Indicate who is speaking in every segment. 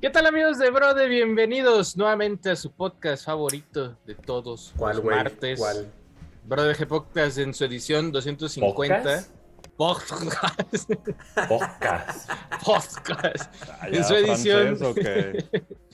Speaker 1: ¿Qué tal amigos de Brode? Bienvenidos nuevamente a su podcast favorito de todos
Speaker 2: ¿Cuál,
Speaker 1: los
Speaker 2: güey?
Speaker 1: martes.
Speaker 2: ¿Cuál?
Speaker 1: Brode G Podcast en su edición 250.
Speaker 3: ¿Podcast?
Speaker 1: Podcast.
Speaker 3: Podcast.
Speaker 1: Podcast.
Speaker 4: Ah,
Speaker 1: En su edición.
Speaker 4: francés, ¿o qué?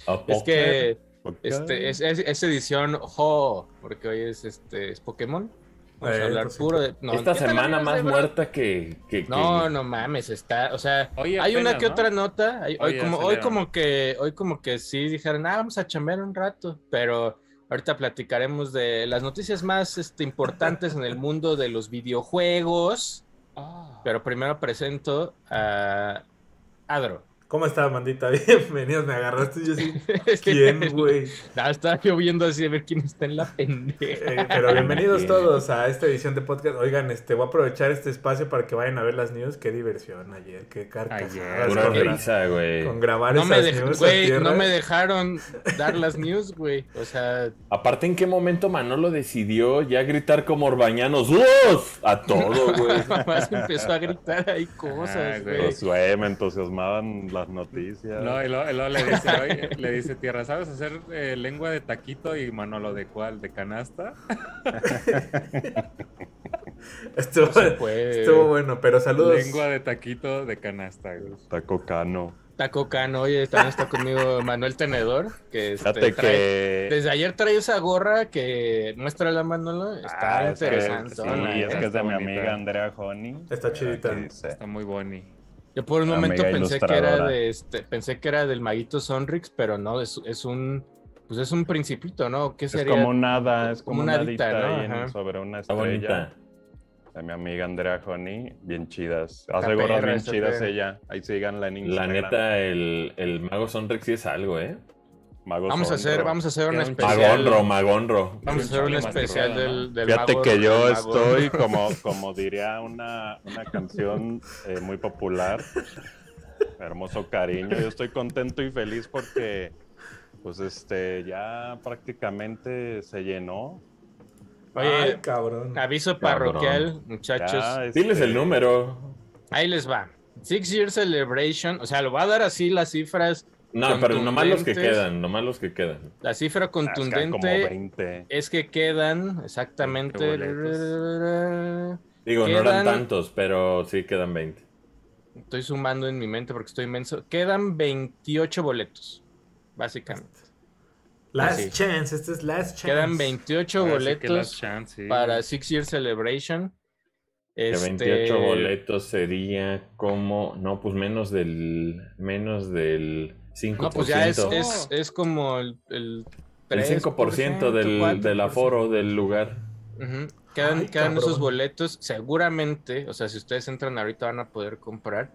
Speaker 3: ¿O
Speaker 1: Es que este, es, es- es edición Jo, porque hoy es este es Pokémon. Vamos
Speaker 2: Eh,
Speaker 1: a hablar
Speaker 2: pues sí.
Speaker 1: puro de. no,
Speaker 3: Esta
Speaker 1: ¿qué tal,
Speaker 3: semana más muerta que, que- que-
Speaker 1: No, no mames, está, o sea, hay una que
Speaker 4: ¿no?
Speaker 1: otra nota, hay- hoy como hoy como que hoy como que sí dijeron, "Ah, vamos a chambear un rato", pero ahorita platicaremos de las noticias más este, importantes en el mundo de los videojuegos,
Speaker 4: Ah.
Speaker 1: pero primero presento a Adro.
Speaker 2: ¿Cómo está, mandita? Bienvenidos, me agarraste yo sí. ¿Quién, güey?
Speaker 1: No, estaba yo viendo así a ver quién está en la pendeja.
Speaker 2: Eh, pero bienvenidos
Speaker 3: Bien.
Speaker 2: todos a esta edición de podcast. Oigan, este, voy a aprovechar este espacio para que vayan a ver las news. Qué diversión ayer, qué carcajadas.
Speaker 4: Ayer,
Speaker 3: Pura
Speaker 2: con,
Speaker 3: risa, güey.
Speaker 2: con grabar
Speaker 1: No me,
Speaker 2: esas news
Speaker 1: güey, no me dejaron dar las news, güey. O sea,
Speaker 3: Aparte, ¿en qué momento Manolo decidió ya gritar como orbañanos? ¡Uf! A todo, güey.
Speaker 1: mamá empezó a gritar ahí cosas,
Speaker 4: Ah, güey.
Speaker 1: güey.
Speaker 4: Pues, güey, me entusiasmaban las noticias.
Speaker 5: No, y luego, y luego le dice, oye, le dice Tierra, ¿sabes hacer eh, lengua de taquito? Y Manolo, ¿de cuál? ¿De canasta?
Speaker 2: Estuvo,
Speaker 1: No
Speaker 2: bueno, pero saludos.
Speaker 5: Lengua de taquito de canasta, güey.
Speaker 4: Taco Cano.
Speaker 1: Taco Cano, oye, también está conmigo Manuel Tenedor, que este, trae-
Speaker 4: que.
Speaker 1: desde ayer trae esa gorra que muestra la Manolo, está
Speaker 4: Ah, es que-
Speaker 1: interesante.
Speaker 4: Sí,
Speaker 1: ¿no?
Speaker 4: es que es de mi amiga Andrea Honey.
Speaker 2: Está chidita.
Speaker 5: Está muy boni.
Speaker 1: Yo por un
Speaker 4: la
Speaker 1: momento pensé que era de este, pensé que era del maguito Sonrix, pero no, es, es un pues es un principito, ¿no? ¿Qué
Speaker 4: Es
Speaker 1: sería?
Speaker 4: como nada, es
Speaker 1: Como
Speaker 4: como,
Speaker 1: una hadita ¿no?
Speaker 4: en- sobre una
Speaker 3: Está
Speaker 4: estrella.
Speaker 3: bonita.
Speaker 4: De mi amiga Andrea Honey, bien chidas. Hace gorras bien chidas ella. Ahí síganla en
Speaker 3: La
Speaker 4: Instagram.
Speaker 3: neta, el, el mago Sonrex sí es algo, ¿eh?
Speaker 1: Vamos a hacer, vamos a hacer un especial.
Speaker 3: Magonro, magonro.
Speaker 1: Vamos a hacer un especial del, del
Speaker 4: Fíjate
Speaker 1: mago-
Speaker 4: que yo estoy, como, como diría una, una canción eh, muy popular, Hermoso Cariño, yo estoy contento y feliz porque pues este ya prácticamente se llenó.
Speaker 2: Ay,
Speaker 1: Oye,
Speaker 2: cabrón.
Speaker 1: aviso
Speaker 3: Cabrón.
Speaker 1: parroquial, muchachos.
Speaker 4: Ya, este,
Speaker 3: Diles el número.
Speaker 1: Ahí les va. Six Year Celebration, o sea, lo va a dar así las cifras,
Speaker 3: No, pero nomás los que quedan, nomás los que quedan.
Speaker 1: la cifra
Speaker 4: ah, es que hay como
Speaker 1: contundente
Speaker 4: 20.
Speaker 1: es que quedan exactamente.
Speaker 3: Digo, no eran tantos, pero sí quedan 20.
Speaker 1: Estoy sumando en mi mente porque estoy inmenso. Quedan 28 boletos, básicamente.
Speaker 2: Last chance, este es last chance.
Speaker 1: Quedan 28
Speaker 5: Ahora sí que
Speaker 1: boletos
Speaker 5: last chance, sí.
Speaker 1: para Six Year Celebration.
Speaker 3: Que
Speaker 1: Este,
Speaker 3: 28 boletos sería como, no, pues menos del, menos del 5%.
Speaker 1: No, pues ya es, es, es como el, el,
Speaker 3: el 5% del,
Speaker 1: 4%.
Speaker 3: del aforo del lugar.
Speaker 1: Quedan,
Speaker 2: Ay,
Speaker 1: quedan esos boletos. Seguramente, o sea, si ustedes entran ahorita van a poder comprar.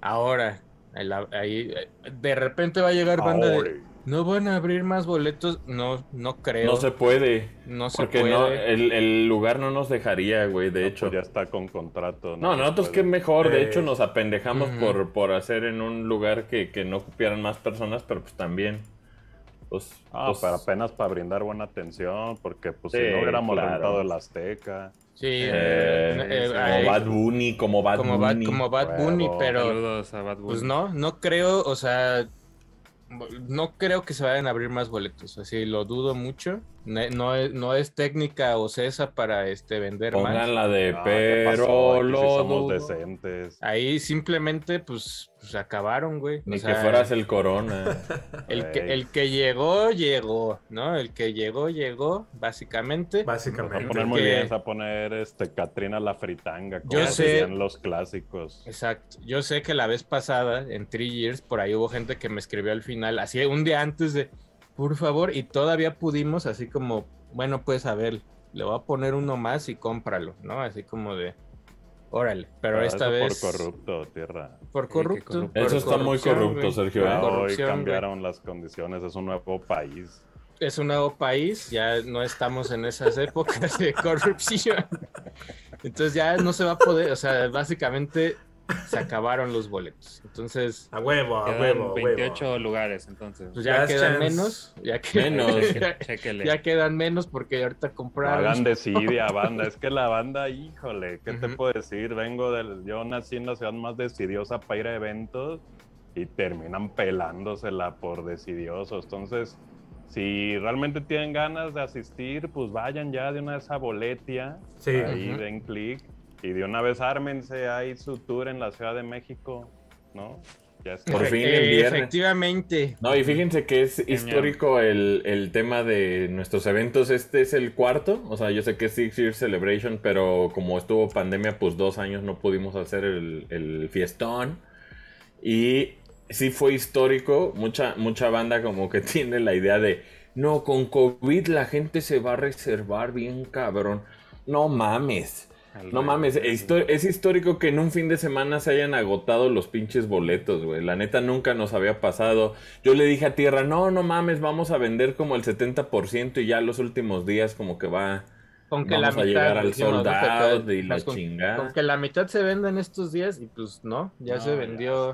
Speaker 1: Ahora, el- ahí, de repente va a llegar banda de. No van a abrir más boletos. No, no creo.
Speaker 3: No se puede.
Speaker 1: No se
Speaker 3: Porque
Speaker 1: puede.
Speaker 3: no, el, el lugar no nos dejaría, güey, de
Speaker 4: No,
Speaker 3: hecho.
Speaker 4: pues ya está con contrato.
Speaker 3: No, nosotros qué mejor, de
Speaker 2: Eh,
Speaker 3: hecho nos apendejamos por, por hacer en un lugar que, que no cupieran más personas, pero pues también, pues,
Speaker 4: Ah,
Speaker 3: pues,
Speaker 4: apenas para brindar buena atención, porque pues
Speaker 3: Sí,
Speaker 4: si no hubiéramos
Speaker 3: claro.
Speaker 4: rentado el Azteca.
Speaker 1: Sí,
Speaker 3: eh,
Speaker 1: eh,
Speaker 3: como Bad Bunny, como Bad
Speaker 1: como Bad,
Speaker 3: Bunny.
Speaker 1: como Bad Bunny,
Speaker 4: Huevo.
Speaker 1: pero
Speaker 5: Saludos a Bad Bunny.
Speaker 1: pues no, no creo, o sea, no creo que se vayan a abrir más boletos, así lo dudo mucho. No es, no es técnica o cesa para este vender más.
Speaker 3: Pongan la de
Speaker 4: Ah,
Speaker 3: pero lo
Speaker 4: somos
Speaker 3: dudo.
Speaker 4: decentes.
Speaker 1: Ahí simplemente, pues, pues acabaron, güey. O
Speaker 3: Ni
Speaker 1: sea,
Speaker 3: que fueras el corona.
Speaker 1: el que,
Speaker 4: Güey.
Speaker 1: el que llegó, llegó, ¿no? El que llegó, llegó, básicamente.
Speaker 4: Va a
Speaker 2: Básicamente.
Speaker 4: poner muy bien, a poner este Katrina la fritanga, como
Speaker 1: Yo sé-
Speaker 4: decían los clásicos.
Speaker 1: Exacto. Yo sé que la vez pasada, en Three Years, por ahí hubo gente que me escribió al final, así un día antes de, por favor, y todavía pudimos, así como, bueno, pues a ver, le voy a poner uno más y cómpralo, ¿no? Así como de, órale. Pero esta vez.
Speaker 4: por corrupto, tierra.
Speaker 1: Por corrupto.
Speaker 5: corrupto.
Speaker 1: por
Speaker 3: Eso está muy corrupto. Sergio, ¿eh?
Speaker 4: Hoy
Speaker 1: güey.
Speaker 4: cambiaron las condiciones, es un nuevo país.
Speaker 1: es un nuevo país, ya no estamos en esas épocas de corrupción. Entonces ya no se va a poder, o sea, básicamente se acabaron los boletos. Entonces,
Speaker 2: A huevo, a
Speaker 5: Quedan
Speaker 2: huevo, a huevo.
Speaker 5: 28 lugares, entonces.
Speaker 1: pues ya
Speaker 2: Last
Speaker 1: quedan
Speaker 2: chance.
Speaker 1: menos, ya, que-
Speaker 3: Menos.
Speaker 1: ya, ya quedan menos porque ahorita compraron.
Speaker 4: hagan desidia, banda. Es que la banda, híjole, ¿qué te
Speaker 1: Ujú.
Speaker 4: puedo decir? Vengo del. Yo nací en la ciudad más decidiosa para ir a eventos. y terminan pelándosela por decidiosos. Entonces, si realmente tienen ganas de asistir, pues vayan ya de una vez a Boletia,
Speaker 2: Sí.
Speaker 4: ahí
Speaker 1: Ujú.
Speaker 4: den clic y de una vez ármense ahí su tour en la Ciudad de México, ¿no? Ya está.
Speaker 3: Por fin en
Speaker 1: eh,
Speaker 3: viernes.
Speaker 1: Efectivamente.
Speaker 3: No, y fíjense que es histórico el, el tema de nuestros eventos. Este es el cuarto. O sea, yo sé que es Six Year Celebration, pero como estuvo pandemia, pues dos años no pudimos hacer el, el fiestón. Y sí fue histórico. Mucha, mucha banda como que tiene la idea de, no, con COVID la gente se va a reservar bien cabrón. No mames. No mames, es, histórico que en un fin de semana se hayan agotado los pinches boletos, güey. La neta nunca nos había pasado. Yo le dije a Tierra, no, no mames, vamos a vender como el 70% y ya los últimos días como que va...
Speaker 1: Con que
Speaker 3: Vamos
Speaker 1: la
Speaker 3: a
Speaker 1: mitad,
Speaker 3: llegar al
Speaker 1: dijimos,
Speaker 3: sold
Speaker 1: ¿no? Que
Speaker 3: out
Speaker 1: que-
Speaker 3: y la
Speaker 1: con-
Speaker 3: chingada.
Speaker 1: Con que la mitad se venda en estos días y pues no, ya
Speaker 4: No,
Speaker 1: se vendió,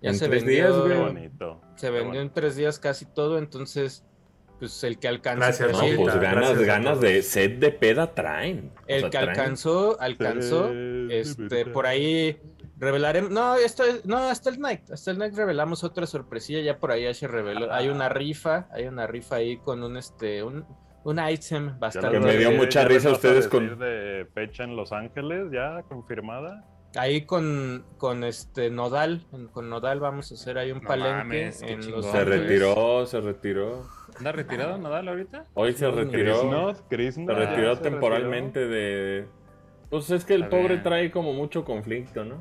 Speaker 1: ya
Speaker 3: En
Speaker 1: se
Speaker 3: tres
Speaker 1: vendió,
Speaker 3: días, güey.
Speaker 1: se vendió en tres días casi todo, entonces pues el que alcanzó,
Speaker 2: Gracias,
Speaker 3: No, pues ganas,
Speaker 2: gracias
Speaker 3: ganas de set de peda traen. O
Speaker 1: el
Speaker 3: sea,
Speaker 1: que
Speaker 3: traen.
Speaker 1: alcanzó, alcanzó,
Speaker 4: bonito.
Speaker 1: este, por ahí revelaremos, no, esto es- no, hasta el night, hasta el night revelamos otra sorpresilla, ya por ahí ya se reveló, hay una rifa, hay una rifa ahí con un este, un, un item bastante,
Speaker 3: Que me dio mucha risa
Speaker 4: a
Speaker 3: ustedes con-
Speaker 4: de fecha en Los Ángeles ya confirmada.
Speaker 1: ahí con, con este Nodal, en- con Nodal vamos a hacer ahí un
Speaker 5: No
Speaker 1: palenque
Speaker 5: mames,
Speaker 1: en. Los
Speaker 3: Se
Speaker 1: Ángeles.
Speaker 3: retiró, se retiró.
Speaker 5: ¿Anda retirado Nadal ahorita?
Speaker 3: Hoy se retiró.
Speaker 4: Chris Chris
Speaker 3: Se
Speaker 4: Knott
Speaker 3: retiró
Speaker 4: se
Speaker 3: temporalmente de... Pues es que el
Speaker 5: Está
Speaker 3: pobre
Speaker 5: bien.
Speaker 3: trae como mucho conflicto, ¿no?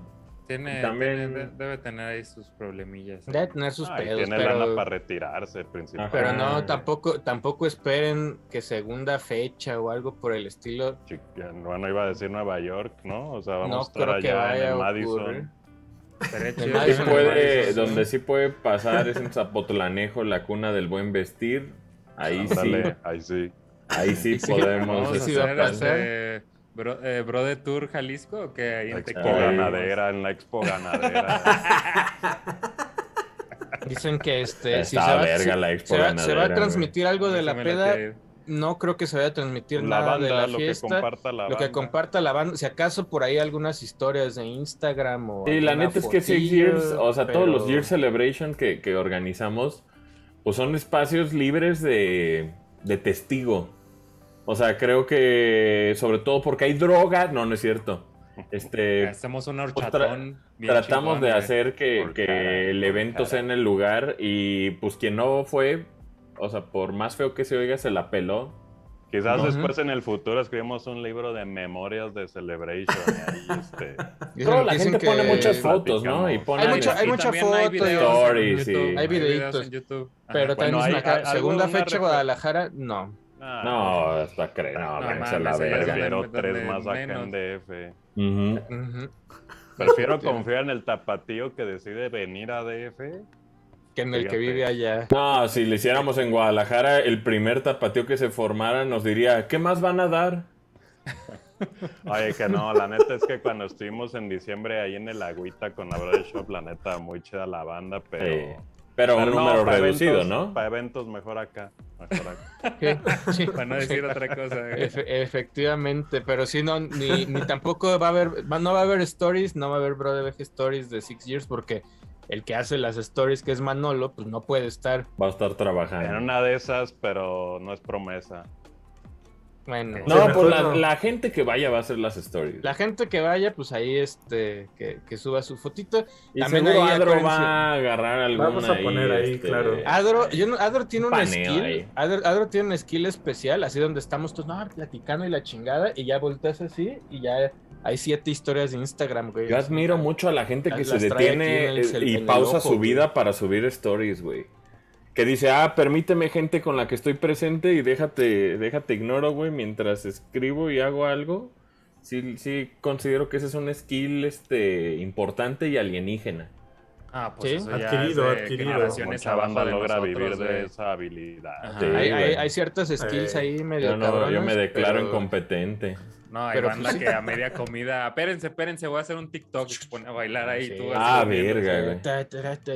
Speaker 5: Tiene,
Speaker 3: También-
Speaker 5: tiene- debe tener ahí sus problemillas.
Speaker 1: Debe tener sus
Speaker 4: Ah,
Speaker 1: pedos,
Speaker 4: tiene
Speaker 1: pero,
Speaker 4: lana para retirarse, principalmente.
Speaker 1: pero
Speaker 3: Ah.
Speaker 1: no, tampoco, tampoco esperen que segunda fecha o algo por el estilo.
Speaker 4: Chi- Bueno, iba a decir Nueva York, ¿no? O sea, vamos
Speaker 1: No
Speaker 4: a estar allá en Madison.
Speaker 3: Sí
Speaker 5: que-
Speaker 3: puede, donde
Speaker 1: sí.
Speaker 3: sí puede pasar es en Zapotlanejo, la cuna del buen vestir. Ahí sí,
Speaker 4: ahí sí.
Speaker 3: ahí sí podemos.
Speaker 1: Sí
Speaker 5: hacer
Speaker 1: pasar.
Speaker 5: este, bro, eh, bro de Tour Jalisco o que ahí
Speaker 4: La
Speaker 5: en
Speaker 4: expo ganadera, en la expo ganadera.
Speaker 1: Dicen que este, si se va,
Speaker 3: verga
Speaker 1: si-
Speaker 3: la expo
Speaker 1: se va- se va a transmitir algo de la peda. No creo que se vaya a transmitir
Speaker 4: la
Speaker 1: nada de
Speaker 4: banda,
Speaker 1: la
Speaker 4: lo que
Speaker 1: fiesta.
Speaker 4: comparta la
Speaker 1: Lo que comparta la banda, si acaso por ahí algunas historias de Instagram o.
Speaker 3: Sí, la neta es que Six
Speaker 1: fotillo,
Speaker 3: Years, o sea, todos los Year Celebration que, que organizamos, pues son espacios libres de, de testigo. O sea, creo que sobre todo porque hay droga, no, no es cierto. Este,
Speaker 5: Hacemos un
Speaker 3: Pues tra-
Speaker 5: horchatón.
Speaker 3: tratamos
Speaker 5: chingón,
Speaker 3: de hacer que, que
Speaker 4: cara,
Speaker 3: el evento
Speaker 4: cara.
Speaker 3: sea en el lugar y pues quien no fue, o sea, por más feo que se oiga, se la peló.
Speaker 4: Quizás después en el futuro escribimos un libro de memorias de Celebration. y ahí, este,
Speaker 3: Pero la gente pone muchas fotos, ¿no? Y ponen
Speaker 1: Hay mucho- hay
Speaker 5: Y
Speaker 1: mucha
Speaker 5: también
Speaker 1: foto,
Speaker 5: hay videos
Speaker 3: sí.
Speaker 1: Hay videitos.
Speaker 5: en YouTube.
Speaker 1: Pero también
Speaker 4: Bueno,
Speaker 1: dicen
Speaker 4: hay- hay-
Speaker 1: segunda fecha Guadalajara, no.
Speaker 4: ah,
Speaker 3: No, hasta cree, no,
Speaker 5: No
Speaker 3: a la verga.
Speaker 4: Prefiero tres más acá en DF.
Speaker 3: Ujú.
Speaker 1: Ujú.
Speaker 4: Prefiero confiar en el tapatío que decide venir a DF.
Speaker 1: Que en el que vive allá.
Speaker 3: No, si le hiciéramos en Guadalajara, el primer tapateo que se formara nos diría, ¿qué más van a dar?
Speaker 4: Oye, que no, la neta es que cuando estuvimos en diciembre ahí en el Agüita con la Brother Shop, la neta, muy chida la banda, pero...
Speaker 3: Eh, pero un
Speaker 4: pero no,
Speaker 3: número
Speaker 4: para
Speaker 3: reducido,
Speaker 4: eventos-
Speaker 3: ¿no?
Speaker 4: Para eventos mejor acá. Mejor acá.
Speaker 1: Sí, sí.
Speaker 5: Para no decir otra cosa.
Speaker 1: Efe- efectivamente, pero sí, no, ni, ni tampoco va a haber, no va a haber stories, no va a haber Bro de Veje stories de Six Years porque el que hace las stories, que es Manolo, pues no puede estar.
Speaker 3: Va a estar
Speaker 4: En
Speaker 3: trabajando.
Speaker 4: una de esas, pero no es promesa.
Speaker 1: Bueno,
Speaker 3: No,
Speaker 2: Sí,
Speaker 3: pues la,
Speaker 2: no.
Speaker 3: la gente que vaya va a hacer las stories.
Speaker 1: la gente que vaya, pues ahí este, que, que suba su fotito.
Speaker 3: Y
Speaker 1: también
Speaker 3: seguro
Speaker 1: ahí
Speaker 3: Adro va a agarrar alguna
Speaker 2: Vamos a poner ahí,
Speaker 3: este,
Speaker 2: claro.
Speaker 1: Adro, yo no- Adro tiene un skill. Adro, Adro tiene un skill especial, así donde estamos todos, no, platicando y la chingada, y ya volteas así, y ya hay siete historias de Instagram, güey.
Speaker 3: Yo admiro mucho a la gente que
Speaker 1: Las
Speaker 3: se detiene
Speaker 1: el
Speaker 3: y
Speaker 1: el
Speaker 3: pausa
Speaker 1: ojo,
Speaker 3: su
Speaker 1: güey.
Speaker 3: vida para subir stories, güey. Que dice, ah, permíteme gente con la que estoy presente y déjate, déjate ignoro, güey, mientras escribo y hago algo. Sí, sí considero que ese es un skill este importante y alienígena.
Speaker 5: Ah, pues
Speaker 1: Sí.
Speaker 5: eso ya
Speaker 2: Adquirido,
Speaker 5: es de
Speaker 2: adquirido.
Speaker 5: generaciones
Speaker 4: banda
Speaker 5: de
Speaker 4: logra
Speaker 5: nosotros,
Speaker 4: vivir de
Speaker 5: güey.
Speaker 4: esa habilidad.
Speaker 3: Sí,
Speaker 1: hay, hay, hay ciertas skills
Speaker 2: Eh,
Speaker 1: ahí medio
Speaker 3: Yo, no, yo me declaro
Speaker 1: pero-
Speaker 3: incompetente.
Speaker 5: No, hay
Speaker 1: Pero,
Speaker 5: banda
Speaker 1: pues,
Speaker 5: que a media comida. Espérense, espérense, voy a hacer un TikTok y se pone a bailar ahí.
Speaker 1: Sí.
Speaker 5: tú
Speaker 3: Ah, verga, güey.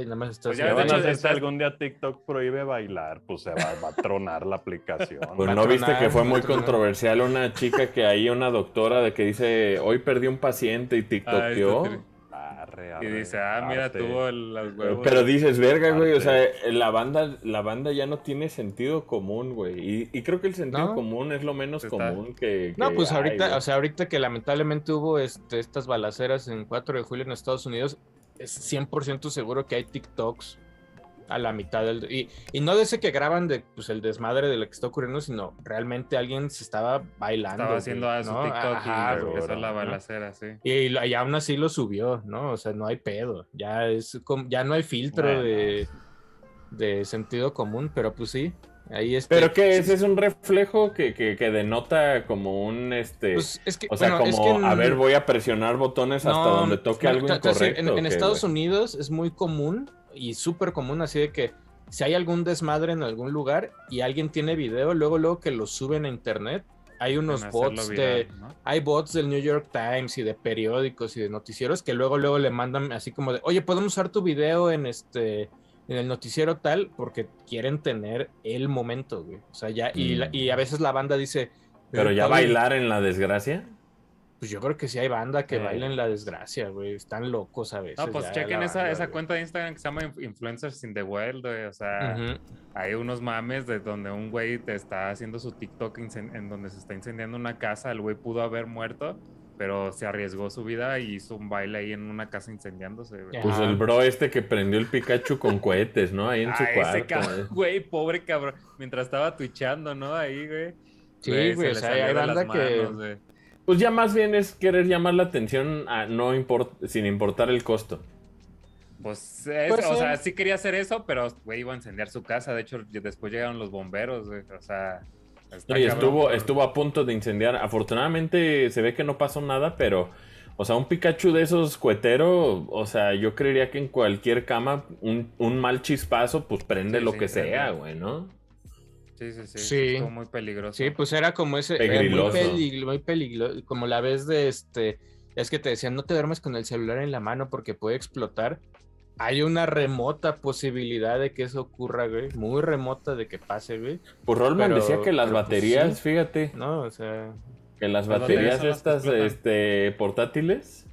Speaker 1: Nada más estás
Speaker 5: Pues ya
Speaker 4: ¿Qué
Speaker 5: de
Speaker 4: van a hacer si algún día TikTok prohíbe bailar? Pues se va, va a tronar la aplicación.
Speaker 3: Pues no viste que fue muy controversial una chica que hay una doctora de que dice, hoy perdí un paciente y
Speaker 5: Ah,
Speaker 3: tiktokeó.
Speaker 4: Arre,
Speaker 5: Y dice, ah, mira,
Speaker 4: arte.
Speaker 5: tuvo el- los huevos.
Speaker 3: Pero dices, verga, güey, o sea, la banda, la banda ya no tiene sentido común, güey. Y, y creo que el sentido
Speaker 1: No.
Speaker 3: común es lo menos
Speaker 5: Está-
Speaker 3: común que,
Speaker 1: No,
Speaker 3: que
Speaker 1: pues
Speaker 3: hay,
Speaker 1: ahorita,
Speaker 3: güey.
Speaker 1: o sea, ahorita que lamentablemente hubo este, estas balaceras en 4 de julio en Estados Unidos, es 100% seguro que hay TikToks a la mitad del... Y, y no de ese que graban de pues, el desmadre de lo que está ocurriendo, sino realmente alguien se estaba bailando.
Speaker 5: Estaba haciendo
Speaker 1: güey,
Speaker 5: a su
Speaker 1: ¿no?
Speaker 5: TikTok
Speaker 1: Ajá,
Speaker 5: y.
Speaker 1: Y, y aún así lo subió, ¿no? O sea, no hay pedo. Ya es como, ya no hay filtro
Speaker 4: Bueno.
Speaker 1: de, de sentido común, pero pues sí. Ahí está.
Speaker 3: Pero que ese es un reflejo que, que, que denota como un, este...
Speaker 1: Pues es que,
Speaker 3: o sea,
Speaker 1: bueno, es
Speaker 3: como, a ver, voy a presionar botones hasta
Speaker 1: No,
Speaker 3: donde toque algo incorrecto.
Speaker 1: En, en
Speaker 3: ¿o qué,
Speaker 1: Estados? Unidos es muy común y súper común, así de que si hay algún desmadre en algún lugar y alguien tiene video, luego, luego que lo suben a internet, hay unos bots
Speaker 5: viral,
Speaker 1: de.
Speaker 5: ¿no?
Speaker 1: Hay bots del New York Times y de periódicos y de noticieros que luego, luego le mandan así como de, oye, podemos usar tu video en este. En el noticiero tal, porque quieren tener el momento, güey. O sea, ya, y, la-
Speaker 3: Mm.
Speaker 1: y a veces la banda dice.
Speaker 3: Pero
Speaker 1: "Eh,
Speaker 3: ya bailar en la desgracia.
Speaker 1: Pues yo creo que sí hay banda que
Speaker 5: Eh.
Speaker 1: baila en la desgracia, güey. Están locos a veces.
Speaker 5: No, pues chequen esa,
Speaker 1: banda,
Speaker 5: esa cuenta de Instagram que se llama Inf- Influencers in the World, güey. O sea, hay unos mames de donde un güey te está haciendo su TikTok en donde se está incendiando una casa. El güey pudo haber muerto, pero se arriesgó su vida y hizo un baile ahí en una casa incendiándose, güey.
Speaker 3: Pues el bro este que prendió el Pikachu con cohetes, ¿no? Ahí en su
Speaker 5: Ah, ese
Speaker 3: cuarto.
Speaker 5: cabrón, güey, pobre cabrón. Mientras estaba twitchando, ¿no? Ahí, güey.
Speaker 1: Sí, güey, o sea, hay banda que-
Speaker 5: güey.
Speaker 3: Pues ya más bien es querer llamar la atención a no import sin importar el costo.
Speaker 5: Pues, es-
Speaker 1: Pues,
Speaker 5: o
Speaker 1: sí.
Speaker 5: sea, sí quería hacer eso, pero, güey, iba a incendiar su casa. De hecho, después llegaron los bomberos, güey. O sea,
Speaker 3: Y
Speaker 5: cabrón,
Speaker 3: estuvo, estuvo a punto de incendiar. Afortunadamente se ve que no pasó nada, pero, o sea, un Pikachu de esos cuetero, o sea, yo creería que en cualquier cama un, un mal chispazo, pues prende
Speaker 5: Sí,
Speaker 3: lo
Speaker 5: sí,
Speaker 3: que sea, güey, ¿no?
Speaker 5: Sí, sí, sí.
Speaker 1: Sí.
Speaker 5: Estuvo muy peligroso.
Speaker 1: Sí, pues era como ese. era muy peligro- muy peligro- Como la vez de este. Es que te decían, no te duermes con el celular en la mano porque puede explotar. Hay una remota posibilidad de que eso ocurra, güey. Muy remota de que pase, güey.
Speaker 3: Pues Rollman
Speaker 1: Pero-
Speaker 3: decía que las
Speaker 1: pues,
Speaker 3: baterías,
Speaker 1: sí.
Speaker 3: fíjate,
Speaker 1: No, o sea.
Speaker 3: que las
Speaker 5: Las
Speaker 3: baterías
Speaker 5: las
Speaker 3: estas este, portátiles,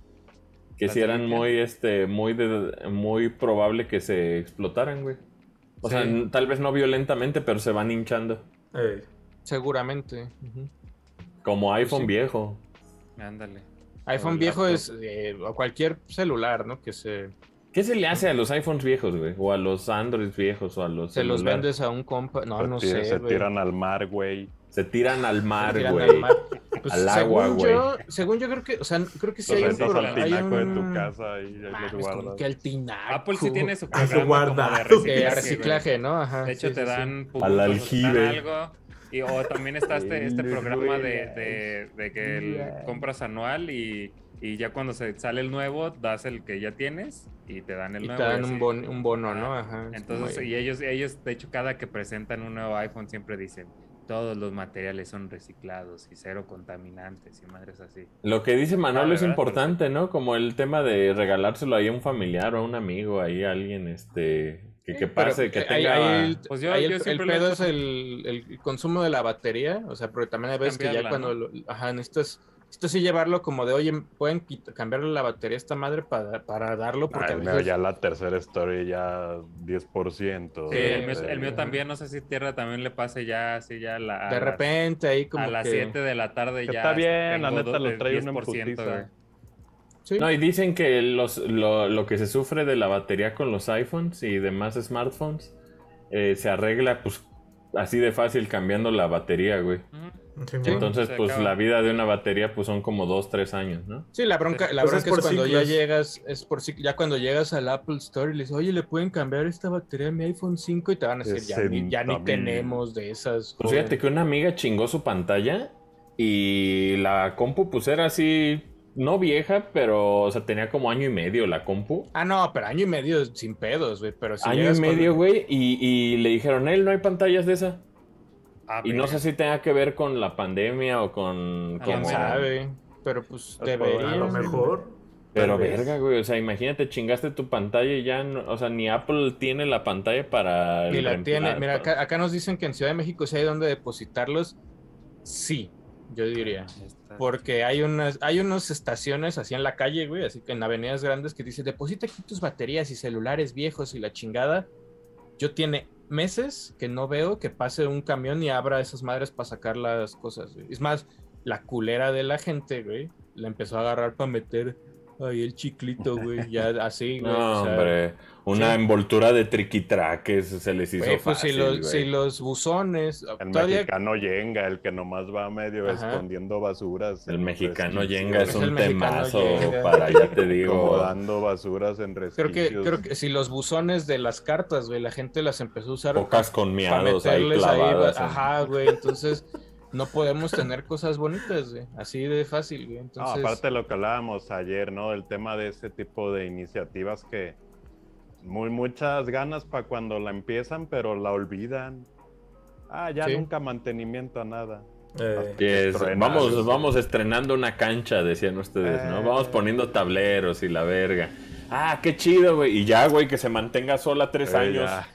Speaker 3: que sí
Speaker 5: de
Speaker 3: eran muy, este, muy, de- muy probable que se explotaran, güey. O sea,
Speaker 1: Sí.
Speaker 3: tal vez no violentamente, pero se van hinchando.
Speaker 2: Ey.
Speaker 1: Seguramente.
Speaker 3: Como iPhone
Speaker 1: sí.
Speaker 3: viejo.
Speaker 5: Ándale.
Speaker 1: iPhone viejo
Speaker 5: laptop.
Speaker 1: es. eh, o cualquier celular, ¿no? Que se,
Speaker 3: ¿Qué se le hace a los iPhones viejos, güey? O a los Androids viejos, o a los
Speaker 1: se los
Speaker 3: celulares?
Speaker 1: vendes a un compa. No,
Speaker 4: se,
Speaker 1: no
Speaker 4: tira-
Speaker 1: sé.
Speaker 4: se
Speaker 1: güey.
Speaker 4: tiran al mar, güey.
Speaker 3: Se tiran al mar, güey.
Speaker 1: Pues,
Speaker 3: Al agua, güey.
Speaker 1: según yo creo que, o sea, creo que sí hay un,
Speaker 4: rentas
Speaker 1: pro-
Speaker 4: al
Speaker 1: hay
Speaker 4: tinaco de tu
Speaker 1: un-
Speaker 4: casa y ahí los
Speaker 1: como
Speaker 4: guardas.
Speaker 1: que al tinaco.
Speaker 5: Apple sí tiene su
Speaker 2: Ah,
Speaker 5: programa como de reciclaje.
Speaker 1: Reciclaje, ¿no? Ajá.
Speaker 5: De hecho,
Speaker 1: sí,
Speaker 5: te
Speaker 1: sí, sí.
Speaker 5: dan puntos,
Speaker 3: Al aljibe.
Speaker 5: Y, o también está este, este programa de, de- de que el- compras anual y, y ya cuando se sale el nuevo, das el que ya tienes y te dan el
Speaker 1: Y
Speaker 5: nuevo.
Speaker 1: te dan un, bon- un bono,
Speaker 5: Ah,
Speaker 1: ¿no? Ajá. es
Speaker 5: Entonces, y ellos, ellos, de hecho, cada que presentan un nuevo iPhone siempre dicen, todos los materiales son reciclados y cero contaminantes y madres así.
Speaker 3: Lo que dice Manuel
Speaker 5: ¿de
Speaker 3: es
Speaker 5: verdad?
Speaker 3: importante, ¿no? Como el tema de regalárselo ahí a un familiar o a un amigo, ahí a alguien, este, que, que
Speaker 1: pero
Speaker 3: pase, que tenga...
Speaker 1: ahí el-
Speaker 5: Pues yo-
Speaker 1: ahí
Speaker 5: yo
Speaker 1: el, el pedo es el, el consumo de la batería, o sea, porque también hay veces que ya cuando,
Speaker 5: ¿no?
Speaker 1: lo- ajá, necesitas, necesitas sí llevarlo como de, oye, pueden cambiarle la batería a esta madre para, para darlo, porque
Speaker 4: Ay, mira,
Speaker 1: veces-
Speaker 4: ya la tercera story ya 10%.
Speaker 5: Sí, el, mío,
Speaker 4: de-
Speaker 5: el mío también, no sé si Tierra también le pase ya así ya la,
Speaker 1: de repente ahí como
Speaker 5: a las
Speaker 1: que-
Speaker 5: 7 de la tarde ya.
Speaker 4: está bien, la neta, lo
Speaker 5: el
Speaker 4: trae
Speaker 5: 10%,
Speaker 4: putiza.
Speaker 1: sí.
Speaker 3: No, y dicen que los, lo, lo que se sufre de la batería con los iPhones y demás smartphones eh, se arregla, pues, así de fácil cambiando la batería, güey.
Speaker 2: Sí,
Speaker 1: Sí.
Speaker 3: Entonces,
Speaker 5: Se
Speaker 3: pues,
Speaker 5: acaba.
Speaker 3: la vida de una batería, pues, son como dos, tres años, ¿no?
Speaker 1: Sí, la bronca, la
Speaker 2: Pues
Speaker 1: bronca
Speaker 2: es
Speaker 1: es, cuando
Speaker 2: ciclos.
Speaker 1: ya llegas, es por cic- ya cuando llegas al Apple Store y le dices, oye, ¿le pueden cambiar esta batería a mi iPhone 5? Y te van a decir, ya, ni, ya ni
Speaker 4: 60,000.
Speaker 1: tenemos de esas.
Speaker 3: Pues
Speaker 1: joven".
Speaker 3: fíjate que una amiga chingó su pantalla y la compu, pues, era así, no vieja, pero, o sea, tenía como año y medio la compu.
Speaker 1: Ah, no, pero año y medio sin pedos, güey. Pero si
Speaker 3: año y medio, güey, y, y le dijeron, él no hay pantallas de esa.
Speaker 5: Ah,
Speaker 3: Y no sé si tenga que ver con la pandemia o con...
Speaker 1: Quién sabe. Pero pues debería.
Speaker 2: A lo mejor.
Speaker 3: Pero verga, güey, o sea, imagínate, chingaste tu pantalla y ya, no- o sea, ni Apple tiene la pantalla para...
Speaker 1: Ni la tiene. Mira, acá, acá nos dicen que en Ciudad de México sí hay donde depositarlos. Sí. yo diría.
Speaker 5: Está-
Speaker 1: Porque hay unas, hay unas estaciones así en la calle, güey, así que en avenidas grandes que dice, deposita aquí tus baterías y celulares viejos y la chingada. Yo tiene meses que no veo que pase un camión y abra esas madres para sacar las cosas. Es más, la culera de la gente, güey, la empezó a agarrar para meter ahí el chiclito, güey, ya así, güey.
Speaker 3: No,
Speaker 1: o sea,
Speaker 3: hombre. Una
Speaker 1: sí.
Speaker 3: envoltura de triquitraques se les hizo
Speaker 1: güey, pues si los,
Speaker 3: güey.
Speaker 1: si los buzones,
Speaker 4: El
Speaker 1: todavía
Speaker 4: mexicano yenga, el que nomás va medio
Speaker 1: Ajá.
Speaker 4: escondiendo basuras.
Speaker 3: El mexicano yenga es
Speaker 1: Es
Speaker 3: un temazo
Speaker 1: yenga.
Speaker 3: para, ya te digo.
Speaker 4: Acomodando basuras en resquicios.
Speaker 1: creo que, creo que si los buzones de las cartas, güey, la gente las empezó a usar
Speaker 3: Pocas con miados ahí clavadas. en-
Speaker 1: ajá, güey, entonces no podemos tener cosas bonitas, güey, así de fácil, güey.
Speaker 4: No,
Speaker 1: Entonces,
Speaker 4: aparte de lo que hablábamos ayer, ¿no? El tema de ese tipo de iniciativas que muy muchas ganas para cuando la empiezan, pero la olvidan. Ah, ya
Speaker 1: Sí.
Speaker 4: nunca mantenimiento a nada.
Speaker 2: Eh.
Speaker 3: Vamos, vamos estrenando una cancha, decían ustedes, ¿no?
Speaker 4: Eh.
Speaker 3: Vamos poniendo tableros y la verga. Ah, qué chido, güey. Y ya, güey, que se mantenga sola tres
Speaker 4: Eh,
Speaker 3: años.
Speaker 4: ya.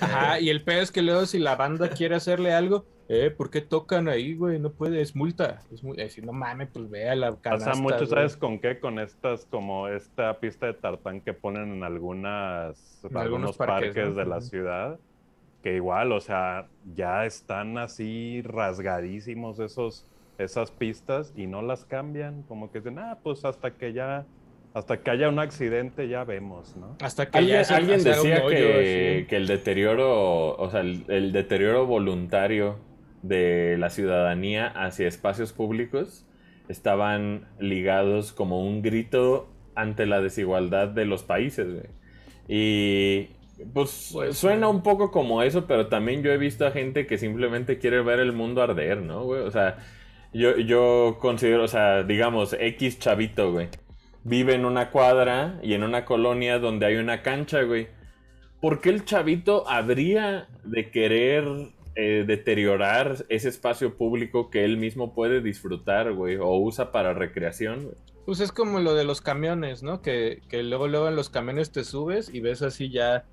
Speaker 1: Ajá, y el pedo es que luego si la banda quiere hacerle algo, eh, ¿por qué tocan ahí, güey? No puede, es multa. Es mu- eh, no mames, pues ve a la canasta,
Speaker 4: Pasa mucho. ¿sabes con qué? Con estas, como esta pista de tartán que ponen en algunas,
Speaker 1: En
Speaker 4: algunos parques,
Speaker 1: parques, ¿no?
Speaker 4: de la ciudad, que igual, o sea, ya están así rasgadísimos esos, esas pistas y no las cambian, como que dicen, ah, pues hasta que ya, hasta que haya un accidente ya vemos, ¿no?
Speaker 1: Hasta que
Speaker 3: Alguien,
Speaker 1: ya
Speaker 3: alguien decía
Speaker 1: hoyo,
Speaker 3: que, que el deterioro, o sea, el, el deterioro voluntario de la ciudadanía hacia espacios públicos estaban ligados como un grito ante la desigualdad de los países, güey. Y pues
Speaker 1: Pues,
Speaker 3: suena
Speaker 1: sí.
Speaker 3: un poco como eso, pero también yo he visto a gente que simplemente quiere ver el mundo arder, ¿no, güey? O sea, yo, yo considero, o sea, digamos, X chavito, güey. Vive en una cuadra y en una colonia donde hay una cancha, güey. ¿Por qué el chavito habría de querer eh, deteriorar ese espacio público que él mismo puede disfrutar, güey? O usa para recreación, güey?
Speaker 1: Pues es como lo de los camiones, ¿no? Que, que luego, luego en los camiones te subes y ves así ya.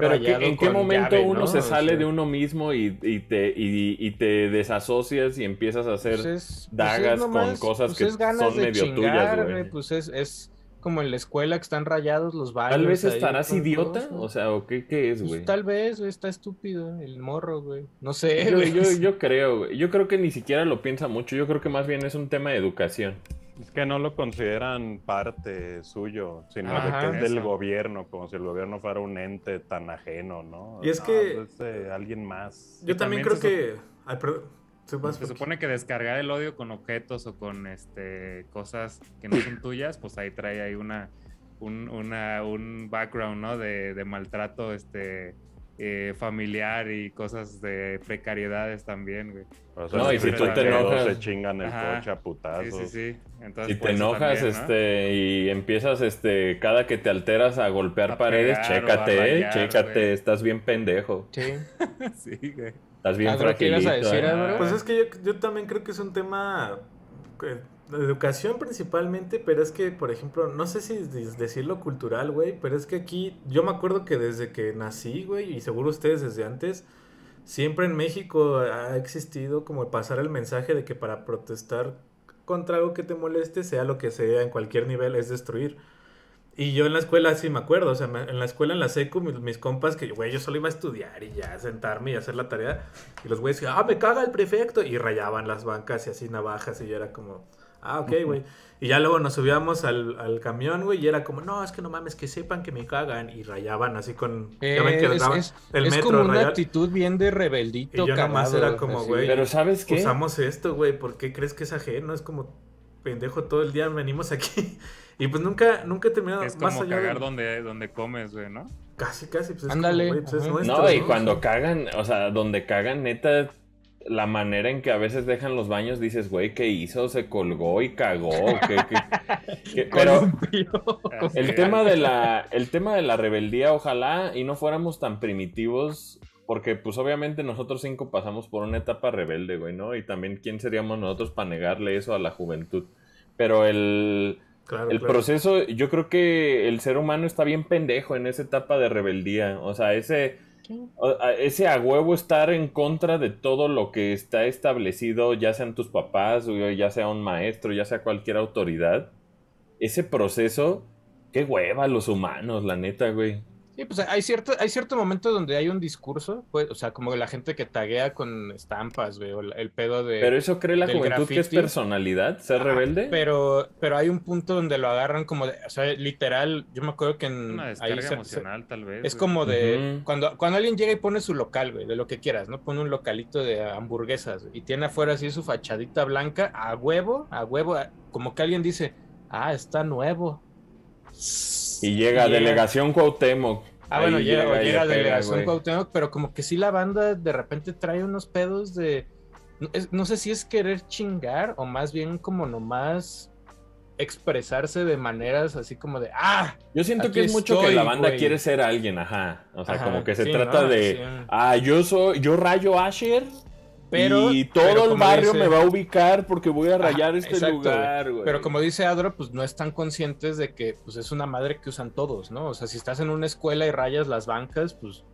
Speaker 3: Pero ¿qué-
Speaker 1: rayado
Speaker 3: ¿en qué momento
Speaker 1: llave,
Speaker 3: uno
Speaker 1: ¿no?
Speaker 3: se
Speaker 1: O
Speaker 3: sale
Speaker 1: sea,
Speaker 3: de uno mismo y, y te, y, y te desasocias y empiezas a hacer...
Speaker 1: pues es- pues
Speaker 3: dagas con cosas
Speaker 1: pues
Speaker 3: que son medio tuyas, güey?
Speaker 1: Pues es, es como en la escuela que están rayados los baños.
Speaker 3: Tal vez estarás idiota, o sea, ¿o qué, qué es, güey?
Speaker 1: tal vez, güey, está estúpido el morro, güey. No sé,
Speaker 3: Yo,
Speaker 1: güey.
Speaker 3: yo, yo creo, güey. Yo creo que ni siquiera lo piensa mucho. Yo creo que más bien es un tema de educación.
Speaker 4: Es que no lo consideran parte suyo, sino de que es del
Speaker 5: eso.
Speaker 4: gobierno, como si el gobierno fuera un ente tan ajeno, ¿no?
Speaker 2: Y es
Speaker 4: No,
Speaker 2: que-
Speaker 4: Es de alguien más.
Speaker 2: Yo también,
Speaker 5: también
Speaker 2: creo
Speaker 5: se
Speaker 2: que. Ay, perdón. Se
Speaker 5: supone que descargar el odio con objetos o con este cosas que no son tuyas, pues ahí trae ahí una un, una, un background, ¿no? De, de maltrato este eh, familiar y cosas de precariedades también, güey.
Speaker 4: O sea,
Speaker 3: No,
Speaker 5: y si tú te
Speaker 3: enojas-
Speaker 4: se chingan el
Speaker 5: Ajá.
Speaker 4: coche a
Speaker 5: Sí,
Speaker 4: putazos.
Speaker 5: sí, sí. Entonces,
Speaker 3: Si te enojas,
Speaker 5: también, ¿no?
Speaker 3: este, y empiezas, este, cada que te alteras a golpear
Speaker 5: A
Speaker 3: paredes,
Speaker 5: pegar
Speaker 3: chécate, eh,
Speaker 5: rayar,
Speaker 3: chécate,
Speaker 5: güey.
Speaker 3: estás bien pendejo,
Speaker 1: Sí.
Speaker 5: sí, güey.
Speaker 3: estás bien
Speaker 1: ibas a decir,
Speaker 3: eh.
Speaker 1: Álvaro.
Speaker 2: Pues es que yo, yo también creo que es un tema educación principalmente, pero es que, por ejemplo, no sé si de- decirlo cultural, güey, pero es que aquí, yo me acuerdo que desde que nací, güey, y seguro ustedes desde antes, siempre en México ha existido como pasar el mensaje de que para protestar contra algo que te moleste, sea lo que sea, en cualquier nivel, es destruir. Y yo en la escuela sí me acuerdo, o sea, en la escuela, en la secu, mis, compas, que güey, yo solo iba a estudiar y ya sentarme y hacer la tarea. Y los güeyes ah, me caga el prefecto. Y rayaban las bancas y así navajas y yo era como, ah, ok, güey. Y ya luego nos subíamos al, al camión, güey, y era como, no, es que no mames, que sepan que me cagan. Y rayaban así con... ya ven que
Speaker 1: Eh, es,
Speaker 2: el
Speaker 1: es
Speaker 2: metro
Speaker 1: como una
Speaker 2: rayar.
Speaker 1: actitud bien de rebeldito,
Speaker 2: Y yo nomás era como, güey,
Speaker 3: Pero ¿sabes qué?
Speaker 2: Usamos esto, güey, ¿por qué crees que es ajeno? Es como, pendejo, todo el día venimos aquí. Y pues nunca, nunca he terminado
Speaker 5: Es
Speaker 2: más
Speaker 5: como
Speaker 2: allá
Speaker 5: cagar
Speaker 2: de...
Speaker 5: donde, donde comes, güey, ¿no?
Speaker 2: Casi, casi, pues es
Speaker 1: Ándale,
Speaker 2: como, güey, pues es
Speaker 1: ajá.
Speaker 2: nuestro,
Speaker 3: No, y cuando cagan, o sea, donde cagan, neta, la manera en que a veces dejan los baños, dices, güey, ¿qué hizo? ¿Se colgó y cagó? ¿Qué, qué- qué- Pero el tema, de la, el tema de la rebeldía, ojalá y no fuéramos tan primitivos, porque pues obviamente nosotros cinco pasamos por una etapa rebelde, güey, ¿no? Y también, ¿quién seríamos nosotros para negarle eso a la juventud? Pero el...
Speaker 2: Claro,
Speaker 3: El
Speaker 2: claro.
Speaker 3: proceso, yo creo que el ser humano está bien pendejo en esa etapa de rebeldía. O sea, ese, Ese a huevo estar en contra de todo lo que está establecido, ya sean tus papás, ya sea un maestro, ya sea cualquier autoridad. Ese proceso, qué hueva los humanos, la neta, güey.
Speaker 1: Sí, pues hay cierto, hay cierto momento donde hay un discurso, pues, o sea, como la gente que taguea con estampas, güey, o el pedo de.
Speaker 3: Pero eso cree la juventud que es personalidad, ser rebelde.
Speaker 1: Pero, pero hay un punto donde lo agarran como de, o sea, literal, yo me acuerdo que en.
Speaker 5: Una descarga emocional, tal vez.
Speaker 1: Es como de. cuando, cuando alguien llega y pone su local, güey, de lo que quieras, ¿no? Pone un localito de hamburguesas y tiene afuera así su fachadita blanca, a huevo, a huevo, como que alguien dice, ah, está nuevo.
Speaker 3: Y llega, Delegación Cuauhtémoc.
Speaker 1: Ah, bueno, llega, llega, Delegación Cuauhtémoc, pero como que sí la banda de repente trae unos pedos de... No, sé si es querer chingar o más bien como nomás expresarse de maneras así como de ah
Speaker 3: yo siento que es mucho que la banda quiere ser alguien ajá. O sea como que se trata de ah yo soy yo rayo Asher y todo el barrio me va a ubicar porque voy a rayar este lugar, güey.
Speaker 1: Pero como dice Adro, pues no están conscientes de que pues es una madre que usan todos, ¿no? O sea, si estás en una escuela y rayas las bancas, pues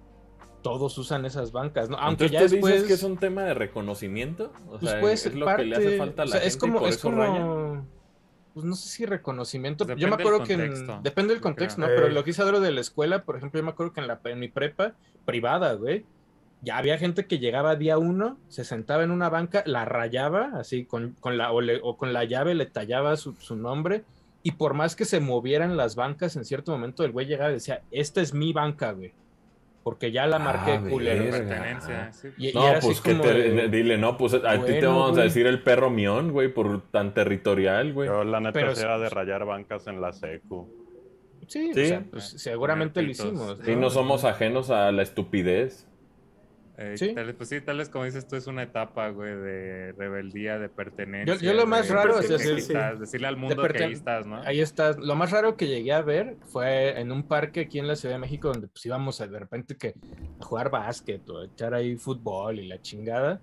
Speaker 1: todos usan esas bancas, ¿no?
Speaker 3: Aunque ya después... dices que es un tema de reconocimiento, o pues sea, es lo que le hace falta a la gente es como, es como...
Speaker 1: Pues no sé si reconocimiento. yo me acuerdo que depende del contexto, ¿no? Pero lo que hice Adro de la escuela, por ejemplo, yo me acuerdo que en la en mi prepa privada, güey, ya había gente que llegaba día uno, se sentaba en una banca, la rayaba, así con, con la, o, con la llave le tallaba su, nombre, y por más que se movieran las bancas, en cierto momento el güey llegaba y decía, esta es mi banca, güey. Porque ya la marqué ah, culero.
Speaker 3: Pertenencia. no, pues que dile, no, pues a ti te vamos a decir el perro mión, güey, por tan territorial, güey.
Speaker 4: Pero la neta sea de rayar bancas en la secu.
Speaker 1: Sí, ¿Sí? pues seguramente lo hicimos.
Speaker 3: Sí, no somos ajenos a la estupidez.
Speaker 5: Eh, ¿Sí? Tal, pues sí, tal vez como dices tú, es una etapa, güey, de rebeldía, de pertenencia.
Speaker 1: Yo, lo más raro es
Speaker 5: decirle al mundo que ahí estás, ¿no?
Speaker 1: Ahí estás. Lo más raro que llegué a ver fue en un parque aquí en la Ciudad de México, donde pues íbamos a, de repente que, a jugar básquet o a echar ahí fútbol y la chingada,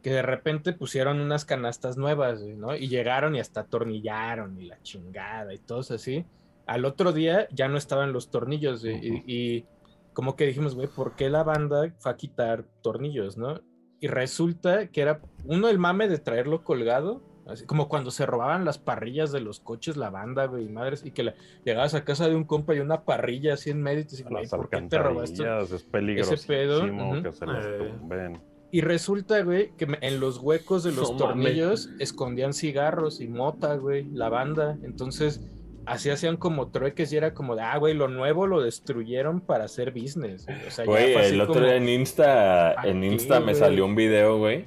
Speaker 1: que de repente pusieron unas canastas nuevas, ¿no? Y llegaron y hasta atornillaron y la chingada y todo así. Al otro día ya no estaban los tornillos y como que dijimos, güey, ¿por qué la banda fue a quitar tornillos, no? Y resulta que era uno el mame de traerlo colgado, así como cuando se robaban las parrillas de los coches, la banda, güey, madres, y que la, llegabas a casa de un compa y una parrilla así en medio y te decías, güey, ¿por qué te robaste
Speaker 4: es peligroso ese pedo? Que se los eh.
Speaker 1: Y resulta, güey, que en los huecos de los tornillos escondían cigarros y mota, güey, la banda. Entonces, así hacían como trueques y era como de, ah, güey, lo nuevo lo destruyeron para hacer business.
Speaker 3: Güey, el otro día en Insta, en Insta me salió un video, güey,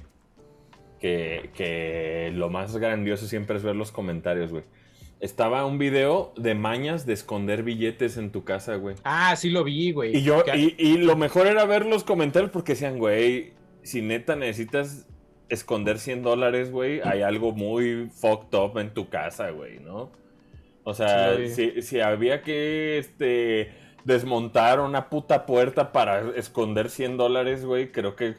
Speaker 3: que, que lo más grandioso siempre es ver los comentarios, güey. Estaba un video de mañas de esconder billetes en tu casa, güey.
Speaker 1: Ah, sí lo vi, güey.
Speaker 3: Y yo, y, y lo mejor era ver los comentarios porque decían, güey, si neta necesitas esconder 100 dólares, güey, hay algo muy fucked up en tu casa, güey, ¿no? O sea, si, había que este, desmontar una puta puerta para esconder 100 dólares, güey, creo que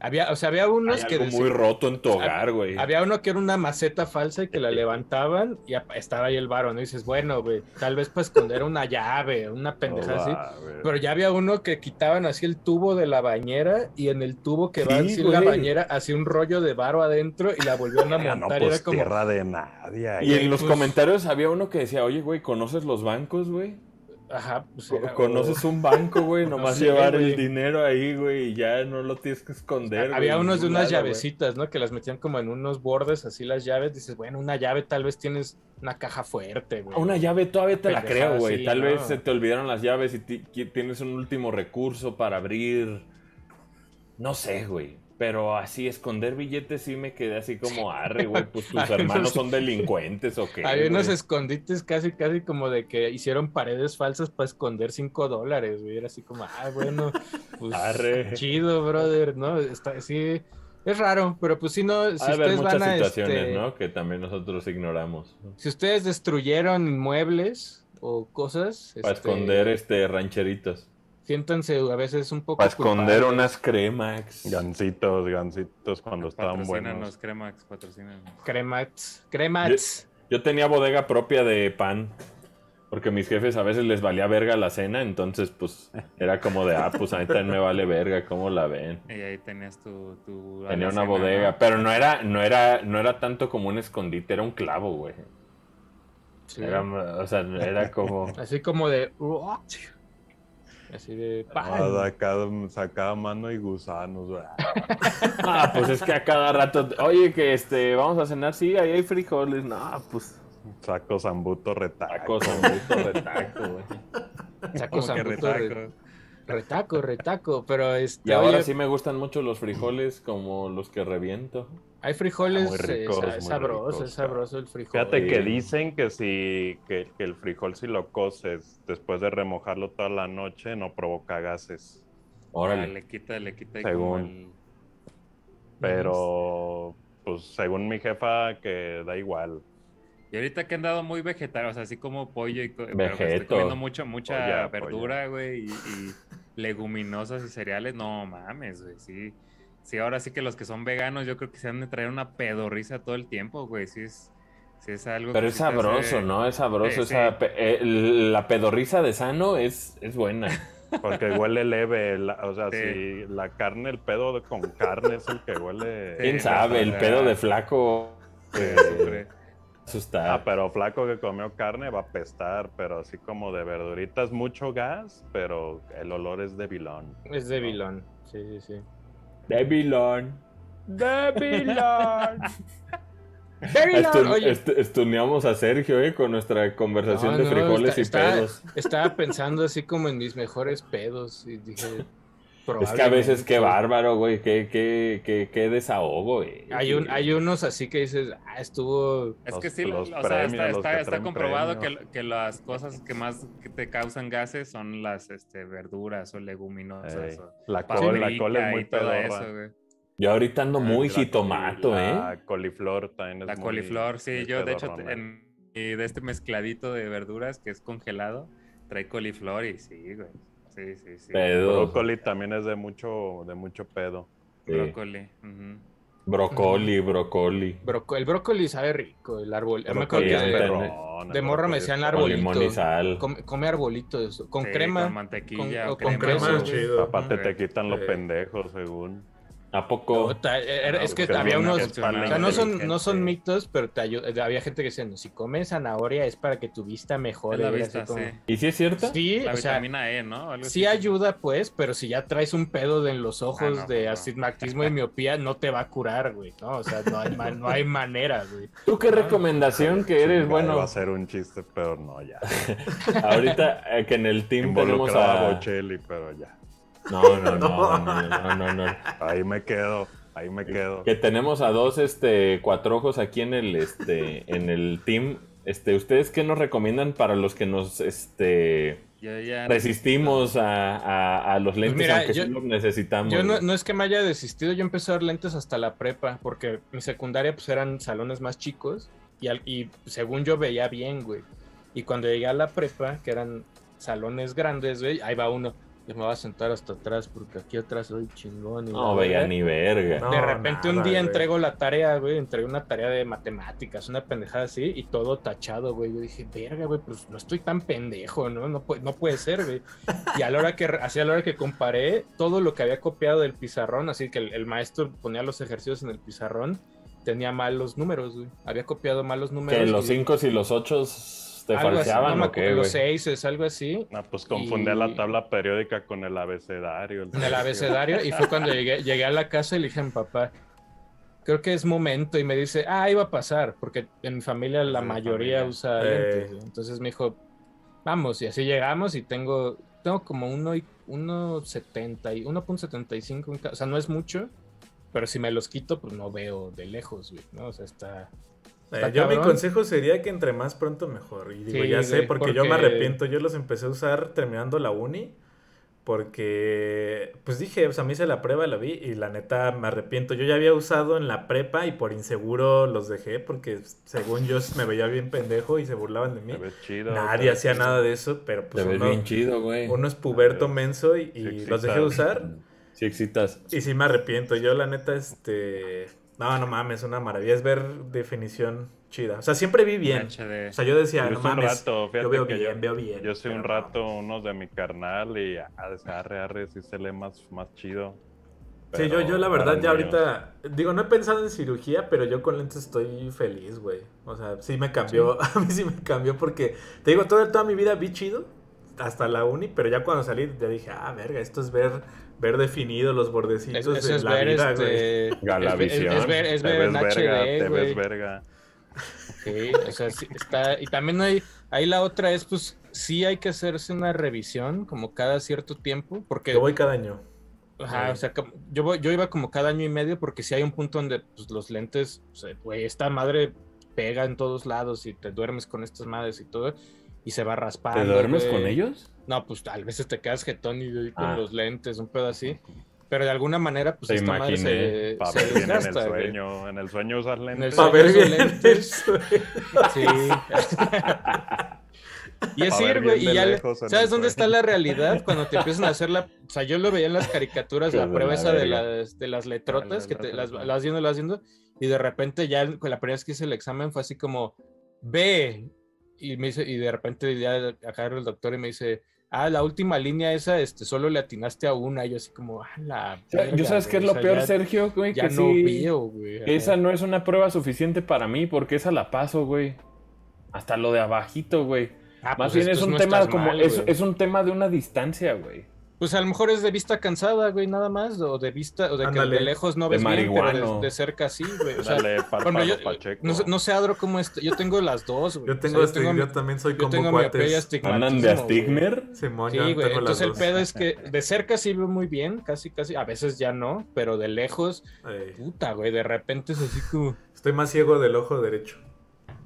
Speaker 1: había, o sea, había unos
Speaker 3: que. Algo muy roto en tu hogar, güey.
Speaker 1: Había uno que era una maceta falsa y que la levantaban y estaba ahí el varón. Y dices, bueno, güey, tal vez para esconder una llave, una pendeja así. Pero ya había uno que quitaban así el tubo de la bañera y en el tubo que va así la bañera, hacía un rollo de varo adentro y la volvieron a montar.
Speaker 4: era como. Tierra de nadie.
Speaker 3: Y en los pues comentarios había uno que decía, oye, güey, ¿conoces los bancos, güey?
Speaker 1: Ajá, pues,
Speaker 3: Conoces un banco, güey, nomás llevar el dinero ahí, güey, y ya no lo tienes que esconder.
Speaker 1: Había unos de unas llavecitas, ¿no? Que las metían como en unos bordes, así las llaves. Dices, bueno, una llave tal vez tienes una caja fuerte, güey.
Speaker 3: Una llave todavía te la creo, güey. tal vez se te olvidaron las llaves y tienes un último recurso para abrir. No sé, güey. Pero así, esconder billetes sí me quedé así como, arre, güey, pues tus hermanos son delincuentes o qué.
Speaker 1: Hay unos escondites casi, casi como de que hicieron paredes falsas para esconder cinco dólares, güey. Era así como, ah, bueno, pues arre. chido, brother, ¿no? Está así. Es raro, pero pues si no, si ustedes muchas van a. situaciones, este,
Speaker 3: ¿no? Que también nosotros ignoramos.
Speaker 1: Si ustedes destruyeron inmuebles o cosas.
Speaker 3: Para este, esconder este rancheritos
Speaker 1: siéntanse a veces un poco.
Speaker 3: Para esconder unas cremax.
Speaker 4: Gancitos, gancitos cuando estaban buenos.
Speaker 5: Cremax, patrocinan.
Speaker 1: Cremax, cremax.
Speaker 3: Yo, tenía bodega propia de pan. Porque mis jefes a veces les valía verga la cena, entonces pues era como de, ah, pues a mí también me vale verga, ¿cómo la ven?
Speaker 5: Y ahí tenías tu... tu
Speaker 3: Tenía una bodega,
Speaker 5: ¿no?
Speaker 3: pero no era, no era, no era tanto como un escondite, era un clavo, güey.
Speaker 1: Sí.
Speaker 3: Era, o sea, era como...
Speaker 1: Así como de. Así de.
Speaker 4: Sacaba, sacaba mano y gusanos.
Speaker 3: Ah, pues es que a cada rato, oye, que este, vamos a cenar, sí, ahí hay frijoles, no, pues
Speaker 4: Saco zambuto retaco.
Speaker 3: tacos, zambuto, retaco, güey.
Speaker 1: Saco zambuto, re-
Speaker 5: retaco.
Speaker 1: Retaco, retaco. Pero este.
Speaker 3: Y ahora
Speaker 1: oye,
Speaker 3: sí me gustan mucho los frijoles como los que reviento.
Speaker 1: Hay frijoles.
Speaker 4: Muy
Speaker 1: eh, es sabroso,
Speaker 4: ricos,
Speaker 1: es sabroso el frijol.
Speaker 4: Fíjate que dicen que si que, que el frijol si lo coces después de remojarlo toda la noche no provoca gases.
Speaker 5: Ah,
Speaker 3: Órale.
Speaker 5: le quita, le quita
Speaker 4: Según.
Speaker 5: el...
Speaker 4: Pero pues según mi jefa que da igual.
Speaker 5: Y ahorita que han dado muy sea, así como pollo y co- pero que estoy comiendo mucho, mucha
Speaker 4: Polla,
Speaker 5: verdura, güey, y, y leguminosas y cereales, no mames, güey, sí. Sí, ahora sí que los que son veganos, yo creo que se han de traer una pedorriza todo el tiempo, güey, sí es, sí es algo
Speaker 3: Pero
Speaker 5: que
Speaker 3: es
Speaker 5: sí te hace-
Speaker 3: sabroso, ¿no? Es sabroso.
Speaker 5: Sí,
Speaker 3: esa
Speaker 5: sí.
Speaker 3: pe- eh, la pedorriza de sano es, es buena.
Speaker 4: Porque huele leve, la- o sea,
Speaker 5: Sí.
Speaker 4: si la carne, el pedo de- con carne es el que huele.
Speaker 3: ¿Quién sabe? El pedo de flaco
Speaker 4: Sí,
Speaker 3: eh,
Speaker 5: Siempre.
Speaker 3: asusta.
Speaker 4: Ah, pero flaco que comió carne va a apestar, pero así como de verduritas mucho gas, pero el olor es de vilón.
Speaker 1: Es de vilón. Sí, sí, sí.
Speaker 3: Debilón. Debilón.
Speaker 1: Debilón,
Speaker 3: Estu-
Speaker 1: oye.
Speaker 3: est- estuneamos a Sergio, ¿eh? Con nuestra conversación
Speaker 1: No,
Speaker 3: de
Speaker 1: no,
Speaker 3: frijoles
Speaker 1: está-
Speaker 3: y
Speaker 1: está-
Speaker 3: pedos.
Speaker 1: Estaba pensando así como en mis mejores pedos y dije.
Speaker 3: Es que a veces qué bárbaro, güey. Qué, qué, qué, qué desahogo, güey.
Speaker 1: Hay, un, hay unos así que dices, ah, estuvo.
Speaker 5: Es que sí,
Speaker 4: los
Speaker 5: o sea, está, está-
Speaker 4: que
Speaker 5: está comprobado que, que las cosas que más te causan gases son las este, verduras o leguminosas.
Speaker 4: Ey,
Speaker 5: o
Speaker 4: la, col, la col es muy
Speaker 5: y todo
Speaker 4: pedorra.
Speaker 5: eso, güey.
Speaker 3: Yo ahorita ando
Speaker 5: Ah,
Speaker 3: muy
Speaker 4: La-
Speaker 3: jitomato, ¿eh?
Speaker 4: La coliflor también es
Speaker 5: La
Speaker 4: muy-
Speaker 5: coliflor, sí, yo de hecho en, de este mezcladito de verduras que es congelado, trae coliflor y sí, güey. Sí, sí, sí.
Speaker 3: Pedo.
Speaker 4: Brócoli también es de mucho, de mucho pedo.
Speaker 3: Sí.
Speaker 5: Brócoli. ujú.
Speaker 3: Brócoli, brócoli.
Speaker 1: broco- el brócoli sabe rico, el árbol. Yo me acuerdo
Speaker 3: Brócoli
Speaker 1: que
Speaker 3: es
Speaker 1: de, morro me decían
Speaker 3: Con
Speaker 1: arbolito.
Speaker 3: limón y sal.
Speaker 1: come, come arbolito con
Speaker 5: Sí,
Speaker 1: crema.
Speaker 5: Con mantequilla
Speaker 1: con-
Speaker 5: o
Speaker 1: o con
Speaker 5: crema.
Speaker 1: crema,
Speaker 2: chido.
Speaker 4: Aparte te quitan los pendejos, según.
Speaker 3: ¿A poco?
Speaker 1: Puta, era-
Speaker 5: No,
Speaker 1: es que había unos. O sea, no son, no son mitos, pero te ayu- había gente que decía, no, si comes zanahoria es para que tu vista mejore.
Speaker 5: La vista,
Speaker 1: como-
Speaker 5: sí.
Speaker 3: ¿Y si es cierto?
Speaker 1: Sí,
Speaker 5: La
Speaker 1: o sea,
Speaker 5: vitamina E, ¿no? Algo
Speaker 1: sí
Speaker 5: así.
Speaker 1: ayuda, pues, pero si ya traes un pedo de en los ojos
Speaker 5: Ah, no,
Speaker 1: de
Speaker 5: no.
Speaker 1: astigmatismo y miopía, no te va a curar, güey, ¿no? O sea, no hay, ma- no hay manera, güey.
Speaker 3: ¿Tú qué recomendación que eres? Bueno,
Speaker 4: Va a ser un chiste, pero no, ya.
Speaker 3: ahorita eh, que en el team tenemos
Speaker 4: a... Bocelli, pero ya.
Speaker 3: No, no, no, no, no, no, no.
Speaker 4: Ahí me quedo, ahí me quedo.
Speaker 3: Que tenemos a dos este cuatrojos aquí en el este en el team. Este, ¿ustedes qué nos recomiendan para los que nos este
Speaker 5: Yo ya
Speaker 3: resistimos a, a- a los lentes
Speaker 1: Pues mira,
Speaker 3: aunque
Speaker 1: yo-
Speaker 3: sí los necesitamos?
Speaker 1: Yo no, no es que me haya desistido, yo empecé a dar lentes hasta la prepa, porque mi secundaria pues eran salones más chicos y, al- y según yo veía bien, güey. Y cuando llegué a la prepa, que eran salones grandes, güey, ahí va uno. Yo me voy a sentar hasta atrás porque aquí atrás soy chingón. y
Speaker 3: No
Speaker 1: la
Speaker 3: veía ni verga.
Speaker 2: No.
Speaker 1: De repente un día
Speaker 2: güey.
Speaker 1: entrego la tarea, güey, entregué una tarea de matemáticas, una pendejada así, y todo tachado, güey. Yo dije, verga, güey, pues no estoy tan pendejo, ¿no? No puede, no puede ser, güey. Y a la hora que, así a la hora que comparé todo lo que había copiado del pizarrón, así que el, el maestro ponía los ejercicios en el pizarrón, tenía mal los números, güey. Había copiado mal los números.
Speaker 3: Que los
Speaker 1: y-
Speaker 3: 5 y los 8 te
Speaker 1: algo así,
Speaker 3: falseaban
Speaker 1: no
Speaker 3: o qué,
Speaker 1: los
Speaker 3: güey.
Speaker 1: seis es algo así.
Speaker 4: No, pues confundía
Speaker 1: Y-
Speaker 4: la tabla periódica con el abecedario.
Speaker 1: en el abecedario y fue cuando llegué, llegué a la casa y le dije a mi papá, creo que es momento y me dice, ah, iba a pasar, porque en mi familia la
Speaker 5: Sí,
Speaker 1: mayoría
Speaker 5: familia.
Speaker 1: usa
Speaker 2: Eh.
Speaker 1: lentes. Entonces me dijo, vamos, y así llegamos y tengo, tengo como uno y- 1.70 y 1.75, en ca- o sea, no es mucho, pero si me los quito, pues no veo de lejos, güey, ¿no? O sea, está...
Speaker 2: Eh, yo mi consejo sería que entre más pronto mejor. Y digo,
Speaker 1: Sí,
Speaker 2: ya sé, porque, yo me arrepiento. Yo los empecé a usar terminando la uni. Porque, pues dije, o sea, me hice la prueba, la vi y la neta me arrepiento. Yo ya había usado en la prepa y por inseguro los dejé porque según yo me veía bien pendejo y se burlaban de mí.
Speaker 4: Chido.
Speaker 2: Nadie hacía
Speaker 4: chido.
Speaker 2: nada de eso, pero pues uno,
Speaker 3: bien chido, güey.
Speaker 2: uno es puberto menso y, y los dejé usar.
Speaker 3: Sí excitas.
Speaker 2: Y sí me arrepiento. Yo la neta, este... No, no mames, una maravilla. Es ver definición chida. O sea, siempre vi bien. O sea, yo decía,
Speaker 4: yo
Speaker 2: no mames,
Speaker 4: rato,
Speaker 2: yo veo bien, veo bien.
Speaker 4: Yo soy un rato uno de mi carnal y a arre, arre, sí se lee más, más chido.
Speaker 2: sí, yo, yo la verdad ya ahorita, digo, no he pensado en cirugía, pero yo con lentes estoy feliz, güey. O sea, sí me cambió, a mí sí me cambió porque, te digo, toda, toda mi vida vi chido, hasta la uni, pero ya cuando salí ya dije, ah, verga, esto es ver ver definido los bordecitos
Speaker 1: es, es la ver vida, este... Es, ver, es ver en HD, güey. verga. Sí, o sea, sí, está... Y también hay, ahí la otra es, pues, sí hay que hacerse una revisión como cada cierto tiempo, porque...
Speaker 2: Yo voy cada año.
Speaker 1: Ajá, o sea, yo, voy, yo iba como cada año y medio porque si hay un punto donde pues, los lentes, güey, esta madre pega en todos lados y te duermes con estas madres y todo y se va raspando.
Speaker 3: ¿Te duermes con ellos?
Speaker 1: No, pues a veces te quedas jetón y con ah. los lentes, un pedo así. Pero de alguna manera, pues esta madre se,
Speaker 4: para ver bien en el sueño. En el sueño usar lentes.
Speaker 1: Para ver bien lentes. sí. y es ir, güey, y ya ¿Sabes dónde está la realidad? Cuando te empiezan a hacer la... O sea, yo lo veía en las caricaturas, la prueba esa de las, de las letrotas, que te las, las viendo, las viendo, y de repente ya la primera vez que hice el examen fue así como, ve, y me dice, y de repente ya acá el doctor y me dice, ah, la última línea esa, este, solo le atinaste a una, y yo así como, ah, la...
Speaker 3: yo sabes qué es lo peor, Sergio, güey,
Speaker 1: ya
Speaker 3: que
Speaker 1: no veo, güey.
Speaker 3: esa no es una prueba suficiente para mí, porque esa la paso, güey. Hasta lo de abajito, güey. Ah, Más pues bien es un tema como, es, es, un tema de una distancia, güey.
Speaker 1: Pues a lo mejor es de vista cansada, güey, nada más, o de vista, o de que de lejos no ves bien, pero de, cerca sí, güey. O sea, yo, no, no, sé, Adro, cómo es, yo tengo las dos, güey.
Speaker 2: Yo tengo, yo, también soy como tengo cuates.
Speaker 3: ¿Andan de astigmer?
Speaker 1: Sí, güey, entonces el pedo es que de cerca sí veo muy bien, casi, casi, a veces ya no, pero de lejos, puta, güey, de repente es así como...
Speaker 2: Estoy más ciego del ojo derecho.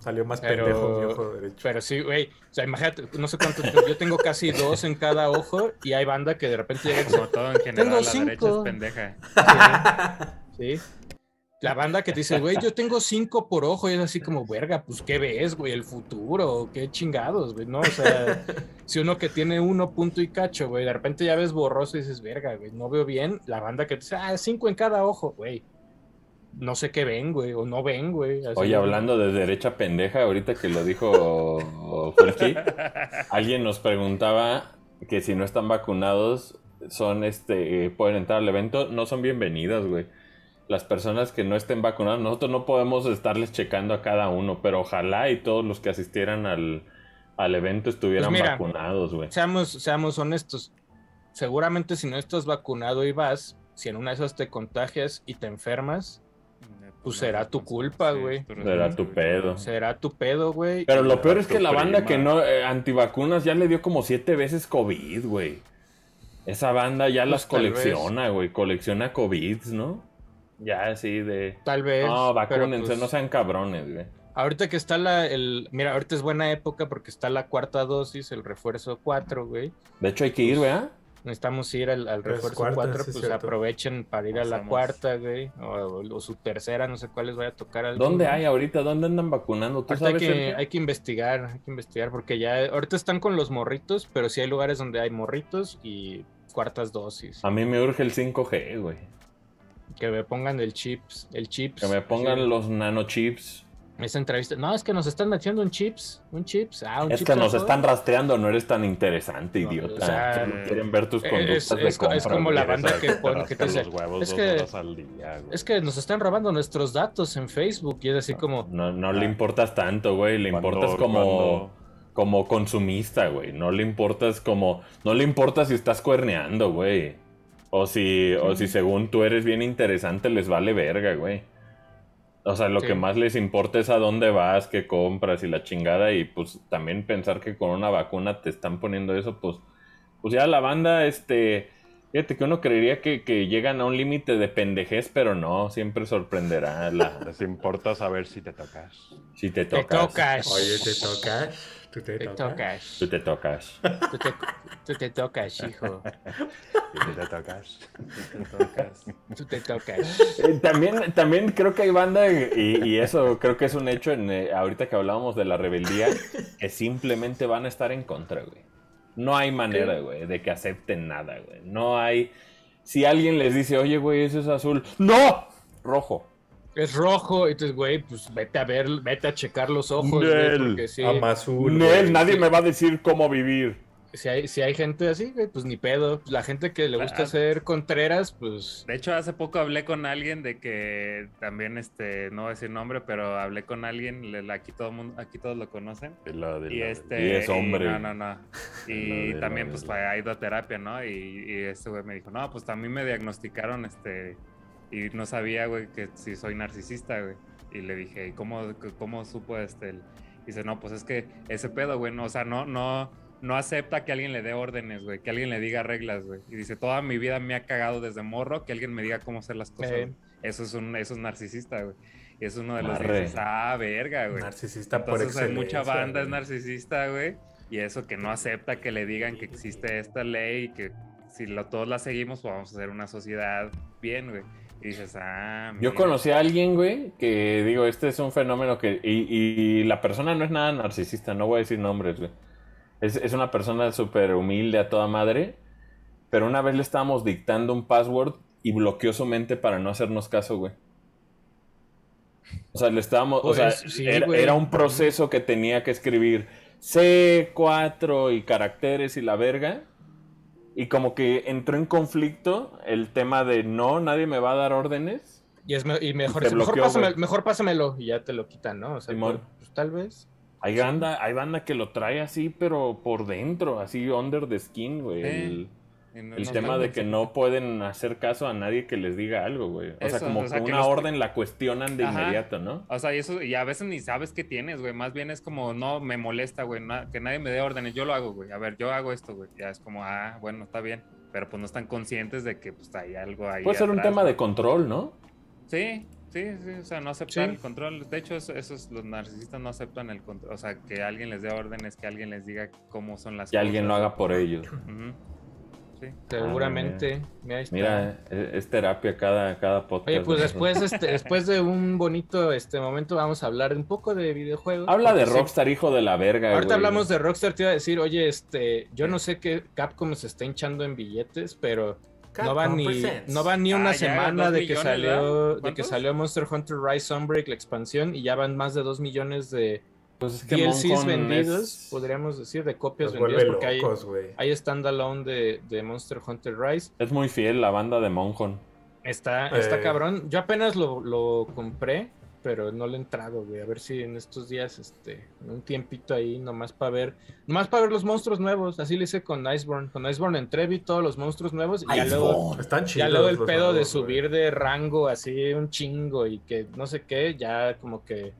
Speaker 2: Salió más pendejo mi ojo derecho.
Speaker 1: Pero sí, güey. O sea, imagínate, no sé cuánto. yo tengo casi dos en cada ojo y hay banda que de repente llega.
Speaker 5: Como todo en general, tengo la cinco. derecha es
Speaker 1: pendeja. Sí. La banda que te dice, güey, yo tengo cinco por ojo, y es así como, verga, pues, ¿qué ves, güey? ¿El futuro? ¿Qué chingados, güey? ¿No? O sea, si uno que tiene uno punto y cacho, güey, de repente ya ves borroso y dices, verga, güey, no veo bien. La banda que te dice, ah, cinco en cada ojo, güey no sé qué ven, güey, o no ven, güey.
Speaker 3: Oye, hablando de derecha pendeja, ahorita que lo dijo alguien nos preguntaba que si no están vacunados, son este, pueden entrar al evento, no son bienvenidas, güey. Las personas que no estén vacunadas, nosotros no podemos estarles checando a cada uno, pero ojalá y todos los que asistieran al, evento estuvieran pues vacunados, güey.
Speaker 1: Seamos, seamos honestos. Seguramente si no estás vacunado y vas, si en una de esas te contagias y te enfermas, pues será tu culpa, güey.
Speaker 3: será tu pedo.
Speaker 1: Será tu pedo, güey.
Speaker 3: Pero lo peor es que la banda que no, eh, antivacunas ya le dio como siete veces COVID, güey. Esa banda ya pues las colecciona, güey. Colecciona COVID, ¿no? Ya así de.
Speaker 1: Tal vez.
Speaker 3: No, vacúnense, pues no sean cabrones, güey.
Speaker 1: Ahorita que está la. El, mira, ahorita es buena época porque está la cuarta dosis, el refuerzo 4, güey.
Speaker 3: De hecho, hay que ir, ¿verdad?
Speaker 1: Necesitamos ir al, refuerzo 4, pues aprovechen para ir a la cuarta, güey, o, su tercera, no sé cuál les vaya a tocar.
Speaker 3: ¿Dónde hay ahorita? ¿Dónde andan vacunando?
Speaker 1: ¿Tú sabes hay, que, hay que investigar, hay que investigar, porque ya ahorita están con los morritos, pero sí hay lugares donde hay morritos y cuartas dosis.
Speaker 3: A mí me urge el 5G, güey.
Speaker 1: Que me pongan el chips, el chips.
Speaker 3: Que me pongan los nanochips.
Speaker 1: Esa entrevista. No, es que nos están haciendo un chips. Un chips. Ah, un
Speaker 3: es que nos están rastreando, no eres tan interesante, idiota. quieren ver tus conductas
Speaker 1: es,
Speaker 3: de
Speaker 1: Es como la banda que, pone, que te dice. Es que, es que nos están robando nuestros datos en Facebook. Y es así como.
Speaker 3: No, no le importas tanto, güey. Le importas como. Como consumista, güey. No le importas como. No le importa si estás cuerneando, güey. O si, o si según tú eres bien interesante, les vale verga, güey. O sea, lo que más les importa es a dónde vas, qué compras y la chingada. Y pues también pensar que con una vacuna te están poniendo eso, pues, pues ya la banda, este, fíjate que uno creería que, llegan a un límite de pendejez, pero no, siempre sorprenderá. La...
Speaker 4: Les importa saber si te tocas.
Speaker 3: Si te tocas. Te
Speaker 1: tocas.
Speaker 2: Oye, te tocas. Tú te,
Speaker 1: tocas.
Speaker 3: Tú te tocas.
Speaker 1: Tú te, tocas, hijo.
Speaker 4: Tú te tocas.
Speaker 1: Tú te tocas.
Speaker 3: Eh, también, también creo que hay banda, y, eso creo que es un hecho en, eh, ahorita que hablábamos de la rebeldía, que simplemente van a estar en contra, güey. No hay manera, güey, de que acepten nada, güey. No hay... Si alguien les dice, oye, güey, eso es azul. ¡No! Rojo.
Speaker 1: Es rojo. Y entonces, güey, pues vete a ver, vete a checar los ojos, güey,
Speaker 3: Nel.
Speaker 1: porque sí.
Speaker 3: Nel,
Speaker 2: güey.
Speaker 3: nadie me va a decir cómo vivir.
Speaker 1: Si hay, si hay gente así, güey, pues ni pedo. La gente que le gusta
Speaker 5: Ah.
Speaker 1: hacer contreras, pues.
Speaker 5: De hecho, hace poco hablé con alguien de que también, este, no voy a decir nombre, pero hablé con alguien, le- aquí todo mundo, aquí todos lo conocen. Y este.
Speaker 3: Y es hombre.
Speaker 5: no, no, no. Y también, pues, ha ido a terapia, ¿no? Y, y este güey me dijo, no, pues también me diagnosticaron, este. Y no sabía, güey, que si soy narcisista, güey. Y le dije, ¿y cómo, cómo supo este? el-?" Dice, no, pues es que ese pedo, güey, no, o sea, no, no, no acepta que alguien le dé órdenes, güey, que alguien le diga reglas, güey. Y dice, toda mi vida me ha cagado desde morro que alguien me diga cómo hacer las cosas.
Speaker 1: Eh.
Speaker 5: Eso es un, eso es narcisista, güey. Y es uno de los que
Speaker 3: Arre.
Speaker 5: dices, ah, verga, güey.
Speaker 2: Narcisista por
Speaker 5: Entonces hay
Speaker 2: excelencia.
Speaker 5: mucha banda es narcisista, güey. Y eso que no acepta que le digan que existe esta ley y que si lo, todos la seguimos, pues vamos a hacer una sociedad bien, güey. Y dices, ah,
Speaker 3: Yo conocí a alguien, güey, que digo, este es un fenómeno que... Y, y la persona no es nada narcisista, no voy a decir nombres, güey. Es, es una persona súper humilde a toda madre, pero una vez le estábamos dictando un password y bloqueó su mente para no hacernos caso, güey. O sea, le estábamos... o sea,
Speaker 1: Pues, sí,
Speaker 3: era, era un proceso que tenía que escribir C4 y caracteres y la verga. Y como que entró en conflicto el tema de no, nadie me va a dar órdenes.
Speaker 1: Y, es me- y mejor, mejor, pásame- mejor pásamelo y ya te lo quitan, ¿no? O sea, pues, pues, tal vez.
Speaker 3: Hay banda, hay banda que lo trae así, pero por dentro, así under the skin, güey. El,
Speaker 5: no-
Speaker 3: el tema de que no pueden hacer caso a nadie que les diga algo, güey. O sea, como
Speaker 5: o sea,
Speaker 3: que
Speaker 5: que
Speaker 3: una
Speaker 5: los-
Speaker 3: orden la cuestionan de
Speaker 5: Ajá.
Speaker 3: inmediato, ¿no?
Speaker 5: O sea, y eso, y a veces ni sabes qué tienes, güey. Más bien es como, no, me molesta, güey. na- que nadie me dé órdenes. Yo lo hago, güey. A ver, yo hago esto, güey. Ya es como, ah, bueno, está bien. Pero pues no están conscientes de que pues hay algo ahí.
Speaker 3: Puede ser un tema
Speaker 5: güey.
Speaker 3: de control, ¿no?
Speaker 5: Sí, sí, sí, o sea, no aceptar
Speaker 1: Sí.
Speaker 5: el control. De hecho, eso- esos, los narcisistas no aceptan el control. O sea, que alguien les dé órdenes, que alguien les diga cómo son las
Speaker 3: Que
Speaker 5: cosas.
Speaker 3: alguien lo haga por ellos.
Speaker 5: Ujú. Sí.
Speaker 1: Seguramente. Mira, ahí está.
Speaker 3: Mira, es, es terapia cada, cada podcast.
Speaker 1: Oye, pues después, este, después de un bonito este momento, vamos a hablar un poco de videojuegos.
Speaker 3: Habla de
Speaker 1: sí,
Speaker 3: Rockstar, hijo de la verga,
Speaker 1: Ahorita
Speaker 3: güey.
Speaker 1: hablamos de Rockstar, te iba a decir, oye, este, yo no sé qué Capcom se está hinchando en billetes, pero no va ni, no va ni una
Speaker 5: Ah,
Speaker 1: semana de que
Speaker 5: millones,
Speaker 1: salió, de que salió Monster Hunter Rise Sunbreak, la expansión, y ya van más de dos millones de
Speaker 3: Pues es que
Speaker 1: DLCs
Speaker 3: Moncon
Speaker 1: vendidos,
Speaker 3: es-
Speaker 1: podríamos decir, de copias
Speaker 2: Los
Speaker 1: vendidas, porque hay,
Speaker 2: locos, güey.
Speaker 1: hay standalone de, de Monster Hunter Rise.
Speaker 3: Es muy fiel la banda de Monjon.
Speaker 1: Está, está
Speaker 2: Eh.
Speaker 1: cabrón. Yo apenas lo, lo compré, pero no le he entrado, güey. A ver si en estos días, este, un tiempito ahí, nomás para ver, nomás para ver los monstruos nuevos. Así le hice con Iceborne. Con Iceborne entré, vi todos los monstruos nuevos y ya luego,
Speaker 2: Están chidos.
Speaker 1: ya luego el pedo de subir
Speaker 2: güey.
Speaker 1: de rango así un chingo y que no sé qué, ya como que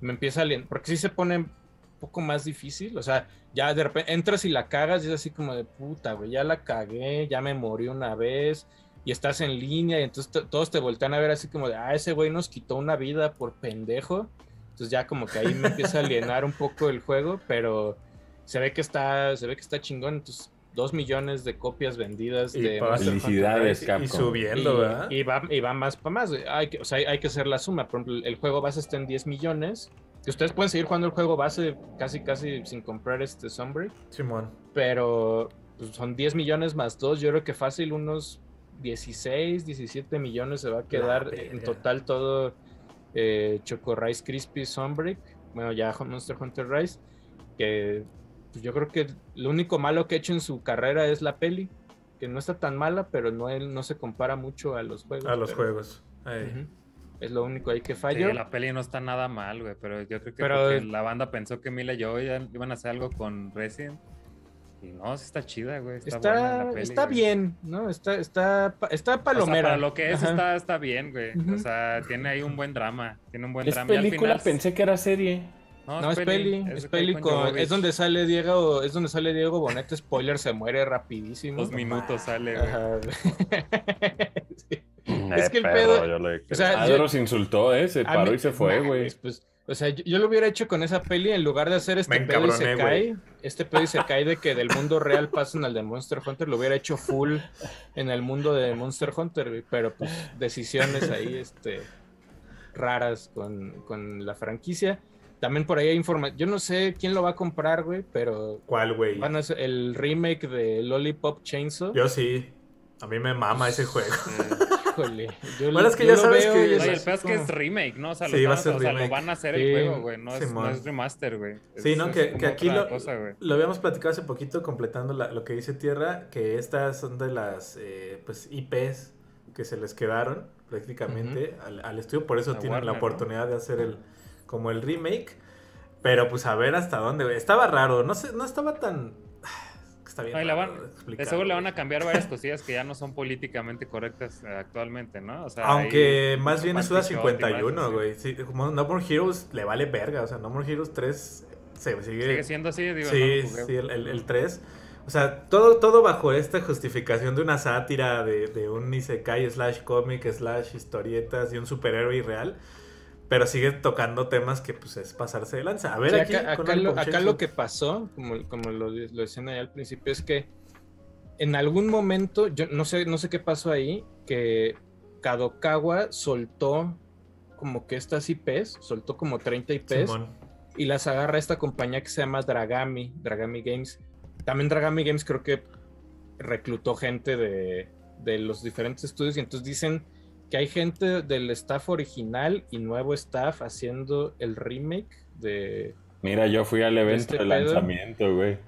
Speaker 1: me empieza a alien- porque sí se pone un poco más difícil, o sea, ya de repente entras y la cagas y es así como de puta, güey, ya la cagué, ya me morí una vez y estás en línea y entonces todos te voltean a ver así como de, ah, ese güey nos quitó una vida por pendejo. Entonces ya como que ahí me empieza a alienar un poco el juego, pero se ve que está, se ve que está chingón. Entonces, dos millones de copias vendidas
Speaker 2: Y
Speaker 1: de
Speaker 3: Felicidades,
Speaker 2: Y-
Speaker 3: Capcom.
Speaker 2: Y subiendo,
Speaker 1: y,
Speaker 2: ¿verdad?
Speaker 1: y va, y va más para más. Hay que, o sea, hay, que hacer la suma. Por ejemplo, el juego base está en 10 millones. Que ustedes pueden seguir jugando el juego base casi, casi sin comprar este Sunbreak.
Speaker 2: Simón.
Speaker 1: Pero pues, son 10 millones más 2. Yo creo que fácil unos 16, 17 millones se va a quedar en total todo eh, Choco Rice Crispy Sunbreak. Bueno, ya Monster Hunter Rise. Que yo creo que lo único malo que ha hecho en su carrera es la peli. Que no está tan mala, pero no, él no se compara mucho a los juegos.
Speaker 2: A los
Speaker 1: pero-
Speaker 2: juegos. Ahí.
Speaker 1: Es lo único ahí que
Speaker 5: Sí,
Speaker 1: falló.
Speaker 5: la peli no está nada mal, güey, pero yo creo que
Speaker 1: Pero-
Speaker 5: porque la banda pensó que Mila y yo iban a hacer algo con Resident. Y no, sí está chida, güey. Está, buena
Speaker 1: Está,
Speaker 5: la peli,
Speaker 1: está
Speaker 5: güey.
Speaker 1: bien, ¿no? Está, está, pa- está
Speaker 5: O sea,
Speaker 1: palomera.
Speaker 5: para lo que es, está, está bien, güey. O sea, tiene ahí un buen drama. Tiene un buen
Speaker 3: Es
Speaker 5: drama. Y al
Speaker 3: película,
Speaker 5: final-
Speaker 3: pensé que era serie.
Speaker 1: No, es peli, es, peli con, es donde sale Diego, es donde sale Diego Bonete, spoiler, se muere rapidísimo.
Speaker 5: Dos minutos sale, güey.
Speaker 1: Ajá. Sí. Es que el pedo-
Speaker 4: yo le
Speaker 1: o sea,
Speaker 3: Adoro se insultó, ¿eh? Se paró
Speaker 1: mí-
Speaker 3: y se fue,
Speaker 1: nah,
Speaker 3: güey.
Speaker 1: pues, o sea, yo, yo lo hubiera hecho con esa peli en lugar de hacer este
Speaker 2: Me
Speaker 1: pedo y se cae. Este pedo y se cae de que del mundo real pasan al de Monster Hunter. Lo hubiera hecho full en el mundo de Monster Hunter, pero pues decisiones ahí, este, raras con, con la franquicia. También por ahí hay información. Yo no sé quién lo va a comprar, güey, pero
Speaker 2: ¿Cuál, güey?
Speaker 1: van a hacer el remake de Lollipop Chainsaw.
Speaker 2: Yo sí. A mí me mama ese juego.
Speaker 1: Híjole. Yo,
Speaker 2: Bueno, es que ya
Speaker 1: lo
Speaker 2: sabes
Speaker 1: veo
Speaker 2: que-
Speaker 1: es
Speaker 5: Oye, el peor es que es remake, ¿no? O sea, lo,
Speaker 2: Sí, va a
Speaker 5: están-
Speaker 2: ser
Speaker 5: o sea, lo van a hacer
Speaker 1: Sí.
Speaker 5: el juego, güey. No es, no es remaster, güey.
Speaker 2: Sí,
Speaker 5: Es-
Speaker 2: ¿no?
Speaker 5: es
Speaker 2: Que, que aquí lo,
Speaker 5: cosa,
Speaker 2: lo habíamos platicado hace poquito, completando la- lo que dice Tierra, que estas son de las eh, pues, IPs que se les quedaron prácticamente al, al estudio, por eso tienen la oportunidad de hacer el como el remake, pero pues a ver hasta dónde, güey. estaba raro, no sé, no estaba tan está bien.
Speaker 5: La van-
Speaker 2: de
Speaker 5: seguro le van a cambiar varias cosillas que ya no son políticamente correctas eh, actualmente, ¿no? O sea,
Speaker 2: Aunque más bien es
Speaker 5: y
Speaker 2: 51,
Speaker 5: más,
Speaker 2: güey. Sí, como No More Heroes le vale verga, o sea, No More Heroes 3 se sigue
Speaker 5: Sigue siendo así, digo,
Speaker 2: Sí,
Speaker 5: no
Speaker 2: sí, el, el, el 3. O sea, todo, todo bajo esta justificación de una sátira, de, de un Isekai slash cómic slash historietas y un superhéroe irreal. Pero sigue tocando temas que pues es pasarse de lanza. A ver,
Speaker 1: Sí,
Speaker 2: aquí,
Speaker 1: acá, lo, acá que pasó, como, como lo, lo decían ahí al principio, es que en algún momento, yo no sé, no sé qué pasó ahí, que Kadokawa soltó como que estas IPs, soltó como 30 IPs
Speaker 2: Simón.
Speaker 1: y las agarra esta compañía que se llama Dragami, Dragami Games. También Dragami Games creo que reclutó gente de, de los diferentes estudios y entonces dicen que hay gente del staff original y nuevo staff haciendo el remake de
Speaker 3: Mira, yo fui al evento
Speaker 1: Este
Speaker 3: de lanzamiento, güey.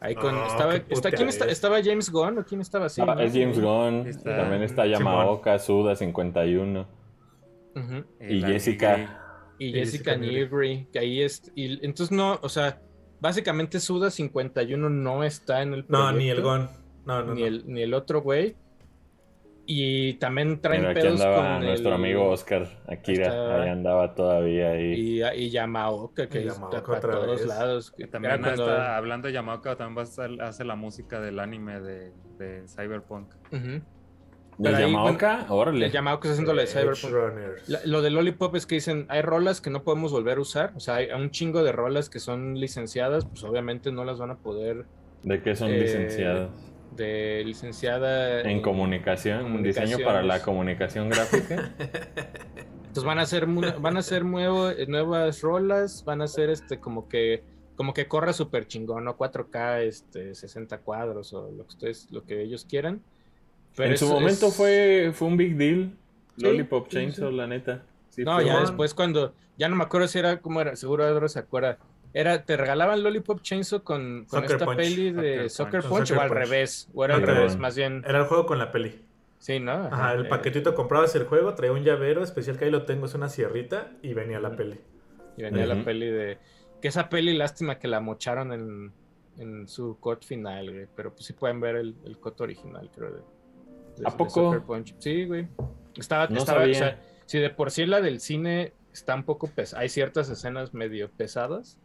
Speaker 1: ahí con
Speaker 2: Oh,
Speaker 1: estaba,
Speaker 2: qué
Speaker 1: está, ¿quién está-
Speaker 2: puteadez.
Speaker 1: estaba James Gunn o quién estaba así?
Speaker 3: Ah,
Speaker 1: ¿no?
Speaker 3: es James Gunn,
Speaker 5: Está-
Speaker 3: también está. Yamaoka, Suda 51
Speaker 1: Ujú.
Speaker 5: El
Speaker 3: y. Jessica.
Speaker 1: Y
Speaker 2: Y
Speaker 1: Jessica
Speaker 2: Jessica Nigri.
Speaker 1: Que ahí es y entonces no, o sea, básicamente Suda 51 no está en el
Speaker 2: No, ni el
Speaker 1: proyecto.
Speaker 2: Gon. No, no,
Speaker 1: ni,
Speaker 2: no.
Speaker 1: el, ni el otro güey. Y también traen
Speaker 3: Mira, aquí
Speaker 1: pedos
Speaker 3: andaba
Speaker 1: con
Speaker 3: nuestro
Speaker 1: el-
Speaker 3: amigo Oscar Akira,
Speaker 1: Está-
Speaker 3: ahí andaba todavía ahí.
Speaker 1: Y, y Yamaoka, que
Speaker 2: Y
Speaker 1: está
Speaker 2: Yamaoka
Speaker 1: para
Speaker 2: otra
Speaker 1: todos
Speaker 2: vez.
Speaker 1: lados.
Speaker 5: Que también
Speaker 1: cuando-
Speaker 5: está, hablando de Yamaoka, también va a hacer- hace la música del anime de, de Cyberpunk.
Speaker 1: Ujú.
Speaker 3: ¿De
Speaker 1: pero ahí,
Speaker 3: Yamaoka? Órale.
Speaker 1: El Yamaoka está haciendo la de Cyberpunk.
Speaker 2: Runners.
Speaker 1: La- lo de Lollipop es que dicen, hay rolas que no podemos volver a usar. O sea, hay un chingo de rolas que son licenciadas, pues obviamente no las van a poder
Speaker 3: ¿De qué son
Speaker 1: Eh,
Speaker 3: licenciados?
Speaker 1: De licenciada
Speaker 3: En comunicación, un diseño para la comunicación gráfica.
Speaker 1: Entonces van a mu- van a hacer nuevo- nuevas rolas, van a hacer este como que como que corra súper chingón, ¿no? 4K, este, 60 cuadros o lo que ustedes, lo que ellos quieran. Pero
Speaker 3: en su momento
Speaker 1: es-
Speaker 3: fue, fue un big deal.
Speaker 1: Sí,
Speaker 3: Lollipop
Speaker 1: sí,
Speaker 3: Chainsaw,
Speaker 1: sí.
Speaker 3: la neta. Sí
Speaker 1: No, ya después cuando, ya no me acuerdo si era, cómo era, seguro Edro se acuerda. Era, te regalaban Lollipop Chainsaw con, con esta
Speaker 2: Punch.
Speaker 1: peli de
Speaker 5: Soccer
Speaker 1: Soccer
Speaker 2: Punch.
Speaker 1: Punch,
Speaker 2: Soccer
Speaker 1: o al
Speaker 2: Punch.
Speaker 1: revés, o era al revés,
Speaker 3: revés.
Speaker 1: más bien.
Speaker 2: Era el juego con la peli.
Speaker 1: Sí, ¿no?
Speaker 2: Ajá, el
Speaker 1: eh,
Speaker 2: paquetito comprabas el juego, traía un llavero especial que ahí lo tengo, es una sierrita y venía la peli.
Speaker 1: Y venía la peli de. Que esa peli, lástima que la mocharon en, en su cut final, güey. Pero pues sí pueden ver el, el cut original, creo. De, de-
Speaker 3: ¿A poco?
Speaker 1: Punch. Sí, güey. Estaba,
Speaker 3: No
Speaker 1: estaba,
Speaker 3: sabía.
Speaker 1: o sea, si de por sí la del cine está un poco pesada. Hay ciertas escenas medio pesadas.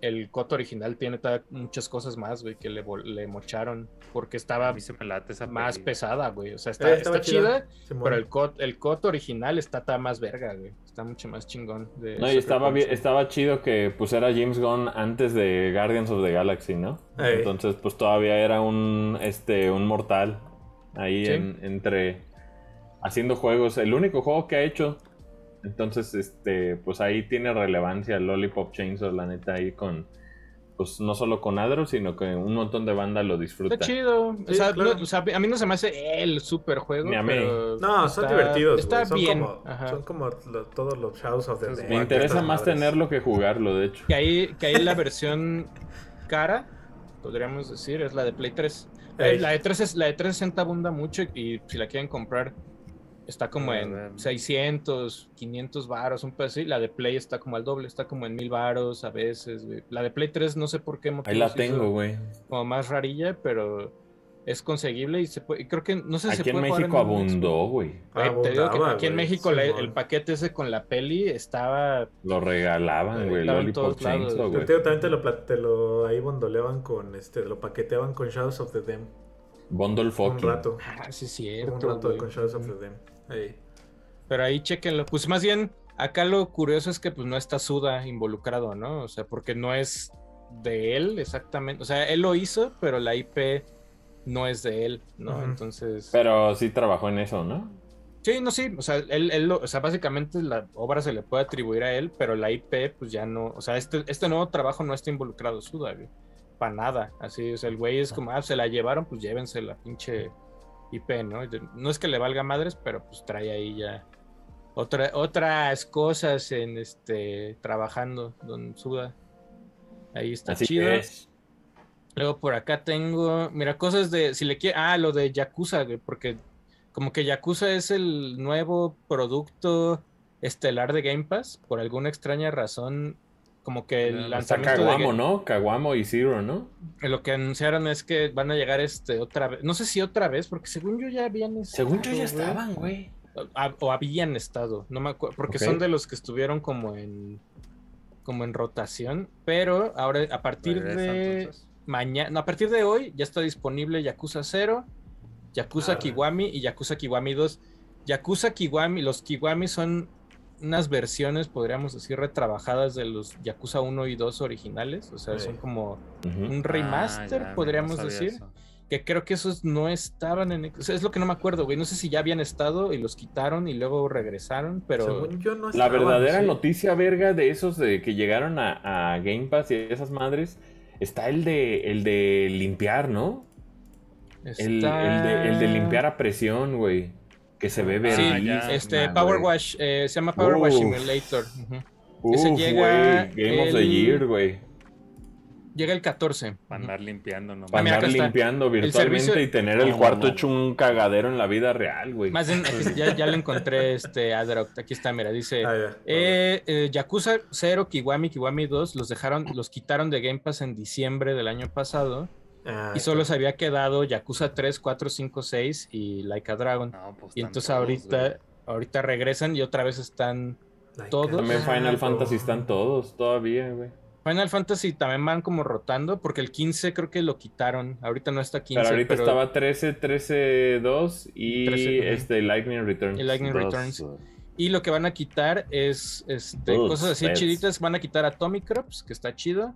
Speaker 1: El cut original tiene muchas cosas más, güey, que le, mocharon. Porque estaba
Speaker 5: mí se me late esa
Speaker 1: más
Speaker 5: peli.
Speaker 1: pesada, güey. O sea, está,
Speaker 2: Eh,
Speaker 1: está chida, pero el cut, el cut original está, está más verga, güey. Está mucho más chingón. de
Speaker 3: No, y estaba, bien- estaba chido que pues era James Gunn antes de Guardians of the Galaxy, ¿no?
Speaker 2: Ey.
Speaker 3: Entonces pues todavía era un este un mortal ahí
Speaker 1: Sí.
Speaker 3: en- entre haciendo juegos, el único juego que ha hecho. Entonces este pues ahí tiene relevancia Lollipop Chainsaw la neta ahí con pues no solo con Adro, sino que un montón de banda lo disfruta.
Speaker 1: Está chido.
Speaker 2: Sí,
Speaker 1: o, sea,
Speaker 2: claro.
Speaker 1: no- o sea, a mí no se me hace el super juego.
Speaker 3: Ni a mí.
Speaker 1: pero
Speaker 2: No, son divertidos.
Speaker 1: Está
Speaker 2: son
Speaker 1: bien.
Speaker 2: Como, son como lo- todos los Shadows of the
Speaker 5: Me
Speaker 2: Dead,
Speaker 3: Me interesa más
Speaker 2: madres.
Speaker 3: tenerlo que jugarlo, de hecho.
Speaker 1: Que ahí, que ahí la versión cara, podríamos decir, es la de Play 3.
Speaker 2: Ey.
Speaker 1: Eh, La de 3 es, la de 360 abunda mucho y si la quieren comprar está como
Speaker 5: A
Speaker 1: en
Speaker 5: ver.
Speaker 1: 600, 500 varos, un pedo así. La de Play está como al doble, está como en 1000 varos a veces. güey. La de Play 3 no sé por qué motivo
Speaker 3: Ahí la tengo, güey.
Speaker 1: Como más rarilla, pero es conseguible y se puede, y creo que no sé si se
Speaker 3: Aquí en
Speaker 1: puede
Speaker 3: México
Speaker 1: un
Speaker 3: abundó, güey.
Speaker 1: Güey, te digo que aquí en
Speaker 2: güey,
Speaker 1: México la-
Speaker 2: Simón.
Speaker 1: el paquete ese con la peli estaba
Speaker 3: Lo regalaban, güey.
Speaker 1: En
Speaker 3: Lollipop
Speaker 1: todos lados.
Speaker 3: Chainsaw, güey.
Speaker 2: te digo, también te lo, pla- te lo ahí bondoleaban con, este, lo paqueteaban con Shadows of the Dem.
Speaker 3: Bundle
Speaker 2: Un
Speaker 3: fucking.
Speaker 2: rato.
Speaker 1: Ah, sí, es
Speaker 2: Un
Speaker 1: cierto.
Speaker 2: rato
Speaker 1: güey.
Speaker 2: con Shadows of the Dem.
Speaker 1: Pero ahí chequenlo. Pues más bien, acá lo curioso es que pues no está Suda involucrado, ¿no? O sea, porque no es de él exactamente. O sea, él lo hizo, pero la IP no es de él, ¿no? Entonces.
Speaker 3: Pero sí trabajó en eso, ¿no?
Speaker 1: Sí, no, sí. O sea, él, él lo- o sea, básicamente la obra se le puede atribuir a él, pero la IP, pues ya no. O sea, este, este nuevo trabajo no está involucrado Suda, güey. Para nada. Así, o sea, el güey es como, ah, se la llevaron, pues llévense la pinche IP, ¿no? No es que le valga madres, pero pues trae ahí ya otra, otras cosas en este trabajando, Don Suda. Ahí está chido. Luego por acá tengo, mira, cosas de, si le quiere, ah, lo de Yakuza, porque como que Yakuza es el nuevo producto estelar de Game Pass, por alguna extraña razón, como que el
Speaker 3: lanzamiento Kawamo, ¿no? Kawamo y Zero, ¿no?
Speaker 1: Lo que anunciaron es que van a llegar este otra vez, no sé si otra vez, porque según yo ya habían
Speaker 3: Según yo ya estaban, güey.
Speaker 1: O, habían estado, no me acuerdo, porque son de los que estuvieron como en como en rotación, pero ahora a partir de mañana, no, a partir de hoy ya está disponible Yakuza 0, Yakuza ah. Kiwami y Yakuza Kiwami 2. Yakuza Kiwami, los Kiwami son unas versiones, podríamos decir, retrabajadas de los Yakuza 1 y 2 originales. O sea, son como un remaster, ah, podríamos decir. Que creo que esos no estaban en. es lo que no me acuerdo, güey. No sé si ya habían estado y los quitaron y luego regresaron, pero.
Speaker 3: la verdadera noticia, verga, de esos de que llegaron a, a Game Pass y esas madres, está el de, el de limpiar, ¿no? El, de, limpiar a presión, güey. Que se ve
Speaker 1: verde. Sí, este, Power Wash, eh, se llama Power Wash Simulator.
Speaker 3: Ese llega. Game of the Year, güey.
Speaker 1: Llega el 14.
Speaker 5: Para andar limpiando, ¿no?
Speaker 3: Para andar limpiando virtualmente y tener el cuarto hecho un cagadero en la vida real, güey.
Speaker 1: Más bien, ya, ya le encontré este Adrock. Aquí está, mira, dice ah, eh, eh, Yakuza 0, Kiwami, Kiwami 2 los dejaron, los quitaron de Game Pass en diciembre del año pasado. Ah, y solo se había quedado Yakuza 3, 4, 5, 6 y Like a Dragon. Pues, y entonces ahorita, ahorita regresan y otra vez están todos.
Speaker 3: También Final Fantasy están todos todavía, güey.
Speaker 1: Final Fantasy también van como rotando, porque el 15 creo que lo quitaron. Ahorita no está 15.
Speaker 3: Pero ahorita estaba 13, 13, 2 y este Lightning Returns.
Speaker 1: Y Lightning Returns. Y lo que van a quitar es este, cosas así chiditas. Van a quitar Atomic Crops, que está chido.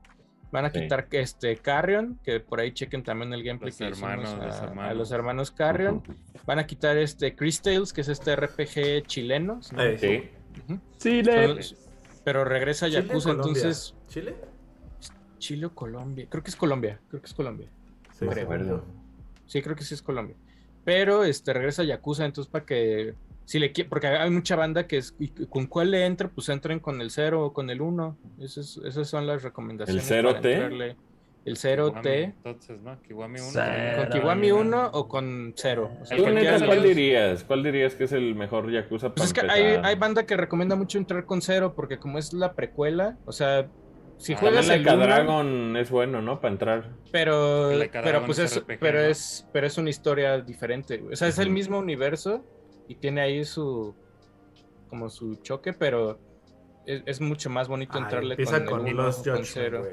Speaker 1: Van a quitar este Carrion, que por ahí chequen también el gameplay que hermanos, a, los hermanos Carrion. Van a quitar este Crystals, que es este RPG chileno.
Speaker 3: sí.
Speaker 1: Chile. pero regresa a Yakuza, entonces. ¿Chile? Chile o Colombia. Creo que es Colombia. Creo que es Colombia.
Speaker 3: Sí, creo.
Speaker 1: Sí, creo que sí es Colombia. Pero este regresa a Yakuza, entonces para que si le porque hay mucha banda que es con cuál le entra, pues entren con el 0 o con el 1. Esas, esas son las recomendaciones.
Speaker 3: ¿El 0T?
Speaker 1: El 0T.
Speaker 5: Entonces, ¿no? Kiwami 1.
Speaker 1: Con Kiwami 1 o con 0.
Speaker 3: ¿Cuál dirías? ¿Cuál dirías que es el mejor Yakuza
Speaker 1: pues es que hay, hay, banda que recomienda mucho entrar con 0 porque como es la precuela, o sea, si juegas
Speaker 3: el Dragon es bueno, ¿no? Para entrar.
Speaker 1: Pero, pero pues es, pero es, pero es una historia diferente. O sea, es el mismo universo, y tiene ahí su como su choque, pero es, mucho más bonito entrarle con, el los cero.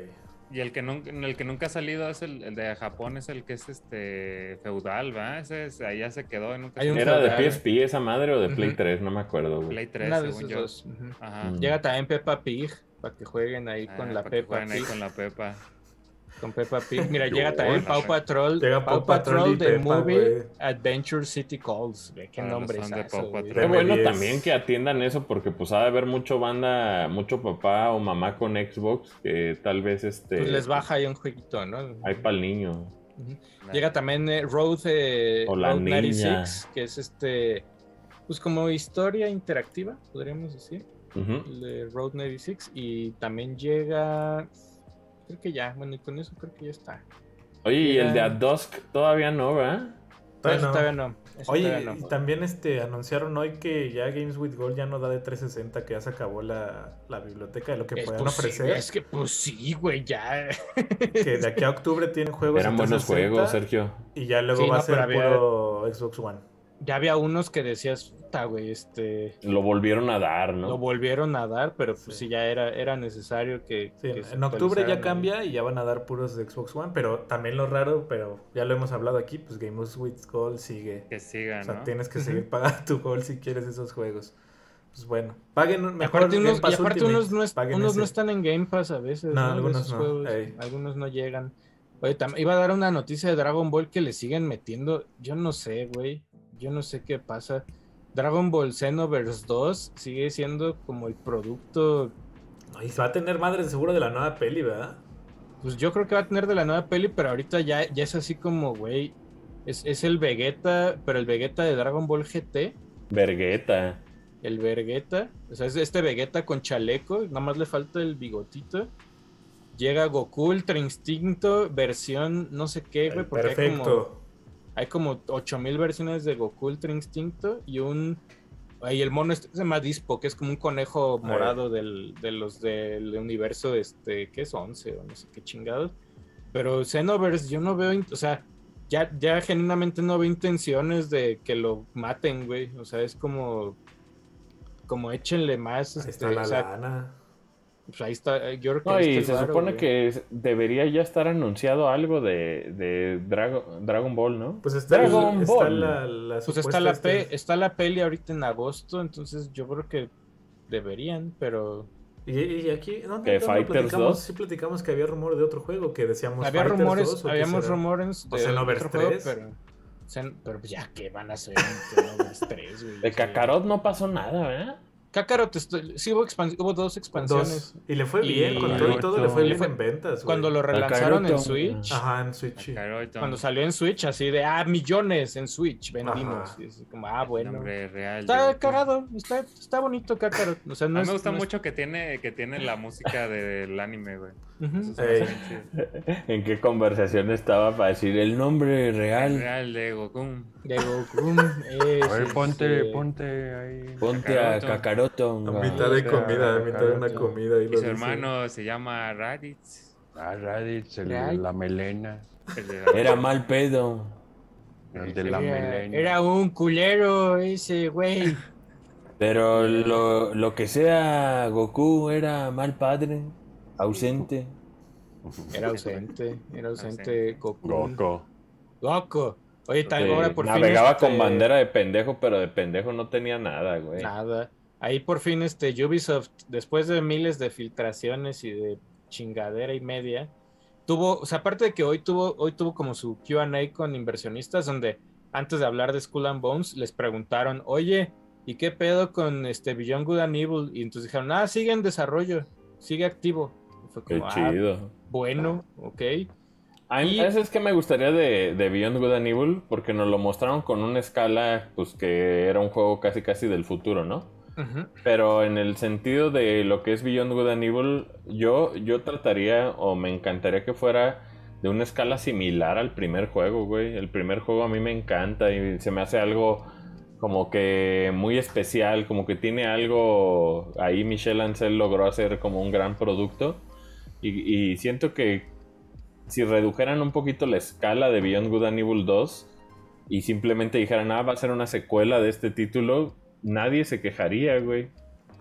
Speaker 5: Y el que, nunca, el que nunca ha salido es el, de Japón, es el que es este feudal, ¿va? Ese es, ahí ya se quedó. Nunca
Speaker 3: ¿Era de PSP esa madre o de Play 3? No me acuerdo,
Speaker 5: Play 3, según yo.
Speaker 1: Mm. Llega también Peppa Pig, para que jueguen ahí ah, con la.
Speaker 5: Ahí con la Peppa.
Speaker 1: Con Peppa Pig. Mira, llega también Paw Patrol. Llega Paw, Patrol, de Movie Adventure City Calls. qué nombre es
Speaker 3: Qué bueno también que atiendan eso porque pues ha de haber mucho banda, mucho papá o mamá con Xbox que tal vez este...
Speaker 1: Pues les baja ahí un jueguito, ¿no?
Speaker 3: Hay para el niño.
Speaker 1: Llega también eh, Road, eh, Road 96, que es este... Pues como historia interactiva, podríamos decir. de Road 96. Y también llega creo que ya, bueno, y con eso creo que ya está.
Speaker 3: Oye, y el de At Dusk todavía no, ¿verdad?
Speaker 2: Todavía no. Oye, y también este, anunciaron hoy que ya Games with Gold ya no da de 360, que ya se acabó la, biblioteca de lo que pueden ofrecer.
Speaker 1: Es que pues sí, güey, ya.
Speaker 2: que de aquí a octubre tienen juegos.
Speaker 3: Eran buenos juegos, Sergio.
Speaker 2: Y ya luego va a ser puro Xbox One
Speaker 1: ya había unos que decías, puta, güey, este...
Speaker 3: Lo volvieron a dar, ¿no?
Speaker 1: Lo volvieron a dar, pero pues sí, ya era, era necesario que...
Speaker 2: en octubre ya cambia y ya van a dar puros de Xbox One, pero también lo raro, pero ya lo hemos hablado aquí, pues Game of with Gold sigue.
Speaker 5: Que siga,
Speaker 2: O sea, tienes que seguir pagando tu Gold si quieres esos juegos. Pues bueno, paguen mejor
Speaker 1: aparte unos, y aparte unos, no, unos no, están en Game Pass a veces, no, Algunos, no. algunos no llegan. Oye, iba a dar una noticia de Dragon Ball que le siguen metiendo, yo no sé, güey yo no sé qué pasa. Dragon Ball Xenoverse 2 sigue siendo como el producto.
Speaker 2: Y se va a tener madre seguro de la nueva peli, ¿verdad?
Speaker 1: Pues yo creo que va a tener de la nueva peli, pero ahorita ya, ya es así como, güey. Es, es el Vegeta, pero el Vegeta de Dragon Ball GT.
Speaker 3: Vergueta.
Speaker 1: El Vegeta. O sea, es este Vegeta con chaleco. Nada más le falta el bigotito. Llega Goku Ultra Instinto, versión no sé qué, güey. Porque hay como,
Speaker 2: Perfecto.
Speaker 1: Hay como 8000 versiones de Goku Ultra Instinto y un. Ahí el mono este se llama Dispo, que es como un conejo morado del, de los del universo, este, ¿qué es? 11 o no sé qué chingados. Pero Xenoverse, yo no veo, o sea, ya, ya genuinamente no veo intenciones de que lo maten, güey. O sea, es como, como échenle más,
Speaker 2: Ahí
Speaker 1: este,
Speaker 2: está la
Speaker 1: o sea,
Speaker 2: lana.
Speaker 1: Pues ahí está, yo creo que
Speaker 3: No, y se supone
Speaker 1: güey.
Speaker 3: que debería ya estar anunciado algo de, de Drago- Dragon Ball, ¿no?
Speaker 2: Pues está,
Speaker 3: Dragon
Speaker 2: está
Speaker 3: Ball.
Speaker 2: la, la
Speaker 1: Pues está la,
Speaker 2: este-
Speaker 1: pe- está la peli ahorita en agosto, entonces yo creo que deberían, pero
Speaker 2: Y, y aquí, ¿dónde,
Speaker 3: ¿Que Fighters
Speaker 2: platicamos?
Speaker 3: 2?
Speaker 2: Sí platicamos que había rumor de otro juego, que decíamos
Speaker 1: había
Speaker 2: Fighters
Speaker 1: rumores,
Speaker 2: 2, ¿o qué
Speaker 1: habíamos rumores
Speaker 2: ¿O
Speaker 1: de
Speaker 2: Xenoverse
Speaker 1: otro juego,
Speaker 2: 3?
Speaker 1: pero, pero pues ya que van a ser un Xenoverse 3, güey.
Speaker 3: De
Speaker 1: Sí.
Speaker 3: Kakarot no pasó nada, ¿verdad?
Speaker 1: Kakarot, estoy- sí hubo, hubo dos expansiones.
Speaker 2: Dos. Y le fue
Speaker 1: Y-
Speaker 2: bien, con todo y todo, le fue bien
Speaker 1: fue-
Speaker 2: en ventas, güey.
Speaker 1: Cuando lo relanzaron en. Switch,
Speaker 2: Ajá, en Switch. sí.
Speaker 5: Kakarot,
Speaker 1: cuando salió en Switch, así de, ah, millones en Switch vendimos. Y es como, ah, bueno.
Speaker 5: real.
Speaker 1: Está
Speaker 5: Goku.
Speaker 1: cagado, está, está bonito Kakarot. O sea, no
Speaker 5: A mí
Speaker 1: es-
Speaker 5: me gusta
Speaker 1: no es-
Speaker 5: mucho que tiene, que tiene la música del anime, güey. Chido.
Speaker 3: ¿En qué conversación estaba para decir el nombre
Speaker 5: El
Speaker 3: real?
Speaker 5: real de Goku.
Speaker 1: De Goku.
Speaker 4: A ver, ponte,
Speaker 1: sí.
Speaker 4: ponte ahí.
Speaker 3: Ponte a
Speaker 5: Kakaroto.
Speaker 2: A mitad de comida, a mitad de una comida. Y,
Speaker 5: Y
Speaker 2: lo
Speaker 5: su
Speaker 2: dice.
Speaker 5: hermano se llama Raditz.
Speaker 4: Ah, Raditz, el de la melena.
Speaker 3: Era mal pedo.
Speaker 4: El de la
Speaker 1: Era,
Speaker 4: melena.
Speaker 1: era un culero ese güey.
Speaker 3: Pero lo, lo que sea Goku era mal padre, ausente.
Speaker 1: Era ausente, era ausente Goku.
Speaker 4: Goku.
Speaker 1: Goku. Oye, tal
Speaker 3: Sí,
Speaker 1: ahora por fin.
Speaker 3: navegaba
Speaker 1: este,
Speaker 3: con bandera de pendejo, pero de pendejo no tenía nada, güey.
Speaker 1: Nada. Ahí por fin este Ubisoft, después de miles de filtraciones y de chingadera y media, tuvo, o sea, aparte de que hoy tuvo, hoy tuvo como su QA con inversionistas, donde antes de hablar de Skull and Bones, les preguntaron, oye, ¿y qué pedo con este Beyond Good and Evil? Y entonces dijeron, ah, sigue en desarrollo, sigue activo. Y fue
Speaker 3: Qué
Speaker 1: como, "Ah,
Speaker 3: chido.
Speaker 1: bueno, ok.
Speaker 3: A mí eso es que me gustaría de, de Beyond Good and Evil, porque nos lo mostraron con una escala, pues que era un juego casi casi del futuro, ¿no? Pero en el sentido de lo que es Beyond Good and Evil, yo, yo trataría o me encantaría que fuera de una escala similar al primer juego, güey. El primer juego a mí me encanta y se me hace algo como que muy especial, como que tiene algo ahí Michel Ancel logró hacer como un gran producto y, y siento que si redujeran un poquito la escala de Beyond Good and Evil 2 y simplemente dijeran, ah, va a ser una secuela de este título, nadie se quejaría, güey.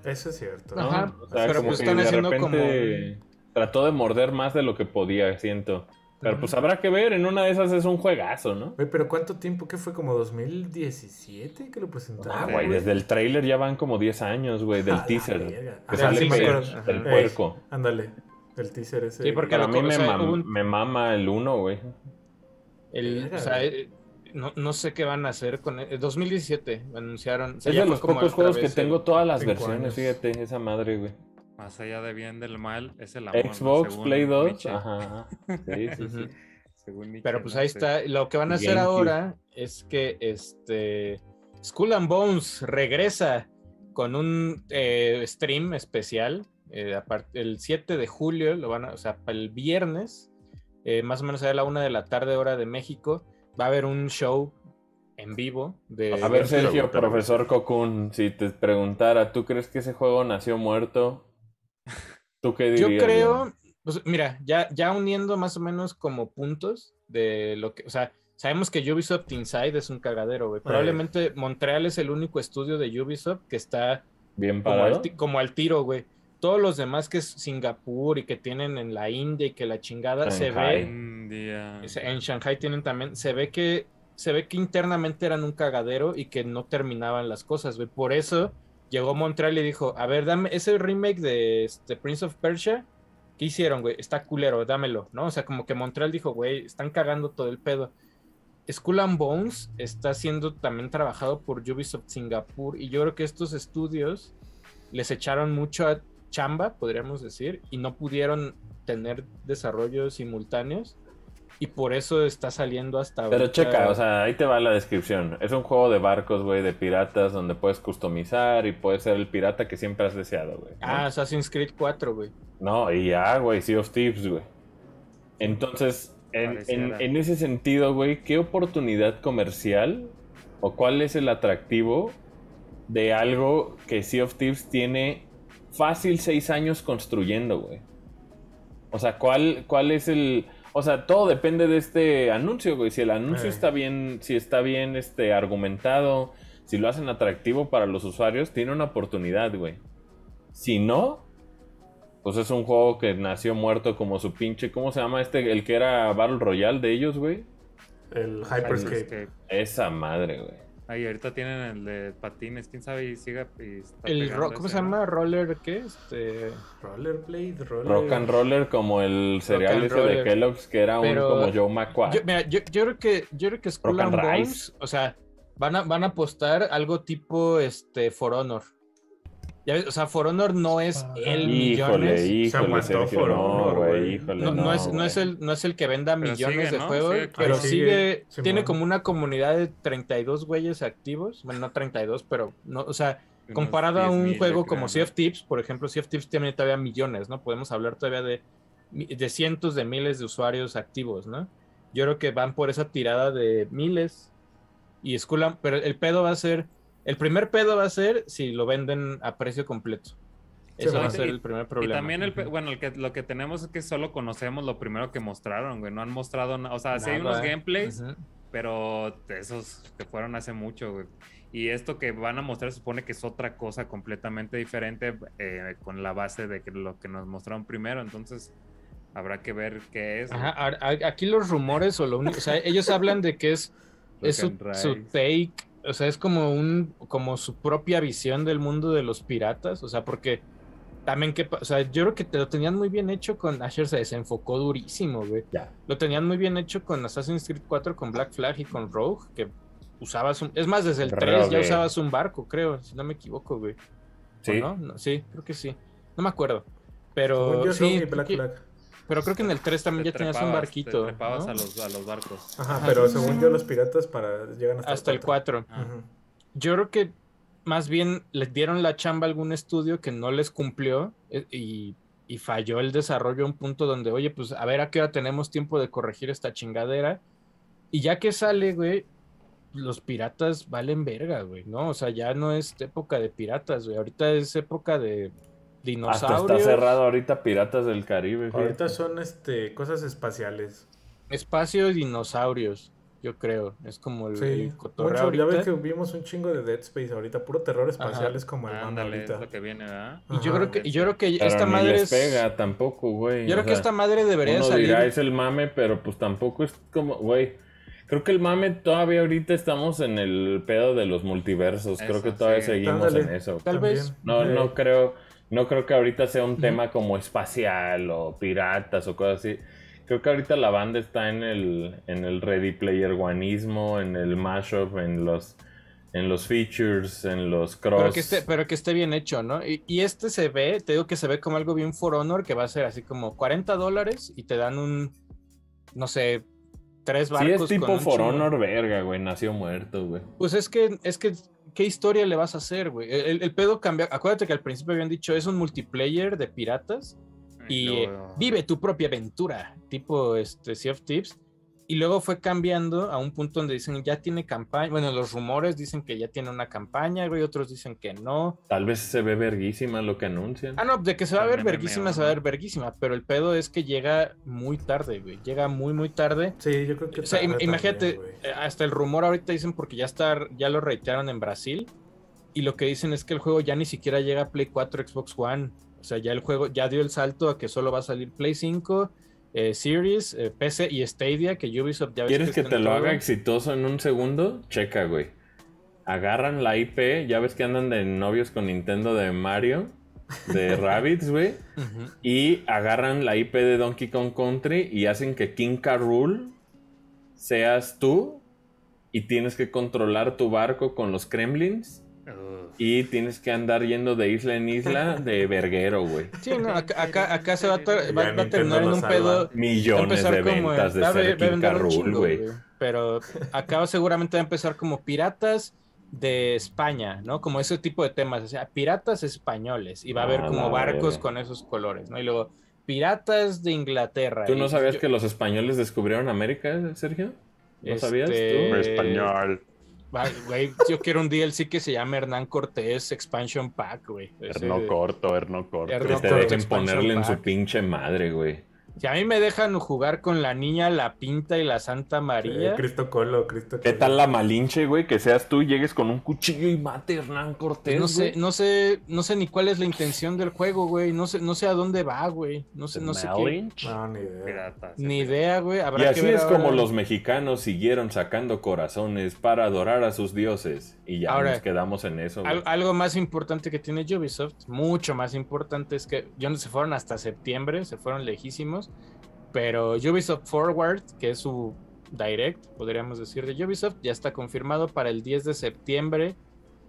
Speaker 2: Eso es cierto.
Speaker 3: ¿no?
Speaker 1: Ajá,
Speaker 3: O sea,
Speaker 1: pero
Speaker 3: como
Speaker 1: pues
Speaker 3: que
Speaker 1: están
Speaker 3: de
Speaker 1: haciendo
Speaker 3: repente Trató de morder más de lo que podía, siento. Pero pues habrá que ver, en una de esas es un juegazo, ¿no?
Speaker 2: Güey, pero ¿cuánto tiempo? ¿Qué fue? ¿Como 2017 que lo presentaron?
Speaker 3: Ah, güey, desde el trailer ya van como 10 años, güey, del teaser. Que
Speaker 2: Ah,
Speaker 3: sale
Speaker 2: sí
Speaker 3: el
Speaker 1: Ajá.
Speaker 3: puerco.
Speaker 2: Ándale, el teaser ese.
Speaker 1: Sí, porque
Speaker 3: Pero a mí
Speaker 1: o
Speaker 3: me,
Speaker 1: sea,
Speaker 3: mam-
Speaker 1: hubo un-
Speaker 3: me mama el 1, güey.
Speaker 1: El, o sea,
Speaker 2: güey.
Speaker 1: Eh, no, no sé qué van a hacer con el 2017 anunciaron. o sea,
Speaker 3: Es de los pocos juegos que tengo todas las versiones,
Speaker 2: años.
Speaker 3: fíjate, esa madre, güey.
Speaker 5: Más allá de bien del mal, es el amor.
Speaker 3: Xbox,
Speaker 5: Según
Speaker 3: Play 2,
Speaker 5: Nietzsche.
Speaker 3: ajá. Sí, sí, sí.
Speaker 5: Según
Speaker 1: Pero pues
Speaker 5: no
Speaker 1: ahí
Speaker 5: sé.
Speaker 1: está. Lo que van a hacer ahora es que este Skull and Bones regresa con un eh, stream especial. eh, el 7 de julio, lo van a, o sea, para el viernes, eh, más o menos a la una de la tarde, hora de México, va a haber un show en vivo de.
Speaker 3: A ver, Sergio, profesor Cocoon, si te preguntara, ¿tú crees que ese juego nació muerto? ¿Tú qué
Speaker 1: Yo
Speaker 3: dirías?
Speaker 1: creo, pues mira, ya, ya uniendo más o menos como puntos de lo que, o sea, sabemos que Ubisoft Inside es un cagadero, güey. Probablemente Montreal es el único estudio de Ubisoft que está
Speaker 3: ¿Bien
Speaker 1: como
Speaker 3: parado?
Speaker 1: al, como al tiro, güey. Todos los demás que es Singapur y que tienen en la India y que la chingada se ve,
Speaker 5: India.
Speaker 1: en Shanghai tienen también, se ve que se ve que internamente eran un cagadero y que no terminaban las cosas, güey. Por eso llegó Montreal y dijo, a ver, dame ese remake de este Prince of Persia, ¿qué hicieron, güey? Está culero, dámelo, ¿no? O sea, como que Montreal dijo, güey, están cagando todo el pedo. Skull and Bones está siendo también trabajado por Ubisoft Singapur y yo creo que estos estudios les echaron mucho a chamba, podríamos decir, y no pudieron tener desarrollos simultáneos. y por eso está saliendo hasta
Speaker 3: Pero checa, o sea, ahí te va la descripción. Es un juego de barcos, güey, de piratas, donde puedes customizar y puedes ser el pirata que siempre has deseado, güey.
Speaker 1: Ah, Assassin's Creed 4, güey.
Speaker 3: No, y ya, güey, Sea of Thieves, güey. Entonces, en, en, en ese sentido, güey, ¿qué oportunidad comercial o cuál es el atractivo de algo que Sea of Thieves tiene fácil seis años construyendo, güey? O sea, ¿cuál, cuál es el o sea, todo depende de este anuncio, güey. Si el anuncio está bien, si está bien este, argumentado, si lo hacen atractivo para los usuarios, tiene una oportunidad, güey. Si no, pues es un juego que nació muerto como su pinche. ¿Cómo se llama este? El que era Battle Royale de ellos, güey.
Speaker 2: El Hyperscape.
Speaker 3: Esa madre, güey.
Speaker 5: Ahí ahorita tienen el de patines, quién sabe y siga y está
Speaker 1: El ro- ¿Cómo
Speaker 5: ese,
Speaker 1: se
Speaker 5: ¿no?
Speaker 1: llama? Roller, ¿qué? Este...
Speaker 2: Rollerblade, roller...
Speaker 3: Rock and Roller como el cereal ese de
Speaker 1: Roller.
Speaker 3: Kellogg's que era un
Speaker 1: Pero-
Speaker 3: como Joe McQuarrie.
Speaker 1: Yo, mira, yo, yo creo que yo creo que Skull
Speaker 3: and
Speaker 1: and. Bones, o sea, van a, van a apostar algo tipo este For Honor. Ya ves, o sea, For Honor no es el millones.
Speaker 3: híjole.
Speaker 2: For
Speaker 3: No,
Speaker 2: Honor,
Speaker 3: güey,
Speaker 2: güey.
Speaker 3: híjole.
Speaker 1: No, no es, no,
Speaker 3: güey.
Speaker 1: es el, no es el que venda
Speaker 5: Pero
Speaker 1: millones
Speaker 5: sigue,
Speaker 1: de
Speaker 5: ¿no?
Speaker 1: juegos,
Speaker 5: Sigue
Speaker 1: pero sigue,
Speaker 2: sigue,
Speaker 1: tiene como una comunidad de 32 güeyes activos. Bueno, no 32, pero no, o sea, comparado a un
Speaker 5: 10,000,
Speaker 1: juego como
Speaker 5: creo,
Speaker 1: Sea. Thieves, por ejemplo, Sea of Thieves tiene todavía millones, ¿no? Podemos hablar todavía de, de cientos de miles de usuarios activos, ¿no? Yo creo que van por esa tirada de miles y Skull pero el pedo va a ser, el primer pedo va a ser si lo venden a precio completo.
Speaker 2: Sí,
Speaker 1: Eso va a ser
Speaker 5: Y-
Speaker 1: el primer
Speaker 5: Y
Speaker 1: problema.
Speaker 5: también el, bueno, el que, lo que tenemos es que solo conocemos lo primero que mostraron, güey. No han mostrado nada. O sea, sí hay
Speaker 1: Nada.
Speaker 5: unos gameplays, pero esos que fueron hace mucho, güey. Y esto que van a mostrar supone que es otra cosa completamente diferente eh, con la base de que lo que nos mostraron primero. Entonces, habrá que ver qué es.
Speaker 1: Ajá, a- a- aquí los rumores o lo único, o sea, ellos hablan de que es, es su, su take, o sea, es como un, como su propia visión del mundo de los piratas, o sea, porque también que, pa- o sea, yo creo que te lo tenían muy bien hecho con Asher se desenfocó durísimo, güey.
Speaker 3: Ya.
Speaker 1: Lo tenían muy bien hecho con Assassin's Creed 4, con Black Flag y con Rogue, que usabas un, es más, desde el 3 ya usabas un barco, creo, si no me equivoco, güey. ¿O
Speaker 3: Sí.
Speaker 1: no? No, Sí, creo que sí. No me acuerdo. Pero
Speaker 2: yo,
Speaker 1: sí, creo
Speaker 2: Black
Speaker 1: que-
Speaker 2: Flag.
Speaker 1: Pero creo que en el 3 también
Speaker 5: Te
Speaker 1: ya tenías un barquito.
Speaker 5: Te trepabas
Speaker 1: ¿no?
Speaker 5: a, los, a los barcos.
Speaker 2: Ajá,
Speaker 1: Ajá.
Speaker 2: pero según yo, los piratas para llegan hasta,
Speaker 1: Hasta el 4.
Speaker 5: Ah.
Speaker 2: Ujú.
Speaker 1: Yo creo que más bien les dieron la chamba a algún estudio que no les cumplió eh, y, y falló el desarrollo a un punto donde, oye, pues a ver a qué hora tenemos tiempo de corregir esta chingadera. Y ya que sale, güey, los piratas valen verga, güey, ¿no? O sea, ya no es época de piratas, güey. Ahorita es época de
Speaker 3: Hasta
Speaker 1: dinosaurios,
Speaker 3: está cerrado ahorita Piratas del Caribe. fíjate.
Speaker 2: Ahorita son este cosas espaciales.
Speaker 1: espacio y dinosaurios, yo creo. Es como el,
Speaker 2: Sí.
Speaker 1: el cotorreo
Speaker 2: Mucho, ya ves
Speaker 1: ahorita.
Speaker 2: que vimos un chingo de Dead Space ahorita. Puro terror espacial
Speaker 1: Ajá.
Speaker 2: es como el
Speaker 5: Ándale, es
Speaker 2: ahorita.
Speaker 5: lo que viene, ¿verdad?
Speaker 1: Y yo creo que, yo creo que
Speaker 3: Pero
Speaker 1: esta
Speaker 3: ni
Speaker 1: madre
Speaker 3: les
Speaker 1: es...
Speaker 3: pega tampoco, güey.
Speaker 1: Yo
Speaker 3: o
Speaker 1: creo que
Speaker 3: sea,
Speaker 1: esta madre debería
Speaker 3: uno
Speaker 1: salir.
Speaker 3: dirá es el mame, pero pues tampoco es como, güey. Creo que el mame todavía ahorita estamos en el pedo de los multiversos. creo
Speaker 5: Eso,
Speaker 3: que todavía
Speaker 5: sí.
Speaker 3: seguimos
Speaker 2: Ándale.
Speaker 3: en eso.
Speaker 1: Tal vez.
Speaker 3: No,
Speaker 2: Eh,
Speaker 3: no creo, no creo que ahorita sea un tema como espacial o piratas o cosas así. Creo que ahorita la banda está en el, en el ready player oneismo, en el mashup, en los, en los features, en los cross.
Speaker 1: Pero que, esté, pero que esté bien hecho, ¿no? Y, y este se ve, te digo que se ve como algo bien For Honor, que va a ser así como 40 dólares y te dan un, no sé, tres
Speaker 3: Sí,
Speaker 1: barcos.
Speaker 3: es tipo
Speaker 1: con
Speaker 3: For. Honor, verga, güey. Nació muerto, güey.
Speaker 1: Pues es que, es que, ¿qué historia le vas a hacer, güey? El, el pedo cambia. Acuérdate que al principio habían dicho, es un multiplayer de piratas y vive tu propia aventura, tipo este, Sea of Tips. Y luego fue cambiando a un punto donde dicen ya tiene campaña. Bueno, los rumores dicen que ya tiene una campaña, güey. Otros dicen que no.
Speaker 3: Tal vez se ve verguísima lo que anuncian.
Speaker 1: Ah, no, de que se va a ver verguísima, se va a ver verguísima. Pero el pedo es que llega muy tarde, güey. Llega muy, muy tarde.
Speaker 2: Sí, yo creo que
Speaker 1: O sea, imagínate,
Speaker 2: también,
Speaker 1: eh, hasta el rumor ahorita dicen porque ya está, ya lo reiteraron en Brasil. Y lo que dicen es que el juego ya ni siquiera llega a Play 4, Xbox One. O sea, ya el juego ya dio el salto a que solo va a salir Play 5, eh, Series, eh, PC y Stadia, que Ubisoft ya ves
Speaker 3: ¿Quieres que te lo haga exitoso en un segundo? Checa, güey. Agarran la IP, ya ves que andan de novios con Nintendo de Mario, de Rabbids, güey. Y agarran la IP de Donkey Kong Country y hacen que King K. Rool seas tú y tienes que controlar tu barco con los Kremlins Y tienes que andar yendo de isla en isla de verguero, güey.
Speaker 1: Sí, no, acá, acá, acá se va a, va, va a terminar en un pedo.
Speaker 3: Millones de ventas de Serkin Carrul, güey.
Speaker 1: Pero acá seguramente va a empezar como piratas de España, ¿no? Como ese tipo de temas, o sea, piratas españoles, y va a haber como barcos con esos colores, ¿no? Y luego, piratas de Inglaterra.
Speaker 3: ¿Tú no sabías que los españoles descubrieron América, Sergio? ¿No sabías
Speaker 4: este, tú? Español.
Speaker 1: Güey, yo quiero un DLC que se llame Hernán Cortés Expansion Pack, güey.
Speaker 4: Herno corto, Herno corto.
Speaker 3: que te dejen ponerle en su pinche madre, güey.
Speaker 1: Si a mí me dejan jugar con la niña, la pinta y la Santa María.
Speaker 2: Cristo Colo, Cristo Colo.
Speaker 3: ¿Qué tal la malinche, güey? Que seas tú y llegues con un cuchillo y mate a Hernán Cortés.
Speaker 1: No sé, no sé, no sé ni cuál es la intención del juego, güey. No sé, no sé a dónde va, güey. No sé, no sé qué.
Speaker 2: No, ni idea.
Speaker 1: ni idea, güey.
Speaker 3: Y así es como los mexicanos siguieron sacando corazones para adorar a sus dioses. Y ya nos quedamos en eso.
Speaker 1: algo más importante que tiene Ubisoft, mucho más importante, es que ya no se fueron hasta septiembre, se fueron lejísimos pero Ubisoft Forward, que es su direct, podríamos decir, de Ubisoft, ya está confirmado para el 10 de septiembre,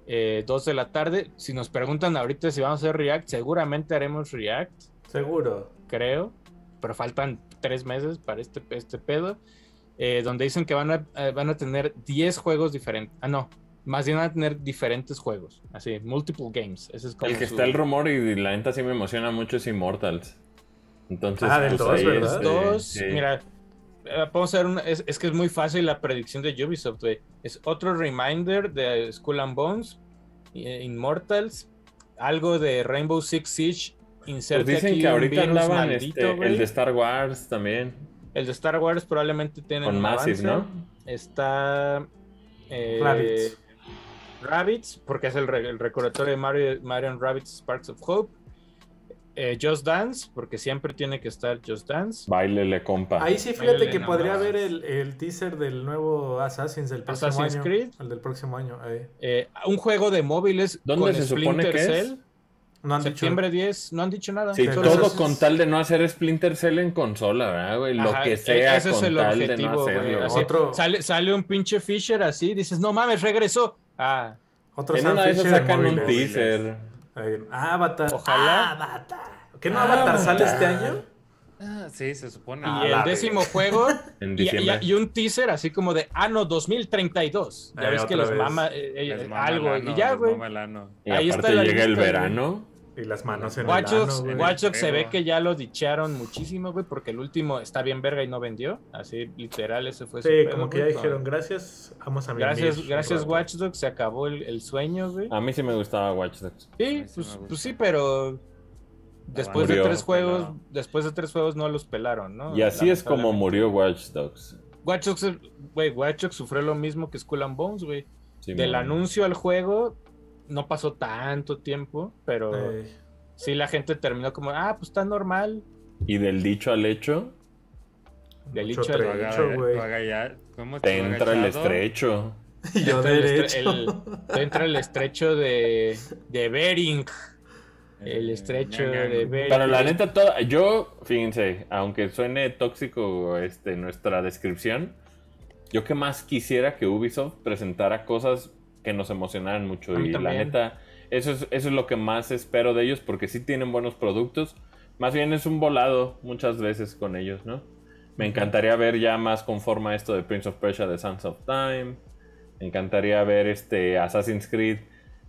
Speaker 1: 2 eh, de la tarde. Si nos preguntan ahorita si vamos a hacer React, seguramente haremos React.
Speaker 2: Seguro.
Speaker 1: Creo, pero faltan tres meses para este, este pedo. Eh, donde dicen que van a, eh, van a tener 10 juegos diferentes. Ah, no, más bien van a tener diferentes juegos, así, multiple games. Ese es
Speaker 3: el que está el rumor y la neta sí me emociona mucho es Immortals. Entonces,
Speaker 2: ah, del 2, pues, ¿verdad?
Speaker 1: Dos, mira, vamos a ver, es, que es muy fácil la predicción de Ubisoft, güey. Es otro reminder de Skull and Bones, eh, Immortals, algo de Rainbow Six Siege,
Speaker 3: inserte pues dicen que ahorita andaban este, el de Star Wars también.
Speaker 1: El de Star Wars probablemente tiene
Speaker 3: Con Massive, ¿no?
Speaker 1: Está... Eh, Rabbits. Rabbits, porque es el, el recordatorio de Mario, Mario Rabbits Sparks of Hope. Eh, Just Dance, porque siempre tiene que estar Just Dance.
Speaker 3: Bailele, compa.
Speaker 2: Ahí sí, fíjate que podría haber el, teaser del nuevo Assassin's del próximo Assassin's año. Creed. El del próximo año.
Speaker 1: Eh, un juego de móviles
Speaker 3: ¿Dónde con se Splinter supone Cell.
Speaker 1: No han Septiembre 10, no han dicho nada.
Speaker 3: Sí, todo con tal de no hacer Splinter Cell en consola, ¿verdad, güey? Lo que sea ese con es el tal objetivo, de no hacerlo.
Speaker 1: Otro... Sale, sale un pinche Fisher así, dices, no mames, regresó. Ah.
Speaker 3: Otro en una de esas sacan un teaser.
Speaker 2: Avatar.
Speaker 1: Ojalá.
Speaker 2: Avatar. ¿Qué no Avatar sale este año?
Speaker 5: Ah, sí, se supone.
Speaker 1: Y el décimo juego. y, un teaser así como de ano 2032. Ya eh, ves que los mama, eh, eh, algo. y ya, güey.
Speaker 3: Ahí está llega el verano.
Speaker 2: Y las manos en
Speaker 1: Watch el Watch Dogs se ve que ya lo dicharon muchísimo, güey, porque el último está bien verga y no vendió. Así, literal, ese fue
Speaker 2: su Sí, como que ya dijeron, gracias, vamos a
Speaker 1: Gracias, gracias Watch Dogs, se acabó el, sueño, güey.
Speaker 3: A mí sí me gustaba Watch Dogs.
Speaker 1: Sí, pues, pues sí, pero después de tres juegos, después de tres juegos no los pelaron, ¿no?
Speaker 3: Y así es como murió Watch Dogs.
Speaker 1: Watch Dogs, güey, Watch Dogs sufrió lo mismo que Skull and Bones, güey. Del anuncio al juego no pasó tanto tiempo, pero sí la gente terminó como, ah, pues está normal.
Speaker 3: ¿Y del dicho al hecho?
Speaker 1: Del dicho al hecho, güey.
Speaker 3: Te entra el estrecho.
Speaker 2: Yo derecho.
Speaker 1: te entra el estrecho de, de Bering. El estrecho de Bering.
Speaker 3: Pero la neta, toda, yo, fíjense, aunque suene tóxico este, nuestra descripción, yo que más quisiera que Ubisoft presentara cosas que nos emocionaran mucho. Y la neta, eso es, eso es lo que más espero de ellos, porque sí tienen buenos productos. Más bien es un volado muchas veces con ellos, ¿no? Me encantaría ver ya más conforme a esto de Prince of Persia de Sons of Time. Me encantaría ver este Assassin's Creed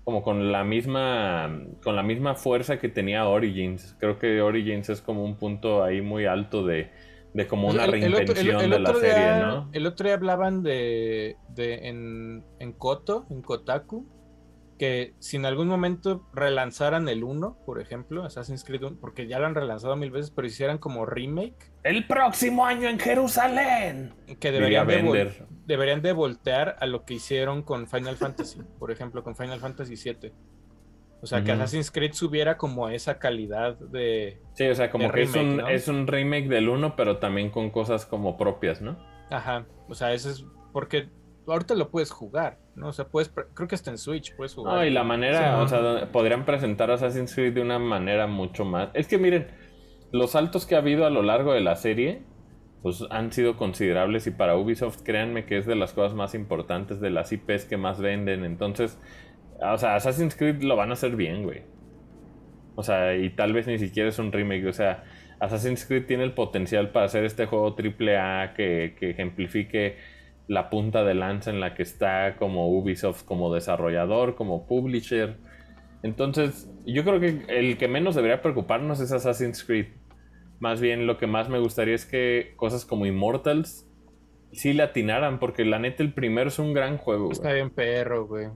Speaker 3: como con la misma con la misma fuerza que tenía Origins. Creo que Origins es como un punto ahí muy alto de, de como una reinvención de la serie, ¿no?
Speaker 1: El otro día hablaban de, de en, en Koto, en Kotaku, que si en algún momento relanzaran el 1, por ejemplo, Assassin's Creed 1, porque ya lo han relanzado mil veces, pero hicieran como remake.
Speaker 3: El próximo año en Jerusalén.
Speaker 1: Que deberían de, deberían de voltear a lo que hicieron con Final Fantasy, por ejemplo, con Final Fantasy 7. O sea, que Assassin's Creed subiera como esa calidad de.
Speaker 3: Sí, o sea, como que es, un, es un remake del 1, pero también con cosas como propias, ¿no?
Speaker 1: Ajá. O sea, eso es porque ahorita lo puedes jugar, ¿no? O sea, puedes, creo que está en Switch puedes jugar.
Speaker 3: No, y la manera, o sea, podrían presentar Assassin's Creed de una manera mucho más. Es que miren, los saltos que ha habido a lo largo de la serie, pues han sido considerables y para Ubisoft, créanme que es de las cosas más importantes, de las IPs que más venden. Entonces, O sea, Assassin's Creed lo van a hacer bien, güey. O sea, y tal vez ni siquiera es un remake. O sea, Assassin's Creed tiene el potencial para hacer este juego AAA que, que ejemplifique la punta de lanza en la que está como Ubisoft, como desarrollador, como publisher. Entonces, yo creo que el que menos debería preocuparnos es Assassin's Creed. Más bien, lo que más me gustaría es que cosas como Immortals sí le atinaran, porque la neta el primero es un gran juego.
Speaker 1: Está bien perro, güey.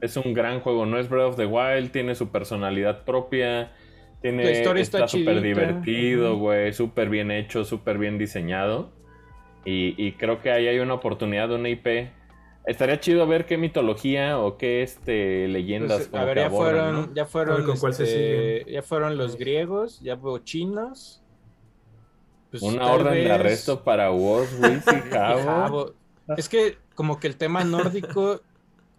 Speaker 3: Es un gran juego, no es Breath of the Wild, tiene su personalidad propia, tiene,
Speaker 1: La historia está
Speaker 3: súper divertido, güey, súper bien hecho, súper bien diseñado. Y, y creo que ahí hay una oportunidad de una IP. Estaría chido ver qué mitología o qué este, leyendas
Speaker 1: Pues,
Speaker 3: como
Speaker 1: a ver, ya
Speaker 3: abordan,
Speaker 1: fueron,
Speaker 3: ¿no?
Speaker 1: ya
Speaker 2: ver,
Speaker 1: fueron,
Speaker 2: ¿con cuál se
Speaker 1: este, ya fueron los griegos, ya hubo chinos. Pues,
Speaker 3: Una orden de arresto para Wars, Wiz y. Jabo.
Speaker 1: Es que como que el tema nórdico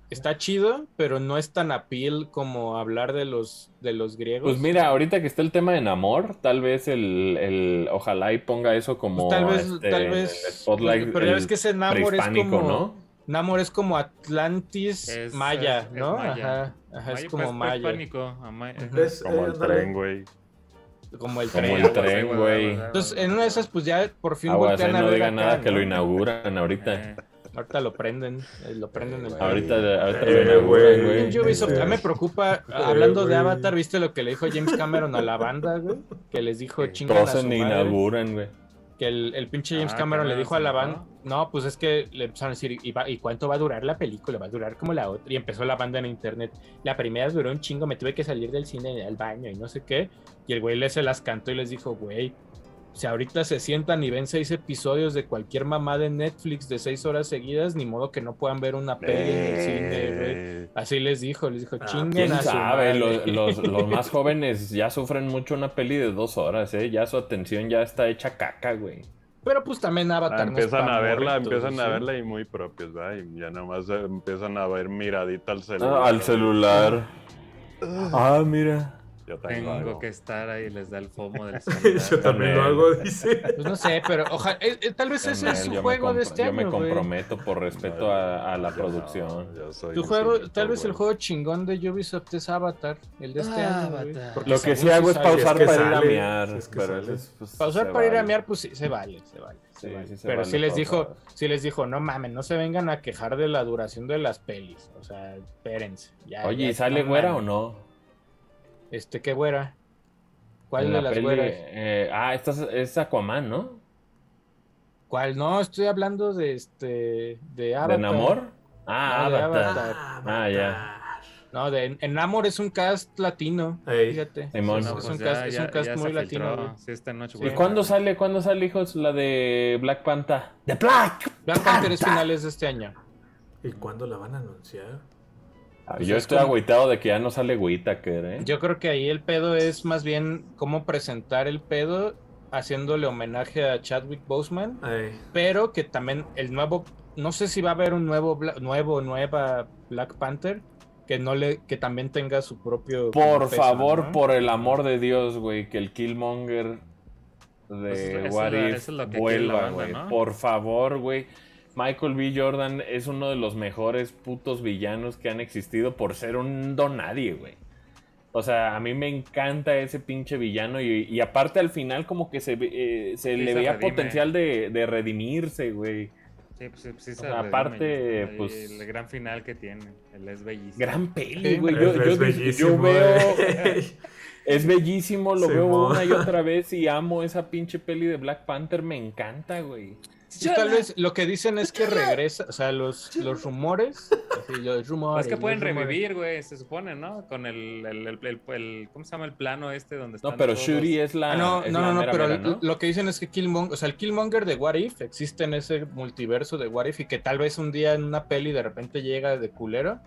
Speaker 1: está chido, pero no es tan appeal como hablar de los de los griegos.
Speaker 3: Pues mira, ahorita que está el tema de Namor, tal vez el, el ojalá y ponga eso como
Speaker 1: Pues tal vez,
Speaker 3: este,
Speaker 1: tal
Speaker 3: el
Speaker 1: vez.
Speaker 3: spotlight
Speaker 1: pero ya ves que ese Namor es como.
Speaker 3: ¿no?
Speaker 1: Namor es como Atlantis
Speaker 5: Es,
Speaker 1: maya,
Speaker 5: es- es
Speaker 1: ¿no?
Speaker 5: maya.
Speaker 1: Ajá, ajá, es como
Speaker 5: pues,
Speaker 1: maya.
Speaker 4: Como
Speaker 2: eh,
Speaker 4: el tren, güey.
Speaker 1: Como el
Speaker 3: Como
Speaker 1: tren.
Speaker 3: el tren, güey.
Speaker 1: Entonces, en una de esas, pues ya por fin
Speaker 3: Aguas,
Speaker 1: voltean
Speaker 3: eh,
Speaker 1: a
Speaker 3: no
Speaker 1: ver
Speaker 3: digan
Speaker 1: acá,
Speaker 3: nada que
Speaker 1: ¿no?
Speaker 3: lo inauguran ahorita.
Speaker 5: Eh,
Speaker 1: Ahorita lo prenden, eh, lo prenden el
Speaker 3: Ahorita, ahorita
Speaker 2: Eh,
Speaker 3: lo inauguran,
Speaker 2: güey.
Speaker 1: Ubisoft, a mí me preocupa, hablando de. Avatar, ¿viste lo que le dijo James Cameron a la banda, güey? Que les dijo chingan a
Speaker 3: Todos
Speaker 1: su
Speaker 3: se
Speaker 1: madre.
Speaker 3: inauguran, güey.
Speaker 1: Que el, el pinche James
Speaker 5: Ah,
Speaker 1: Cameron le dijo a
Speaker 5: ¿se
Speaker 1: la banda, no, pues es que le empezaron a decir, ¿y, va- ¿y cuánto va a durar la película? Va a durar como la otra. Y empezó la banda en internet. La primera duró un chingo, me tuve que salir del cine al baño y no sé qué. Y el güey les se las cantó y les dijo, güey, si ahorita se sientan y ven seis episodios de cualquier mamá de Netflix de seis horas seguidas, ni modo que no puedan ver una peli en el cine, güey.
Speaker 4: Eh,
Speaker 1: Así les dijo, les dijo,
Speaker 2: Ah,
Speaker 1: chinguen
Speaker 3: ¿Quién
Speaker 1: a su
Speaker 3: sabe?
Speaker 1: madre".
Speaker 3: Los, los- los más jóvenes ya sufren mucho una peli de dos horas, ¿eh? Ya su atención ya está hecha caca, güey.
Speaker 1: Pero pues también
Speaker 4: ah,
Speaker 1: Avatar no es
Speaker 4: empiezan a verla,
Speaker 1: morritos,
Speaker 4: empiezan a verla y muy propios, ¿verdad? Y ya nomás eh, empiezan a ver miradita al celular.
Speaker 3: Ah, al celular. Ah, mira.
Speaker 4: Yo también lo
Speaker 5: Tengo
Speaker 4: hago.
Speaker 5: que estar ahí, les da el fomo del
Speaker 2: Yo también lo hago, dice.
Speaker 1: Pues no sé, pero ojalá, eh, eh, tal vez ese es su juego de este
Speaker 3: Yo me
Speaker 1: año, güey.
Speaker 3: comprometo por respeto a, a la
Speaker 4: Yo
Speaker 3: producción.
Speaker 4: no, yo soy
Speaker 1: Tu juego, tal vez el juego chingón de Ubisoft es Avatar, el de este año.
Speaker 3: Lo que sí hago es pausar
Speaker 2: que
Speaker 3: para ir a mear.
Speaker 2: es que
Speaker 3: pero
Speaker 2: sale.
Speaker 3: es- pues,
Speaker 1: Pausar para ir a mear, pues sí, se vale, se vale. se
Speaker 3: Sí,
Speaker 1: vale.
Speaker 3: sí se
Speaker 1: Pero
Speaker 3: vale
Speaker 1: sí les dijo, sí les dijo, no mames, no se vengan a quejar de la duración de las pelis. O sea, espérense. ya,
Speaker 3: Oye,
Speaker 1: ya,
Speaker 3: ¿y sale
Speaker 1: no
Speaker 3: güera o no?
Speaker 1: Este, ¿qué güera? ¿Cuál
Speaker 3: En
Speaker 1: de
Speaker 3: la
Speaker 1: las
Speaker 3: peli,
Speaker 1: güeras?
Speaker 3: eh, ah, esta es, es Aquaman, ¿no?
Speaker 1: ¿Cuál? No, estoy hablando de este, de Avatar.
Speaker 3: ¿De Namor? Ah,
Speaker 1: No, de
Speaker 3: Avatar.
Speaker 1: Avatar.
Speaker 3: Ah, ya.
Speaker 1: No, de en Namor es un cast latino. Fíjate.
Speaker 3: Simón.
Speaker 1: Es,
Speaker 5: No,
Speaker 1: es
Speaker 5: pues
Speaker 1: un
Speaker 5: ya-
Speaker 1: cast, es
Speaker 5: ya-
Speaker 1: un cast
Speaker 5: ya se
Speaker 1: muy latino.
Speaker 5: Sí, esta noche.
Speaker 3: ¿Y cuándo sale, cuándo sale, hijos, la de Black Panther? ¡The Black!
Speaker 1: Black Panther es finales de este año.
Speaker 2: ¿Y cuándo la van a anunciar?
Speaker 3: Ah,
Speaker 1: Pues
Speaker 3: Yo
Speaker 1: es
Speaker 3: estoy
Speaker 1: como-
Speaker 3: agüitado de que ya no sale Whitaker, ¿eh?
Speaker 1: Yo creo que ahí el pedo es más bien cómo presentar el pedo haciéndole homenaje a Chadwick Boseman, pero que también el nuevo, no sé si va a haber un nuevo, Bla- nuevo, nueva Black Panther que no le, que también tenga su propio.
Speaker 3: Por
Speaker 1: peso,
Speaker 3: favor,
Speaker 1: ¿no?
Speaker 3: por el amor de Dios, güey, que el Killmonger
Speaker 5: Pues
Speaker 3: de
Speaker 5: eso-
Speaker 3: What
Speaker 5: eso es lo-
Speaker 3: If
Speaker 5: eso es lo que quiere la
Speaker 3: vuelva, güey.
Speaker 5: ¿no?
Speaker 3: Por favor, güey. Michael B. Jordan es uno de los mejores putos villanos que han existido por ser un don nadie, güey. O sea, a mí me encanta ese pinche villano y, y aparte al final como que se, ve- eh, se
Speaker 5: Sí,
Speaker 3: le
Speaker 5: se
Speaker 3: veía
Speaker 5: redime.
Speaker 3: potencial de, de redimirse, güey.
Speaker 5: Sí, pues sí, sí, se
Speaker 3: sea,
Speaker 5: redime,
Speaker 3: aparte, pues-
Speaker 5: El gran final que tiene. Él es bellísimo.
Speaker 3: Gran peli, güey.
Speaker 2: Es-
Speaker 3: Yo,
Speaker 2: es
Speaker 3: yo- yo
Speaker 2: bellísimo,
Speaker 3: veo...
Speaker 2: ey.
Speaker 3: Es bellísimo, lo veo una y otra vez y amo esa pinche peli de Black Panther, me encanta, güey.
Speaker 1: Y tal vez lo que dicen es que regresa, o sea, los, los rumores, así, los rumores.
Speaker 5: Es que pueden revivir, güey, se supone, ¿no? Con el, el, el, el- el- ¿cómo se llama el plano este donde están
Speaker 3: No, pero
Speaker 5: todos?
Speaker 3: Shuri es la.
Speaker 1: Ah, no,
Speaker 3: es
Speaker 1: no,
Speaker 3: la
Speaker 1: no, no,
Speaker 3: mera
Speaker 1: pero
Speaker 3: mera, ¿no?
Speaker 1: lo que dicen es que Killmonger, o sea, el Killmonger de What If existe en ese multiverso de What If y que tal vez un día en una peli de repente llega de culero,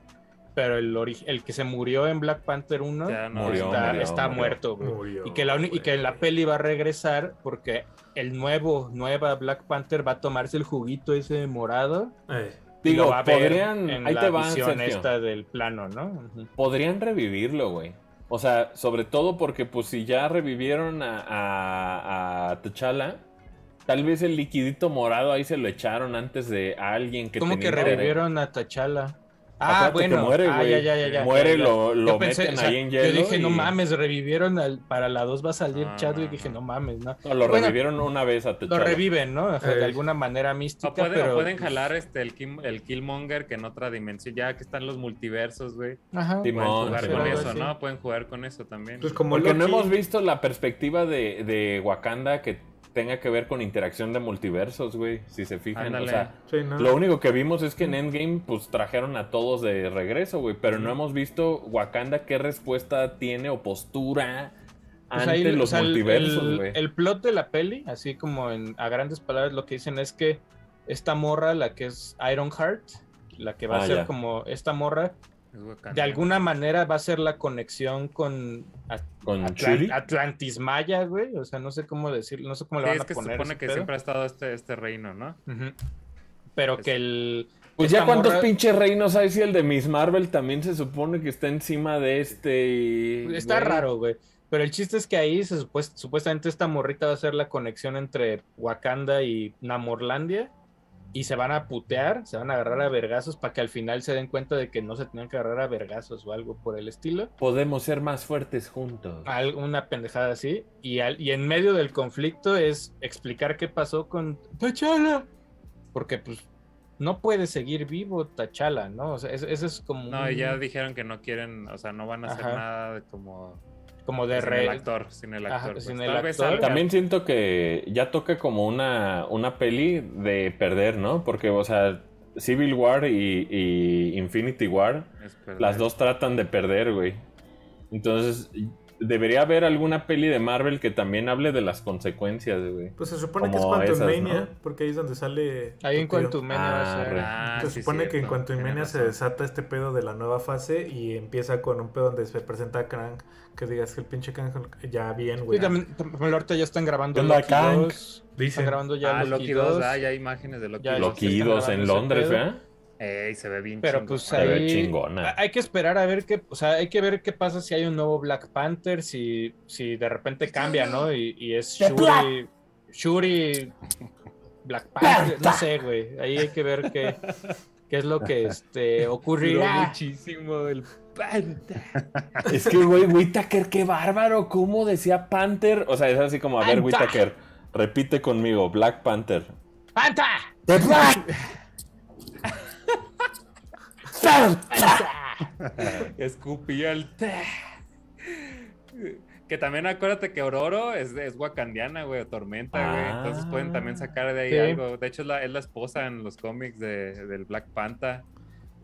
Speaker 1: pero el, el que se murió en Black Panther 1
Speaker 5: Ya no,
Speaker 3: Murió,
Speaker 1: está,
Speaker 3: murió,
Speaker 1: está
Speaker 3: murió.
Speaker 1: muerto, güey.
Speaker 2: Murió,
Speaker 1: Y que, la y que la peli va a regresar porque el nuevo, nueva Black Panther va a tomarse el juguito ese morado. Lo
Speaker 3: Digo,
Speaker 1: va a ver
Speaker 3: podrían.
Speaker 1: en
Speaker 3: Ahí
Speaker 1: la
Speaker 3: te va,
Speaker 1: visión esta del plano, ¿no? Ujú.
Speaker 3: Podrían revivirlo, güey. O sea, sobre todo porque, pues, si ya revivieron a, a, a T'Challa, tal vez el liquidito morado ahí se lo echaron antes de alguien que
Speaker 1: ¿Cómo que
Speaker 3: tenía interés.
Speaker 1: revivieron a T'Challa? Ah,
Speaker 3: Acuérdate que
Speaker 1: bueno.
Speaker 3: muere,
Speaker 1: Ah,
Speaker 3: güey.
Speaker 1: ya, ya, ya, ya,
Speaker 3: Muere,
Speaker 1: ya, ya.
Speaker 3: lo, lo
Speaker 1: pensé,
Speaker 3: meten
Speaker 1: o sea,
Speaker 3: ahí en hielo.
Speaker 1: Yo dije, no mames, revivieron al, para la 2 va a salir
Speaker 5: No,
Speaker 1: Chadwick.
Speaker 5: no,
Speaker 1: dije,
Speaker 5: no.
Speaker 1: no mames, ¿no?
Speaker 3: No, lo
Speaker 1: Bueno,
Speaker 3: revivieron una vez a
Speaker 1: Lo
Speaker 3: T'Challa.
Speaker 1: reviven, ¿no? O sea, de
Speaker 2: Eh.
Speaker 1: alguna manera mística,
Speaker 5: O pueden,
Speaker 1: pero...
Speaker 5: o pueden jalar este, el, Kim- el Killmonger que en otra dimensión, ya que están los multiversos, güey.
Speaker 1: Ajá.
Speaker 5: Pueden jugar con eso. ¿no? Pueden jugar con eso también.
Speaker 2: Pues como
Speaker 3: Porque no
Speaker 2: Loki.
Speaker 3: hemos visto la perspectiva de, de Wakanda que tenga que ver con interacción de multiversos, güey. Si se fijan.
Speaker 5: Ándale.
Speaker 3: O sea,
Speaker 2: Sí, ¿no?
Speaker 3: lo único que vimos es que en Endgame, pues trajeron a todos de regreso, güey. Pero no hemos visto Wakanda qué respuesta tiene o postura
Speaker 1: Pues
Speaker 3: ante
Speaker 1: ahí,
Speaker 3: los
Speaker 1: o sea, el-
Speaker 3: multiversos, güey.
Speaker 1: el plot de la peli, así como en, a grandes palabras, lo que dicen es que esta morra, la que es Ironheart, la que va
Speaker 3: Ah,
Speaker 1: a ser
Speaker 3: ya.
Speaker 1: como esta morra. De alguna manera va a ser la conexión con At-. Atlantis Maya, güey. O sea, no sé cómo decirlo, no sé cómo le
Speaker 5: Sí,
Speaker 1: van
Speaker 5: es
Speaker 1: a
Speaker 5: que se
Speaker 1: poner.
Speaker 5: supone que
Speaker 1: pedo.
Speaker 5: siempre ha estado este, este reino, ¿no?
Speaker 1: Pero que el.
Speaker 3: Pues ya cuántos
Speaker 1: morra-
Speaker 3: pinches reinos hay si el de Miss Marvel también se supone que está encima de este y...
Speaker 1: Está
Speaker 3: güey.
Speaker 1: raro, güey. Pero el chiste es que ahí se supuest- supuestamente esta morrita va a ser la conexión entre Wakanda y Namorlandia. Y se van a putear, se van a agarrar a vergazos para que al final se den cuenta de que no se tenían que agarrar a vergazos o algo por el estilo.
Speaker 3: Podemos ser más fuertes juntos.
Speaker 1: Al- Una pendejada así. Y, al- y en medio del conflicto es explicar qué pasó con T'Challa. Porque pues no puede seguir vivo T'Challa, ¿no? O sea, eso, eso es como...
Speaker 5: No,
Speaker 1: un-
Speaker 5: ya dijeron que no quieren, o sea, no van a hacer
Speaker 1: Ajá.
Speaker 5: nada de como
Speaker 1: como de
Speaker 5: sin
Speaker 1: re...
Speaker 5: el actor, sin el
Speaker 1: Ajá,
Speaker 5: actor. pues.
Speaker 1: sin el actor.
Speaker 3: También siento que ya toca como una, una peli de perder, ¿no? Porque, o sea, Civil War y, y Infinity War, las dos tratan de perder, güey. Entonces, debería haber alguna peli de Marvel que también hable de las consecuencias, güey.
Speaker 2: Pues se supone que es
Speaker 3: Como
Speaker 2: Quantum
Speaker 3: esas,
Speaker 2: Mania,
Speaker 3: ¿no?
Speaker 2: porque ahí es donde sale.
Speaker 1: Ahí en
Speaker 2: tu tío.
Speaker 1: Quantum Mania va a ser...
Speaker 3: Arre.
Speaker 5: Ah,
Speaker 2: Se
Speaker 5: sí,
Speaker 2: supone que en
Speaker 5: cierto,
Speaker 2: Quantum
Speaker 5: tienes
Speaker 2: Mania se desata este pedo de la nueva fase y empieza con un pedo donde se presenta a Krang. Que digas que el pinche Krang ya bien, güey.
Speaker 1: Sí, también, también ahorita ya están grabando
Speaker 3: ¿Qué onda,
Speaker 1: Loki
Speaker 3: Kang?
Speaker 1: 2.
Speaker 2: Dicen.
Speaker 1: Están grabando ya
Speaker 5: Ah,
Speaker 1: Loki,
Speaker 5: Loki 2, ah, ya hay imágenes de Loki
Speaker 1: Ya,
Speaker 5: 2.
Speaker 1: Loki.
Speaker 3: Loki
Speaker 1: están
Speaker 3: 2 en Londres. ¿verdad?
Speaker 5: Ey, se ve bien
Speaker 1: Pero pues
Speaker 3: Se ve
Speaker 1: ahí
Speaker 3: chingona.
Speaker 1: hay que esperar a ver qué, o sea, hay que ver qué pasa si hay un nuevo Black Panther, si, si de repente cambia, ¿no? Y, y es Shuri, Shuri, Black Panther, no sé, güey. Ahí hay que ver qué, qué es lo que este, ocurrirá.
Speaker 5: muchísimo el Panta.
Speaker 3: Es que, güey, Whittaker, qué bárbaro. ¿Cómo decía Panther? O sea, es así como, a ver,
Speaker 1: Panther.
Speaker 3: Whittaker, repite conmigo, Black Panther.
Speaker 1: ¡Panta!
Speaker 3: ¡The Black
Speaker 5: Escupía el té. Que también acuérdate que Ororo es, es wakandiana, güey, o Tormenta, güey.
Speaker 3: Ah.
Speaker 5: Entonces pueden también sacar de ahí
Speaker 1: Sí.
Speaker 5: algo. De hecho, es la, es la esposa en los cómics de, del Black Panther.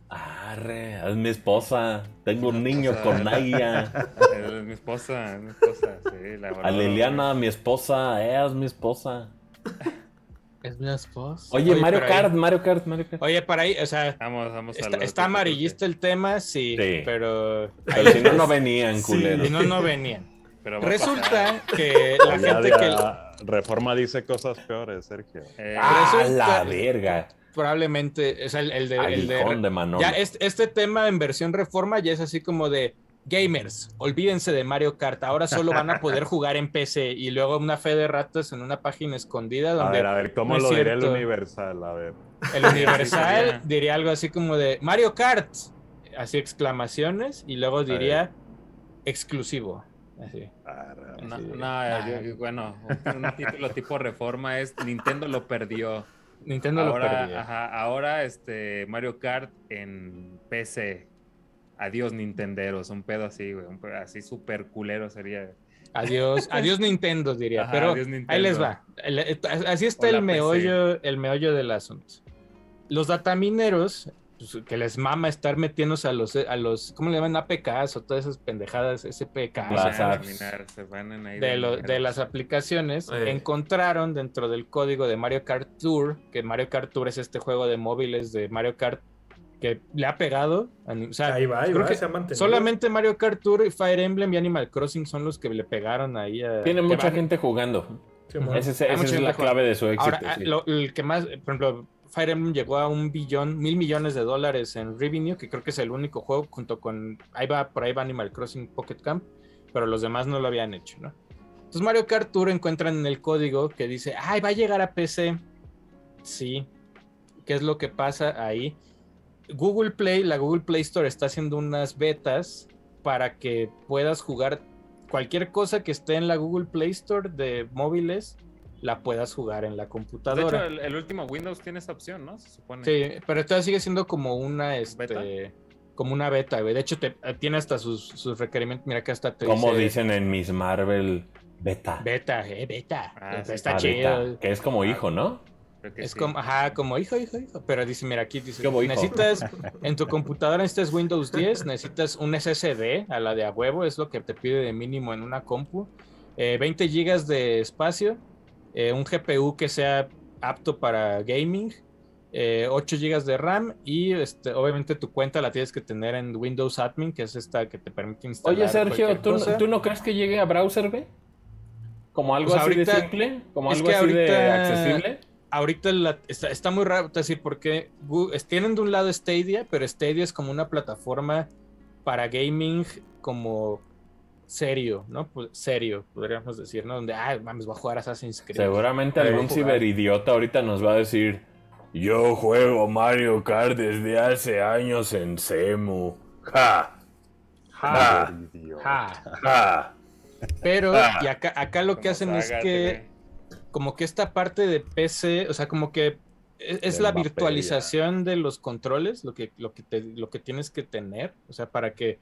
Speaker 3: Arre, es mi esposa. Tengo un niño con ella.
Speaker 5: Es mi esposa, es mi esposa, sí. La
Speaker 3: A Liliana, mi esposa, es mi esposa.
Speaker 1: Es mi esposa.
Speaker 3: Oye, Mario
Speaker 1: ahí-
Speaker 3: Kart, Mario Kart, Mario Kart.
Speaker 1: Oye, para ahí, o sea,
Speaker 5: Vamos, vamos a
Speaker 1: está, amarillista el tema, sí,
Speaker 3: Sí.
Speaker 1: pero
Speaker 3: Pero si no, no venían,
Speaker 2: Sí.
Speaker 3: culeros.
Speaker 1: si no, no venían.
Speaker 5: Pero
Speaker 1: Resulta que la
Speaker 4: Ya
Speaker 1: gente que
Speaker 4: Reforma dice cosas peores, Sergio.
Speaker 5: Eh,
Speaker 3: ¡Ah,
Speaker 1: Resulta-
Speaker 3: la verga!
Speaker 1: probablemente, o sea, el, el de, el de-
Speaker 3: Aguijón de Manolo.
Speaker 1: ya este, este tema en versión reforma ya es así como de gamers, olvídense de Mario Kart, ahora solo van a poder jugar en PC y luego una fe de ratas en una página escondida
Speaker 4: A
Speaker 1: donde
Speaker 4: ver, a ver, ¿cómo
Speaker 1: no
Speaker 4: lo diría el. Universal? A ver.
Speaker 1: el Universal diría algo así como de Mario Kart, así exclamaciones y luego diría exclusivo. Así.
Speaker 5: No, no,
Speaker 1: Ah.
Speaker 5: yo- yo- bueno, un, título tipo reforma es Nintendo lo perdió.
Speaker 1: Nintendo lo perdió.
Speaker 5: ajá, ahora este Mario Kart en PC. Adiós Nintenderos, un pedo así, güey, un pedo así súper culero sería.
Speaker 1: Adiós, adiós Nintendo diría,
Speaker 5: Ajá,
Speaker 1: pero
Speaker 5: adiós, Nintendo.
Speaker 1: ahí les va. El- eh, así está el meollo, el meollo del asunto. Los datamineros, pues, que les mama estar metiéndose a los, a los, ¿cómo le llaman? APKs o todas esas pendejadas, SPKs.
Speaker 5: Van se van en ahí
Speaker 1: de, lo-
Speaker 5: mineros.
Speaker 1: de las aplicaciones
Speaker 2: Eh.
Speaker 1: encontraron dentro del código de Mario Kart Tour, que Mario Kart Tour es este juego de móviles de Mario Kart que le ha pegado. O sea,
Speaker 2: Ahí va, ahí
Speaker 1: creo
Speaker 2: va,
Speaker 1: que
Speaker 2: se ha mantenido.
Speaker 1: solamente Mario Kart Tour, Fire Emblem y Animal Crossing son los que le pegaron ahí a...
Speaker 3: Tiene mucha
Speaker 1: van-
Speaker 3: gente jugando.
Speaker 2: Sí,
Speaker 3: Ese esa es la clave de su éxito.
Speaker 1: Ahora, ah,
Speaker 3: sí.
Speaker 1: lo- el que más, por ejemplo, Fire Emblem llegó a un billón, mil millones de dólares en revenue, que creo que es el único juego junto con, ahí va, por ahí va Animal Crossing Pocket Camp, pero los demás no lo habían hecho, ¿no? Entonces Mario Kart Tour encuentran en el código que dice, ay, va a llegar a PC. Sí. ¿Qué es lo que pasa ahí? Google Play, la Google Play Store está haciendo unas betas para que puedas jugar cualquier cosa que esté en la Google Play Store de móviles, la puedas jugar en la computadora.
Speaker 5: De hecho, el, último Windows tiene esa opción, ¿no? Se supone.
Speaker 1: Sí, pero todavía sigue siendo como una, este, como una beta, güey. De hecho, te, tiene hasta sus, requerimientos. Mira que hasta te
Speaker 3: Como dicen en Miss Marvel, beta.
Speaker 1: Beta, eh, beta. Ah, está ah, chido.
Speaker 3: Que es como ah, hijo, ¿no?
Speaker 1: Es como, ajá, como hijo, hijo, hijo. Pero dice, mira, aquí dice, necesitas, en tu computadora necesitas Windows 10, necesitas un SSD a la de a huevo, es lo que te pide de mínimo en una compu. 20 eh, gigas de espacio, eh, un GPU que sea apto para gaming, 8 eh, GB de RAM y este, obviamente tu cuenta la tienes que tener en Windows Admin, que es esta que te permite instalar.
Speaker 3: Oye, Sergio, ¿tú, ¿tú, no crees que llegue a browser, güey? ¿Como algo pues así de simple? ¿Como algo así de accesible?
Speaker 1: Ahorita está, muy raro, decir, porque tienen de un lado Stadia, pero Stadia es como una plataforma para gaming como serio, ¿no? Pues, serio, podríamos decir, ¿no? Donde, ah, mames, voy a jugar Assassin's Creed.
Speaker 3: Seguramente algún ciberidiota ahorita nos va a decir, yo juego Mario Kart desde hace años en Semu. Ja.
Speaker 1: Ja. Ja. ja. Pero, y acá, acá lo que hacen es que como que esta parte de PC, o sea, como que e, es, la virtualización de los controles, lo que, lo, que lo que tienes que tener, o sea, para que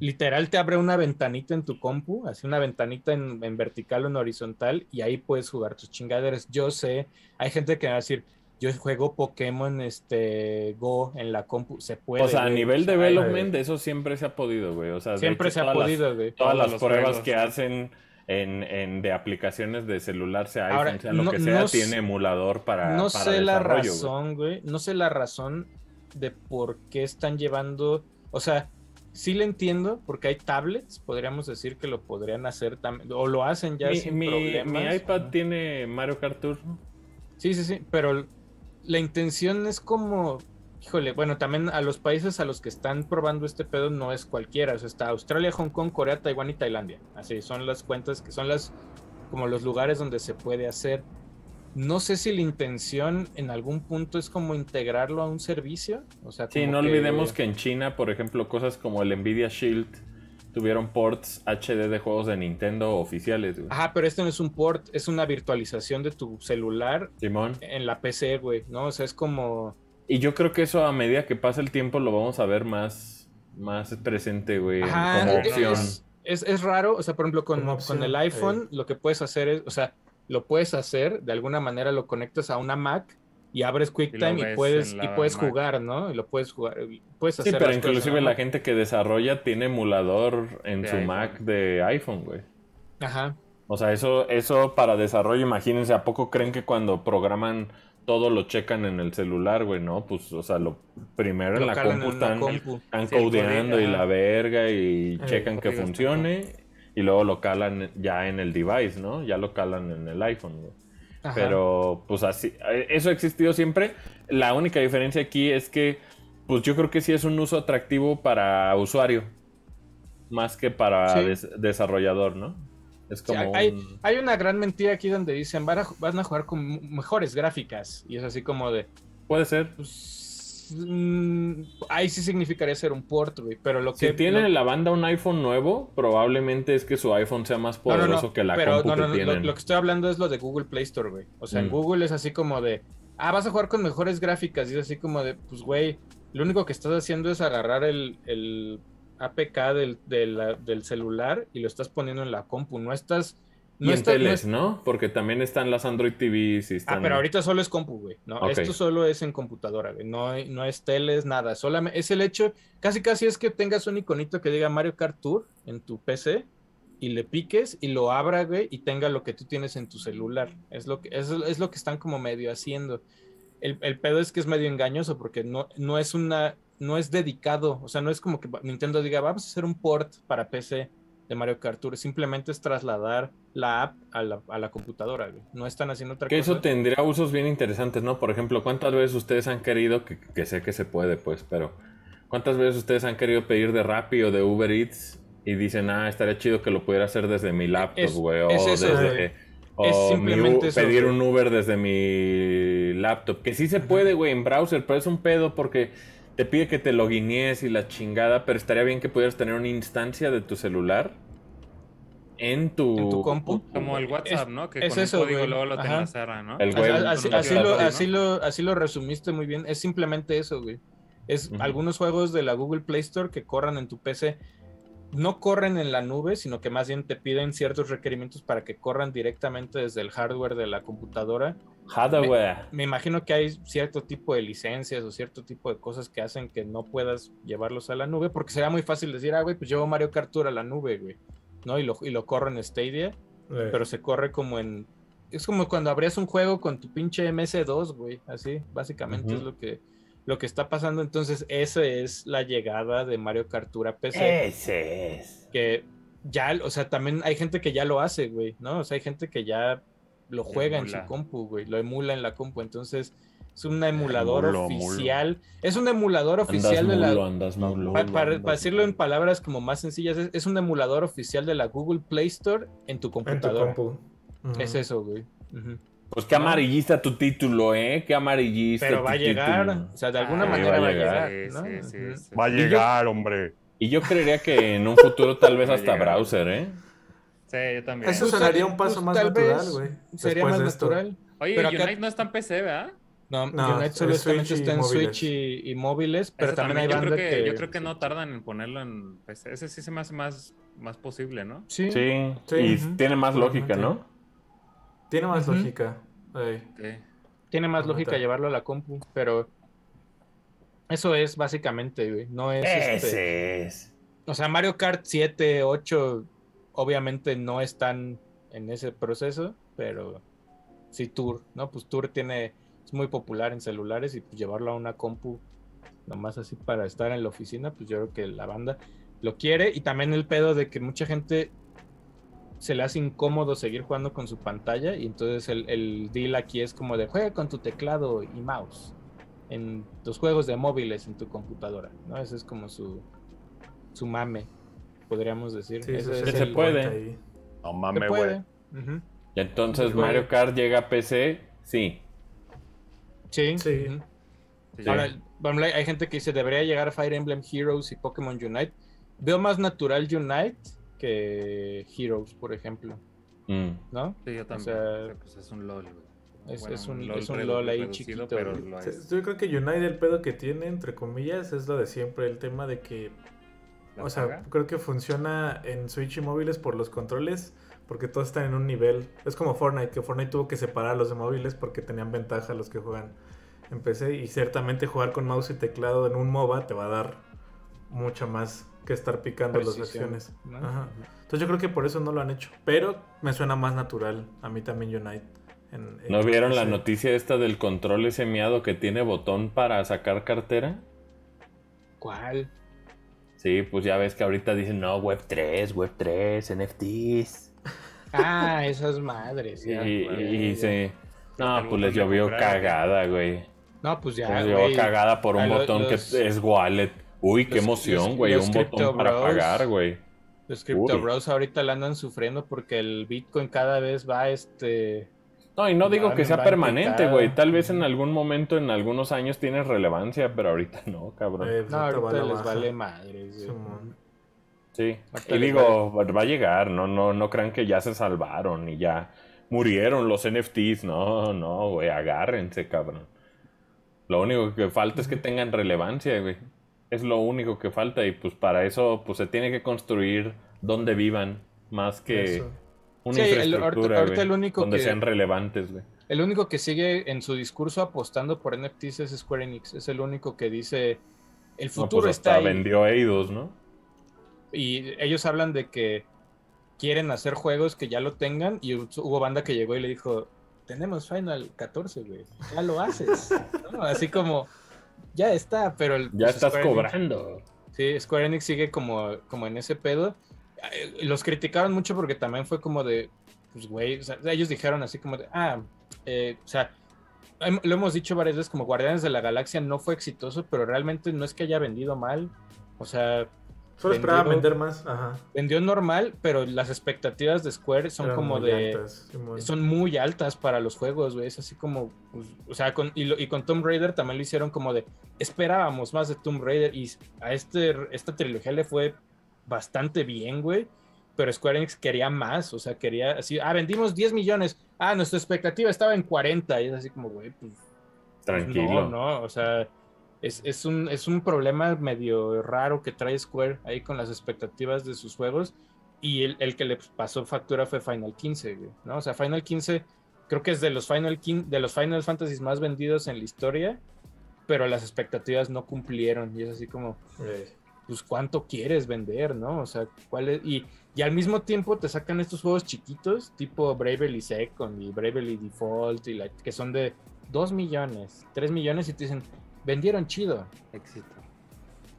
Speaker 1: literal te abre una ventanita en tu compu, así una ventanita en, vertical o en horizontal, y ahí puedes jugar tus chingaderas. Yo sé, hay gente que va a decir, yo juego Pokémon este Go en la compu, se puede.
Speaker 3: O sea, a nivel de development, eso siempre se ha podido, güey. O sea,
Speaker 1: siempre se ha podido,
Speaker 3: güey. Todas, las pruebas que hacen en, de aplicaciones de celular, sea iPhone, sea lo que sea, tiene emulador para.
Speaker 1: No sé la razón, güey. No sé la razón de por qué están llevando. O sea, sí le entiendo, porque hay tablets, podríamos decir que lo podrían hacer también. O lo hacen ya sin problemas.
Speaker 3: Mi iPad tiene Mario Kart Tour.
Speaker 1: Sí, sí, sí. Pero la intención es como híjole, bueno, también a los países a los que están probando este pedo no es cualquiera. O sea, está Australia, Hong Kong, Corea, Taiwán y Tailandia. Así son las cuentas que son las como los lugares donde se puede hacer. No sé si la intención en algún punto es como integrarlo a un servicio. O sea,
Speaker 3: sí, no olvidemos que en China, por ejemplo, cosas como el Nvidia Shield tuvieron ports HD de juegos de Nintendo oficiales.
Speaker 1: Ajá, pero este no es un port, es una virtualización de tu celular
Speaker 3: Simón.
Speaker 1: en la PC, güey, ¿no? O sea, es como
Speaker 3: y yo creo que eso a medida que pasa el tiempo lo vamos a ver más, más presente, güey, como opción.
Speaker 1: Es, raro, o sea, por ejemplo, con, con el iPhone lo que puedes hacer es, o sea, lo puedes hacer, de alguna manera lo conectas a una Mac y abres QuickTime y, puedes y puedes jugar, ¿no? Y lo puedes jugar, puedes hacer.
Speaker 3: Sí, pero inclusive la gente que desarrolla tiene emulador en su Mac de iPhone, güey.
Speaker 1: Ajá.
Speaker 3: O sea, eso, eso para desarrollo, imagínense, ¿a poco creen que cuando programan todo lo checan en el celular, güey, ¿no? Pues, o sea, lo primero en la compu están, codeando y la verga y checan que funcione y luego lo calan ya en el device, ¿no? Ya lo calan en el iPhone, güey. Pero, pues así, eso ha existido siempre. La única diferencia aquí es que, pues yo creo que sí es un uso atractivo para usuario, más que para desarrollador, ¿no?
Speaker 1: Hay, una gran mentira aquí donde dicen van a, van a jugar con mejores gráficas. Y es así como de.
Speaker 3: Puede ser.
Speaker 1: Pues, mm, ahí sí significaría ser un port, güey. Pero lo que.
Speaker 3: Si tiene la banda un iPhone nuevo, probablemente es que su iPhone sea más poderoso que la pero, no,
Speaker 1: que Lo, lo, que estoy hablando es lo de Google Play Store, güey. O sea, en mm. Google es así como de. Ah, vas a jugar con mejores gráficas. Y es así como de, pues, güey, lo único que estás haciendo es agarrar el, el APK del, del, celular y lo estás poniendo en la compu. No estás.
Speaker 3: No y en teles, no, Porque también están las Android TV.
Speaker 1: Ah, pero ahorita solo es compu, güey. ¿no? Esto solo es en computadora, güey. No, no es teles, nada. Solamente es el hecho, casi casi es que tengas un iconito que diga Mario Kart Tour en tu PC y le piques y lo abra, güey, y tenga lo que tú tienes en tu celular. Es lo que, es, es lo que están como medio haciendo. El, el, pedo es que es medio engañoso porque no, no es una no es dedicado, o sea, no es como que Nintendo diga, vamos a hacer un port para PC de Mario Kart Tour, simplemente es trasladar la app a la, computadora, No están haciendo otra
Speaker 3: que
Speaker 1: cosa.
Speaker 3: eso tendría usos bien interesantes, ¿no? Por ejemplo, ¿cuántas veces ustedes han querido, que, sé que se puede, pues, pero ¿cuántas veces ustedes han querido pedir de Rappi o de Uber Eats y dicen, ah, estaría chido que lo pudiera hacer desde mi laptop, güey, o desde... O simplemente pedir un Uber desde mi laptop. Que sí se puede, güey, en browser, pero es un pedo porque te pide que te loguines y la chingada, pero estaría bien que pudieras tener una instancia de tu celular en tu,
Speaker 1: En tu compu.
Speaker 5: Como el WhatsApp,
Speaker 1: Es-
Speaker 5: ¿no? Que
Speaker 1: es
Speaker 5: con
Speaker 1: eso,
Speaker 5: un código
Speaker 1: güey.
Speaker 5: luego lo te
Speaker 1: Ajá.
Speaker 5: enlazara, ¿no?
Speaker 3: El
Speaker 1: Así,
Speaker 3: web,
Speaker 1: así-
Speaker 3: el
Speaker 1: lo, así,
Speaker 3: ¿no?
Speaker 1: lo, así lo resumiste muy bien. Es simplemente eso, güey. Es algunos juegos de la Google Play Store que corran en tu PC. No corren en la nube, sino que más bien te piden ciertos requerimientos para que corran directamente desde el hardware de la computadora.
Speaker 3: Hardware.
Speaker 1: Me imagino que hay cierto tipo de licencias o cierto tipo de cosas que hacen que no puedas llevarlos a la nube, porque sería muy fácil decir, ah, güey, pues llevo Mario Kart Tour a la nube, güey, ¿no? Y lo, y lo corro en Stadia,
Speaker 2: Eh,
Speaker 1: pero se corre como en... Es como cuando abrías un juego con tu pinche MS2, güey, así, básicamente es lo que, lo que está pasando. Entonces, esa es la llegada de Mario Kart Tour a PC.
Speaker 3: Ese es.
Speaker 1: que ya, o sea, también hay gente que ya lo hace, güey, ¿no? O sea, hay gente que ya lo juega en su compu, güey, lo emula en la compu, entonces es un emulador
Speaker 4: Mulo, mulo.
Speaker 1: oficial, es un emulador
Speaker 3: Andas
Speaker 1: oficial de
Speaker 3: mulo,
Speaker 1: la...
Speaker 3: andas mulo.
Speaker 1: pa- para, para decirlo en palabras como más sencillas, es, es un emulador oficial de la Google Play Store en tu
Speaker 2: en tu
Speaker 1: computadora. Es eso, güey. Ujú.
Speaker 3: Pues qué amarillista tu título, ¿eh? Qué amarillista.
Speaker 1: Pero va a llegar,
Speaker 3: título.
Speaker 1: o sea, de alguna
Speaker 5: Ah,
Speaker 1: manera
Speaker 3: va
Speaker 1: va
Speaker 3: a
Speaker 1: llegar,
Speaker 5: Sí,
Speaker 1: ¿no?
Speaker 5: sí, sí,
Speaker 1: Ujú.
Speaker 5: sí.
Speaker 4: Va a
Speaker 3: yo-
Speaker 4: llegar, hombre.
Speaker 3: Y yo creería que en un futuro tal vez hasta browser, ¿eh?
Speaker 5: Sí, yo también.
Speaker 2: Eso
Speaker 1: Pues,
Speaker 2: sonaría
Speaker 1: tal-
Speaker 2: un paso
Speaker 1: pues,
Speaker 2: más
Speaker 1: tal
Speaker 2: natural, güey.
Speaker 1: Sería más
Speaker 2: de esto.
Speaker 5: Oye,
Speaker 1: pero
Speaker 5: Unite
Speaker 1: acá-
Speaker 5: no está en PC, ¿verdad?
Speaker 1: No,
Speaker 2: No,
Speaker 1: Unite
Speaker 2: y
Speaker 1: está en
Speaker 2: móviles.
Speaker 1: Switch y, y móviles, pero también, hay
Speaker 5: yo creo que,
Speaker 1: que...
Speaker 5: Yo creo que no tardan en ponerlo en PC. Ese sí se me hace más, más posible, ¿no?
Speaker 1: Sí,
Speaker 3: Sí.
Speaker 2: Sí.
Speaker 3: Y tiene más lógica, ¿no?
Speaker 2: Tiene más lógica.
Speaker 1: Tiene más lógica llevarlo a la compu, pero eso es básicamente, güey. No es este-
Speaker 3: Ese es.
Speaker 1: O sea, Mario Kart 7, 8, obviamente no están en ese proceso, pero sí Tour, ¿no? Pues Tour tiene, es muy popular en celulares y pues llevarlo a una compu, nomás así para estar en la oficina, pues yo creo que la banda lo quiere y también el pedo de que mucha gente se le hace incómodo seguir jugando con su pantalla y entonces el, el deal aquí es como de juega con tu teclado y mouse en tus juegos de móviles en tu computadora, ¿no? Ese es como su, su mame, podríamos decir.
Speaker 2: Sí,
Speaker 1: Ese
Speaker 2: sí,
Speaker 1: es
Speaker 3: se
Speaker 1: el-
Speaker 3: puede.
Speaker 4: No
Speaker 1: puede.
Speaker 4: güey.
Speaker 3: Y entonces. Mario Kart llega a PC, sí.
Speaker 1: Sí.
Speaker 2: Sí.
Speaker 5: Sí,
Speaker 1: Ahora, hay gente que dice debería llegar a Fire Emblem Heroes y Pokémon Unite. Veo más natural Unite que Heroes, por ejemplo,
Speaker 3: Mm.
Speaker 1: ¿no?
Speaker 5: Sí, yo también.
Speaker 1: sea,
Speaker 5: Sí, pues es un LOL, güey.
Speaker 1: Es,
Speaker 5: Bueno,
Speaker 1: es un,
Speaker 5: LOL
Speaker 1: es un
Speaker 5: redu-
Speaker 1: LOL ahí chiquito.
Speaker 5: pero lo es.
Speaker 2: Yo creo que United el pedo que tiene, entre comillas, es lo de siempre, el tema de que,
Speaker 5: ¿La
Speaker 2: o sea,
Speaker 5: saga?
Speaker 2: creo que funciona en Switch y móviles por los controles, porque todos están en un nivel. Es como Fortnite, que Fortnite tuvo que separar a los de móviles porque tenían ventaja los que juegan en PC y ciertamente jugar con mouse y teclado en un MOBA te va a dar mucho más que estar picando las acciones.
Speaker 1: ¿no?
Speaker 2: Ajá. Entonces yo creo que por eso no lo han hecho, pero me suena más natural a mí también Unite. en- en
Speaker 3: ¿No vieron la noticia esta del control ese miado que tiene botón para sacar cartera?
Speaker 1: ¿Cuál?
Speaker 3: Sí, pues ya ves que ahorita dicen, no, Web 3, Web 3, NFTs.
Speaker 1: Ah, esas madres.
Speaker 3: Y,
Speaker 1: ya,
Speaker 3: y-
Speaker 1: güey,
Speaker 3: y
Speaker 1: ya.
Speaker 3: se... No, pues les llovió
Speaker 5: comprar,
Speaker 3: cagada, güey.
Speaker 1: No, pues ya.
Speaker 3: les llovió cagada por un botón
Speaker 1: los-
Speaker 3: que es wallet. Uy, qué emoción, güey. Un botón para
Speaker 1: Bros.
Speaker 3: pagar, güey.
Speaker 1: Los Crypto
Speaker 3: Uy.
Speaker 1: Bros ahorita la andan sufriendo porque el Bitcoin cada vez va este.
Speaker 3: No, y no digo que sea permanente, güey. Tal vez en algún momento, en algunos años, tiene relevancia, pero ahorita no, cabrón.
Speaker 2: Eh,
Speaker 1: No,
Speaker 2: ahorita
Speaker 1: les
Speaker 2: baja.
Speaker 1: vale madres. güey.
Speaker 3: Sí. Y digo, va a llegar, no, no, no crean que ya se salvaron y ya murieron los NFTs. No, no, güey, agárrense, cabrón. Lo único que falta es que tengan relevancia, güey. Es lo único que falta y pues para eso pues se tiene que construir donde vivan más que
Speaker 2: Eso.
Speaker 3: una
Speaker 1: Sí, el- ahorita-
Speaker 3: infraestructura,
Speaker 1: ahorita
Speaker 3: güey,
Speaker 1: el único
Speaker 3: donde
Speaker 1: que-
Speaker 3: sean relevantes, güey.
Speaker 1: El único que sigue en su discurso apostando por NFTs es Square Enix. Es el único que dice el
Speaker 3: No,
Speaker 1: futuro
Speaker 3: pues
Speaker 1: está ahí.
Speaker 3: vendió Eidos, ¿no?
Speaker 1: Y ellos hablan de que quieren hacer juegos que ya lo tengan. Y hubo banda que llegó y le dijo: Tenemos Final 14, güey. Ya lo haces. ¿no? Así como, ya está, pero. el-
Speaker 3: Ya
Speaker 1: pues,
Speaker 3: estás
Speaker 1: Square Enix-
Speaker 3: cobrando.
Speaker 1: Sí, Square Enix sigue como, como en ese pedo. Eh, Los criticaron mucho porque también fue como de, pues, güey, o sea, ellos dijeron así como de, ah, eh, o sea, lo hemos dicho varias veces, como Guardianes de la Galaxia no fue exitoso, pero realmente no es que haya vendido mal. O sea,
Speaker 2: Solo esperaba vender más. Ajá.
Speaker 1: Vendió normal, pero las expectativas de Square son como de. son muy altas para los juegos, güey. Es así como. Pues, o sea, con, y, y, con Tomb Raider también lo hicieron como de. Esperábamos más de Tomb Raider. Y a este, esta trilogía le fue bastante bien, güey. Pero Square Enix quería más. O sea, quería así. Ah, vendimos 10 millones. Ah, nuestra expectativa estaba en 40. Y es así como, güey, pues.
Speaker 3: Tranquilo.
Speaker 1: No, no, o sea es, un, es un problema medio raro que trae Square ahí con las expectativas de sus juegos. Y el, que le pasó factura fue Final 15, ¿no? O sea, Final 15 creo que es de los Final, de los Final Fantasy más vendidos en la historia, pero las expectativas no cumplieron. Y es así como, pues, ¿cuánto quieres vender, no? O sea, ¿cuál es? Y, y al mismo tiempo te sacan estos juegos chiquitos, tipo Bravely Second y Bravely Default, y que son de 2 millones, 3 millones, y te dicen, vendieron chido. Éxito.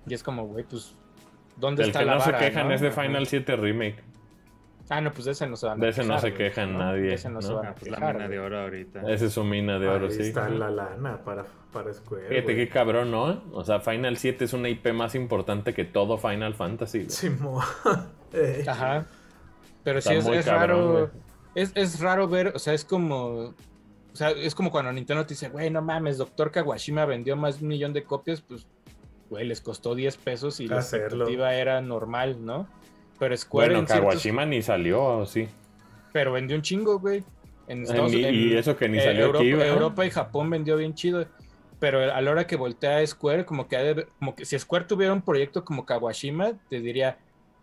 Speaker 1: Y es como, güey, pues, ¿dónde está
Speaker 3: que
Speaker 1: la
Speaker 3: no
Speaker 1: vara,
Speaker 3: se quejan es de Final 7 Remake.
Speaker 1: Ah, no, pues de ese no se van
Speaker 3: a De ese no se quejan nadie. De
Speaker 1: ese no, se van a
Speaker 5: ah, pues la mina de oro ahorita.
Speaker 3: Esa es su mina de oro,
Speaker 2: Ahí
Speaker 3: sí.
Speaker 2: está la lana para, para Square.
Speaker 3: Fíjate qué cabrón, ¿no? O sea, Final 7 es una IP más importante que todo Final Fantasy.
Speaker 2: Sí,
Speaker 1: Ajá. Pero sí es, raro. Es, es raro ver, o sea, es como o sea, es como cuando Nintendo te dice, güey, no mames, Doctor Kawashima vendió más de un millón de copias, pues, güey, les costó 10 pesos y la expectativa era normal, ¿no? Pero Square
Speaker 3: Bueno, Kawashima ni salió, sí.
Speaker 1: Pero vendió un chingo, güey.
Speaker 3: En Estados, y eso que ni salió
Speaker 1: Europa,
Speaker 3: aquí,
Speaker 1: Europa y Japón vendió bien chido. Pero a la hora que voltea a Square, como que, como que si Square tuviera un proyecto como Kawashima, te diría,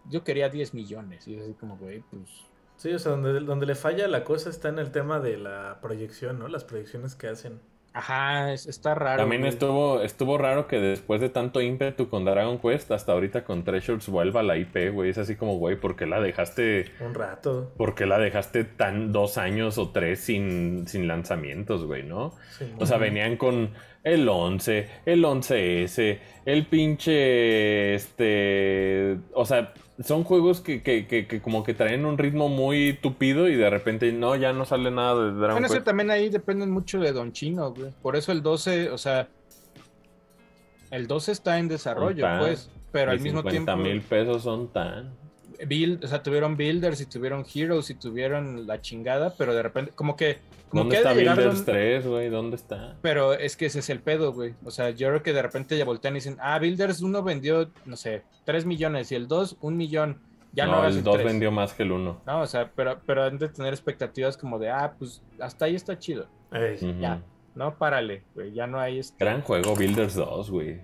Speaker 1: yo quería 10 millones. Y es así como, güey, pues
Speaker 2: Sí, o sea, donde, donde le falla la cosa está en el tema de la proyección, ¿no? Las proyecciones que hacen.
Speaker 1: Ajá, está raro.
Speaker 3: También estuvo, estuvo raro que después de tanto ímpetu con Dragon Quest, hasta ahorita con Treasures vuelva la IP, güey. Es así como, güey, ¿por qué la dejaste?
Speaker 2: Un rato.
Speaker 3: ¿Por qué la dejaste tan dos años o tres sin, sin lanzamientos, güey, no? o sea, venían con el 11, el 11S, el pinche, este, o sea, son juegos que, que, que, como que traen un ritmo muy tupido y de repente no, ya no sale nada de Dragon
Speaker 1: bueno, también ahí dependen mucho de Don Chino, güey. Por eso el 12, o sea, el 12 está en desarrollo, pues, pero al mismo tiempo...
Speaker 3: mil pesos son tan...
Speaker 1: Build, o sea, tuvieron builders y tuvieron heroes y tuvieron la chingada, pero de repente, como que
Speaker 3: ¿Dónde está Builders 3, güey? ¿Dónde está?
Speaker 1: Pero es que ese es el pedo, güey. O sea, yo creo que de repente ya voltean y dicen, ah, Builders 1 vendió, no sé, 3 millones y el 2, un millón. Ya no,
Speaker 3: no el 2 vendió más que el 1.
Speaker 1: No, o sea, pero, pero han de tener expectativas como de, ah, pues hasta ahí está chido. Ya, no, párale, güey, ya no hay... Este...
Speaker 3: Gran juego Builders 2, güey.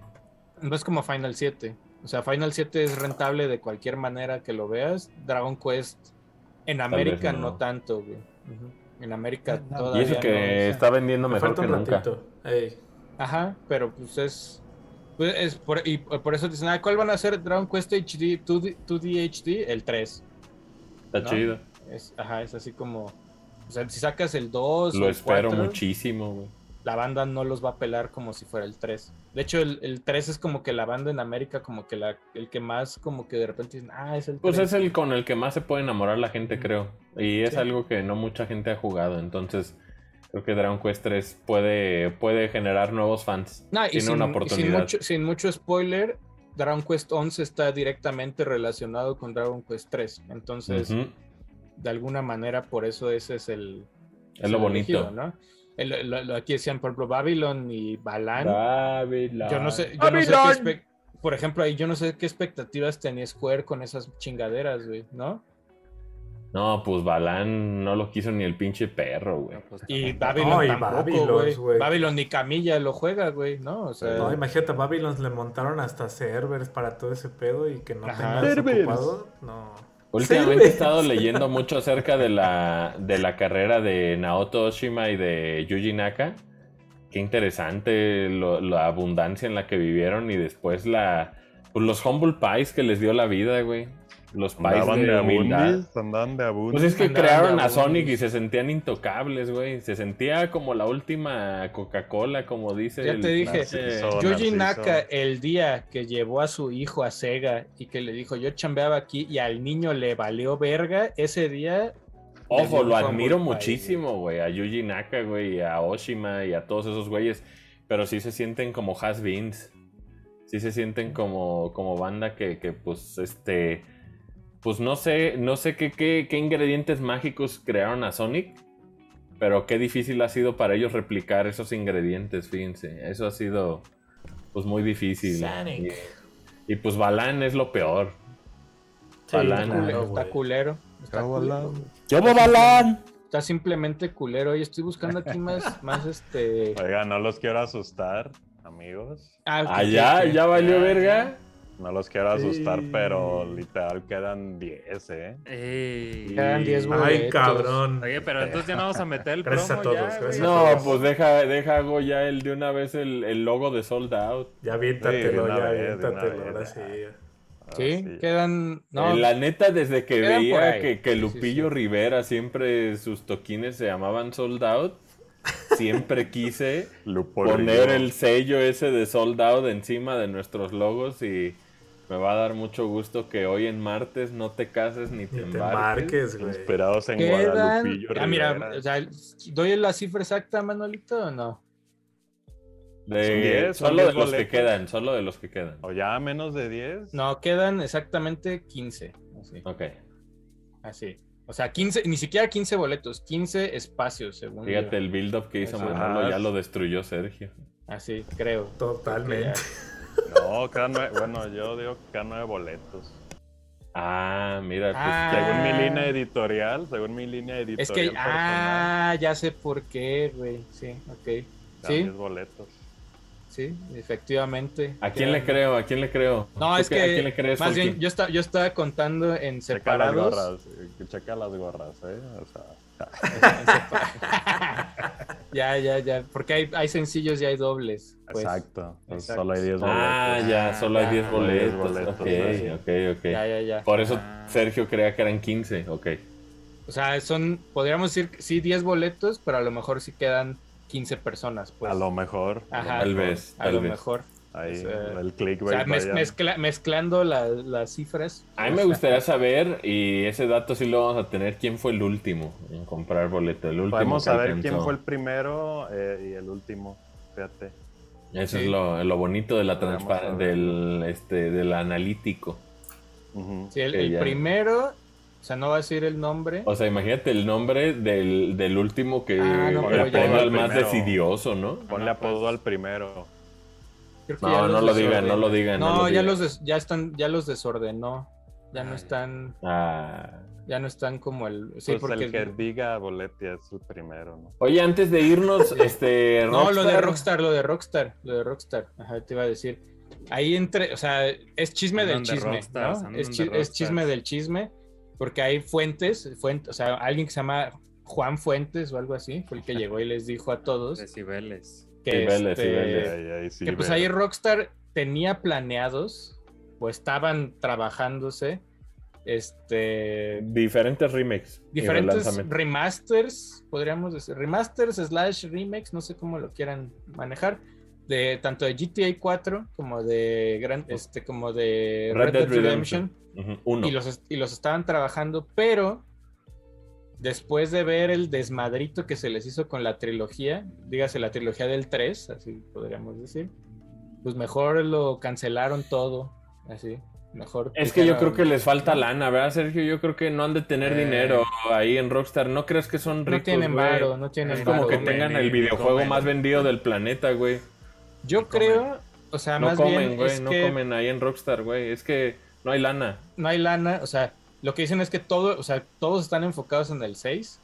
Speaker 1: No es como Final 7. O sea, Final 7 es rentable de cualquier manera que lo veas. Dragon Quest en América no. tanto, güey. En América todavía.
Speaker 3: Y eso que está vendiendo mejor que nunca.
Speaker 1: Ajá, pero pues es. Pues es por, y por eso dicen, ah, ¿cuál van a ser Dragon Quest HD 2D, 2D HD? El 3.
Speaker 3: Está chido.
Speaker 1: Es, ajá, es así como. O sea, si sacas el 2.
Speaker 3: Lo espero muchísimo, güey
Speaker 1: la banda no los va a pelar como si fuera el 3. De hecho, el, el 3 es como que la banda en América, como que la, el que más, como que de repente dicen, ah, es el 3.
Speaker 3: Pues es el con el que más se puede enamorar la gente, creo. Y es algo que no mucha gente ha jugado. Entonces, creo que Dragon Quest 3 puede, puede generar nuevos fans.
Speaker 1: Tiene sin, una oportunidad. Sin mucho, spoiler, Dragon Quest 11 está directamente relacionado con Dragon Quest 3. Entonces, de alguna manera, por eso ese es el.
Speaker 3: Es lo bonito.
Speaker 1: ¿no? Aquí decían, por ejemplo, Babylon y Balan.
Speaker 3: Babylon.
Speaker 1: Yo no sé, yo no sé qué por ejemplo, ahí yo no sé qué expectativas tenía Square con esas chingaderas, güey, ¿no?
Speaker 3: No, pues Balan no lo quiso ni el pinche perro, güey.
Speaker 1: Pues, y Babylon tampoco, güey. Babylon ni Camilla lo juega, güey, ¿no? O sea...
Speaker 2: No, imagínate, a Babylon le montaron hasta servers para todo ese pedo y que no tengas ocupado. No.
Speaker 3: Últimamente he estado leyendo mucho acerca de la, de la carrera de Naoto Oshima y de Yuji Naka. Qué interesante la abundancia en la que vivieron y después la pues los humble pies que les dio la vida, güey. Los pies de, de humildad.
Speaker 4: de
Speaker 3: Pues es que crearon a Sonic y se sentían intocables, güey. Se sentía como la última Coca-Cola, como dice.
Speaker 1: Ya te dije, Yuji Naka, el día que llevó a su hijo a Sega y que le dijo, yo chambeaba aquí y al niño le valió verga, ese día
Speaker 3: Ojo, lo admiro muchísimo, güey. A Yuji Naka, güey, a Oshima y a todos esos güeyes. Pero sí se sienten como has-beens. sí se sienten como, como banda que, que, pues, este, pues no sé, no sé qué, qué, qué ingredientes mágicos crearon a Sonic, pero qué difícil ha sido para ellos replicar esos ingredientes, fíjense. Eso ha sido pues muy difícil.
Speaker 2: Sonic.
Speaker 3: Y, y, pues Balan es lo peor.
Speaker 2: Sí,
Speaker 3: Balan.
Speaker 1: está culero. Está culero.
Speaker 6: ¡Yo voy balán!
Speaker 1: Está simplemente culero. Y estoy buscando aquí más, más este.
Speaker 4: Oiga, no los quiero asustar, amigos.
Speaker 1: Ah,
Speaker 3: Ah,
Speaker 1: que-
Speaker 3: ya, valió
Speaker 4: Ya,
Speaker 3: verga.
Speaker 4: No los quiero asustar,
Speaker 2: Sí.
Speaker 4: pero literal quedan 10, ¿eh?
Speaker 5: Ey.
Speaker 1: Quedan 10
Speaker 2: Ay, cabrón.
Speaker 5: Oye, pero entonces ya no vamos a meter el
Speaker 2: Gracias a todos,
Speaker 5: ya,
Speaker 2: gracias
Speaker 5: güey.
Speaker 2: a
Speaker 3: No,
Speaker 2: todos.
Speaker 3: pues deja, deja hago ya el de una vez el, el logo de Sold Out.
Speaker 2: Ya
Speaker 4: Sí,
Speaker 2: aviéntatelo,
Speaker 4: una
Speaker 2: ya aviéntatelo, ahora sí.
Speaker 4: Ahora
Speaker 1: Sí, quedan. No,
Speaker 3: la neta, desde que
Speaker 1: Quedan
Speaker 3: veía que, que
Speaker 1: Sí, sí,
Speaker 3: Lupillo
Speaker 1: sí.
Speaker 3: Rivera siempre sus toquines se llamaban Sold Out, siempre quise poner el sello ese de Sold Out encima de nuestros logos y me va a dar mucho gusto que hoy en martes no te cases ni te
Speaker 2: Ni te
Speaker 3: embarques.
Speaker 2: güey.
Speaker 4: Inspirados en
Speaker 1: quedan.
Speaker 4: Guadalupillo
Speaker 1: Ah, mira, o sea, ¿doy la cifra exacta, Manolito, o no?
Speaker 3: De-
Speaker 4: Son diez, son
Speaker 3: solo de los que quedan, solo de los que quedan.
Speaker 4: ¿O ya menos de 10?
Speaker 1: No, quedan exactamente 15. Así.
Speaker 3: Ok,
Speaker 1: así. O sea, 15, ni siquiera 15 boletos, 15 espacios, según
Speaker 3: fíjate
Speaker 1: yo.
Speaker 3: el build-up que hizo. Manolo,
Speaker 4: Ah,
Speaker 3: ya lo destruyó Sergio.
Speaker 1: Así, creo.
Speaker 2: Totalmente.
Speaker 4: No, quedan nueve. Bueno, yo digo que quedan nueve boletos.
Speaker 3: Ah, mira, pues
Speaker 1: Ah.
Speaker 4: Según mi línea editorial, según mi línea editorial.
Speaker 1: Es que,
Speaker 4: personal,
Speaker 1: ah, ya sé por qué, güey. Sí, ok. Sí,
Speaker 4: 10 boletos.
Speaker 1: sí, efectivamente.
Speaker 3: ¿a quién le creo? ¿A quién le creo?
Speaker 1: No,
Speaker 3: ¿Tú
Speaker 1: es que
Speaker 3: ¿A quién le crees,
Speaker 1: más bien yo, está, yo estaba contando en
Speaker 4: Checa las
Speaker 1: separados.
Speaker 4: gorras, eh, checa las gorras, ¿eh? O sea,
Speaker 1: ya, ya, ya. Porque hay, hay sencillos y hay dobles. Pues.
Speaker 4: exacto. Entonces,
Speaker 1: exacto.
Speaker 4: Solo hay 10 boletos.
Speaker 3: Ah, ya, solo hay
Speaker 1: ya.
Speaker 3: 10
Speaker 4: Solo hay 10
Speaker 3: boletos.
Speaker 4: boletos,
Speaker 3: ok, ok, ok.
Speaker 1: Ya, ya, ya.
Speaker 3: Por eso
Speaker 5: Ah.
Speaker 3: Sergio creía que eran 15, ok.
Speaker 1: O sea, son, podríamos decir, que sí, 10 boletos, pero a lo mejor sí quedan 15 personas. Pues.
Speaker 4: a lo mejor.
Speaker 1: Ajá.
Speaker 3: Tal vez,
Speaker 1: A
Speaker 3: tal
Speaker 1: lo
Speaker 3: vez.
Speaker 1: mejor.
Speaker 4: Ahí,
Speaker 1: O sea,
Speaker 4: el
Speaker 1: O sea, mez-
Speaker 4: vaya.
Speaker 1: mezcla- mezclando la- las cifras.
Speaker 3: A mí me gustaría saber, y ese dato sí lo vamos a tener, quién fue el último en comprar boleto. El último
Speaker 4: Podemos saber
Speaker 3: alcanzó.
Speaker 4: quién fue el primero eh, y el último. Fíjate.
Speaker 3: Eso
Speaker 1: Sí.
Speaker 3: es lo, lo bonito de la del, este, del analítico.
Speaker 1: Sí, el, el
Speaker 3: ya-
Speaker 1: primero, o sea, no va a decir el nombre.
Speaker 3: O sea, imagínate el nombre del, del último que
Speaker 1: Ah, no,
Speaker 3: premio al más decidioso, ¿no?
Speaker 4: Ponle apodo al primero.
Speaker 1: Creo que ya
Speaker 3: No, no lo digan, no lo digan.
Speaker 1: No,
Speaker 3: No, lo
Speaker 1: ya
Speaker 3: digan.
Speaker 1: los des- ya están, ya los desordenó. Ya no están,
Speaker 3: Ah.
Speaker 1: ya no están como el. Sí,
Speaker 4: pues
Speaker 1: porque
Speaker 4: el que diga boletia es el primero, ¿no?
Speaker 3: Oye, antes de irnos, este.
Speaker 1: No, lo de
Speaker 3: Rockstar-
Speaker 1: lo de Rockstar, lo de Rockstar. Ajá, te iba a decir. Ahí entre, o sea, es chisme del
Speaker 5: de
Speaker 1: chisme, Es, chi- chisme del chisme, porque hay fuentes, fuentes, o sea, alguien que se llama Juan Fuentes o algo así, fue el que llegó y les dijo a todos
Speaker 5: Decibeles.
Speaker 1: Que, este,
Speaker 3: decibeles.
Speaker 4: Ahí, ahí sí
Speaker 1: que pues ahí Rockstar tenía planeados, o estaban trabajándose, este,
Speaker 3: Diferentes remakes. y
Speaker 1: diferentes remasters, podríamos decir, remasters slash remakes, no sé cómo lo quieran manejar, de tanto de GTA 4 como de Gran, este, como de
Speaker 3: Red
Speaker 1: Red,
Speaker 3: Dead
Speaker 1: Dead Redemption,
Speaker 3: Uno.
Speaker 1: y los y los estaban trabajando, pero después de ver el desmadrito que se les hizo con la trilogía, dígase la trilogía del 3, así podríamos decir, pues mejor lo cancelaron todo, así, mejor.
Speaker 3: Es que yo creo que les falta lana, ¿verdad, Sergio? Yo creo que no han de tener
Speaker 1: Eh.
Speaker 3: dinero ahí en Rockstar. ¿No crees que son ricos,
Speaker 1: no tienen varo, no tienen
Speaker 3: Es como
Speaker 1: varo.
Speaker 3: que
Speaker 5: comen,
Speaker 3: tengan el videojuego
Speaker 5: comen.
Speaker 3: más vendido del planeta, güey.
Speaker 1: Yo
Speaker 5: No comen.
Speaker 1: creo, o sea,
Speaker 3: No
Speaker 1: más
Speaker 3: comen,
Speaker 1: bien
Speaker 3: güey,
Speaker 1: es
Speaker 3: no
Speaker 1: que
Speaker 3: comen ahí en Rockstar, güey. Es que no hay lana.
Speaker 1: no hay lana, o sea, lo que dicen es que todo, o sea, todos están enfocados en el 6.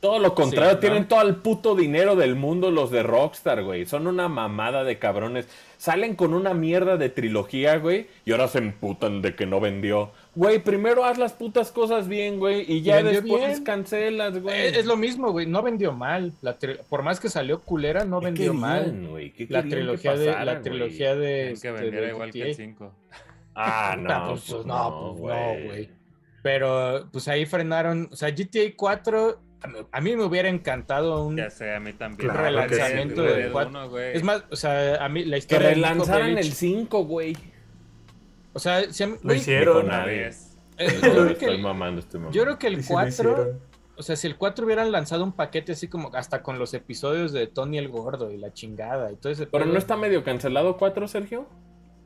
Speaker 3: Todo lo contrario,
Speaker 1: Sí, ¿no?
Speaker 3: tienen todo el puto dinero del mundo los de Rockstar, güey. Son una mamada de cabrones. Salen con una mierda de trilogía, güey, y ahora se emputan de que no vendió. Güey, primero haz las putas cosas bien, güey, y ya después
Speaker 1: bien.
Speaker 3: cancelas, güey.
Speaker 1: Es, es lo mismo, güey, no vendió mal. La tri- por más que salió culera, no
Speaker 3: ¿Qué
Speaker 1: vendió
Speaker 3: querían,
Speaker 1: mal.
Speaker 3: güey? ¿Qué
Speaker 1: La
Speaker 3: que
Speaker 1: trilogía de la
Speaker 3: güey?
Speaker 1: trilogía de,
Speaker 5: Tienen
Speaker 1: este,
Speaker 5: que vendiera igual que el 5.
Speaker 3: Ah,
Speaker 1: Puta,
Speaker 3: no,
Speaker 1: pues,
Speaker 3: pues
Speaker 1: no, pues no, güey. Pero pues ahí frenaron, o sea, GTA 4 a mí, a mí me hubiera encantado un
Speaker 5: Ya sé, a mí también.
Speaker 2: Claro
Speaker 1: relanzamiento
Speaker 2: que sí,
Speaker 1: de
Speaker 2: güey.
Speaker 1: cuatro.
Speaker 5: uno, güey.
Speaker 1: Es más, o sea, a mí la
Speaker 3: Que
Speaker 1: historia Nico
Speaker 3: relanzaran el 5, güey.
Speaker 1: O sea, si a mí-
Speaker 2: Lo hicieron.
Speaker 5: Una
Speaker 3: nadie.
Speaker 5: vez.
Speaker 1: eh, yo, creo que
Speaker 3: estoy
Speaker 1: el,
Speaker 3: mamando, estoy mamando.
Speaker 1: yo creo que el
Speaker 2: sí lo
Speaker 1: 4,
Speaker 2: hicieron.
Speaker 1: o sea, si el 4 hubieran lanzado un paquete así como hasta con los episodios de Tony el Gordo y la chingada y todo ese
Speaker 3: Pero
Speaker 1: pedo,
Speaker 3: no está medio cancelado 4, Sergio.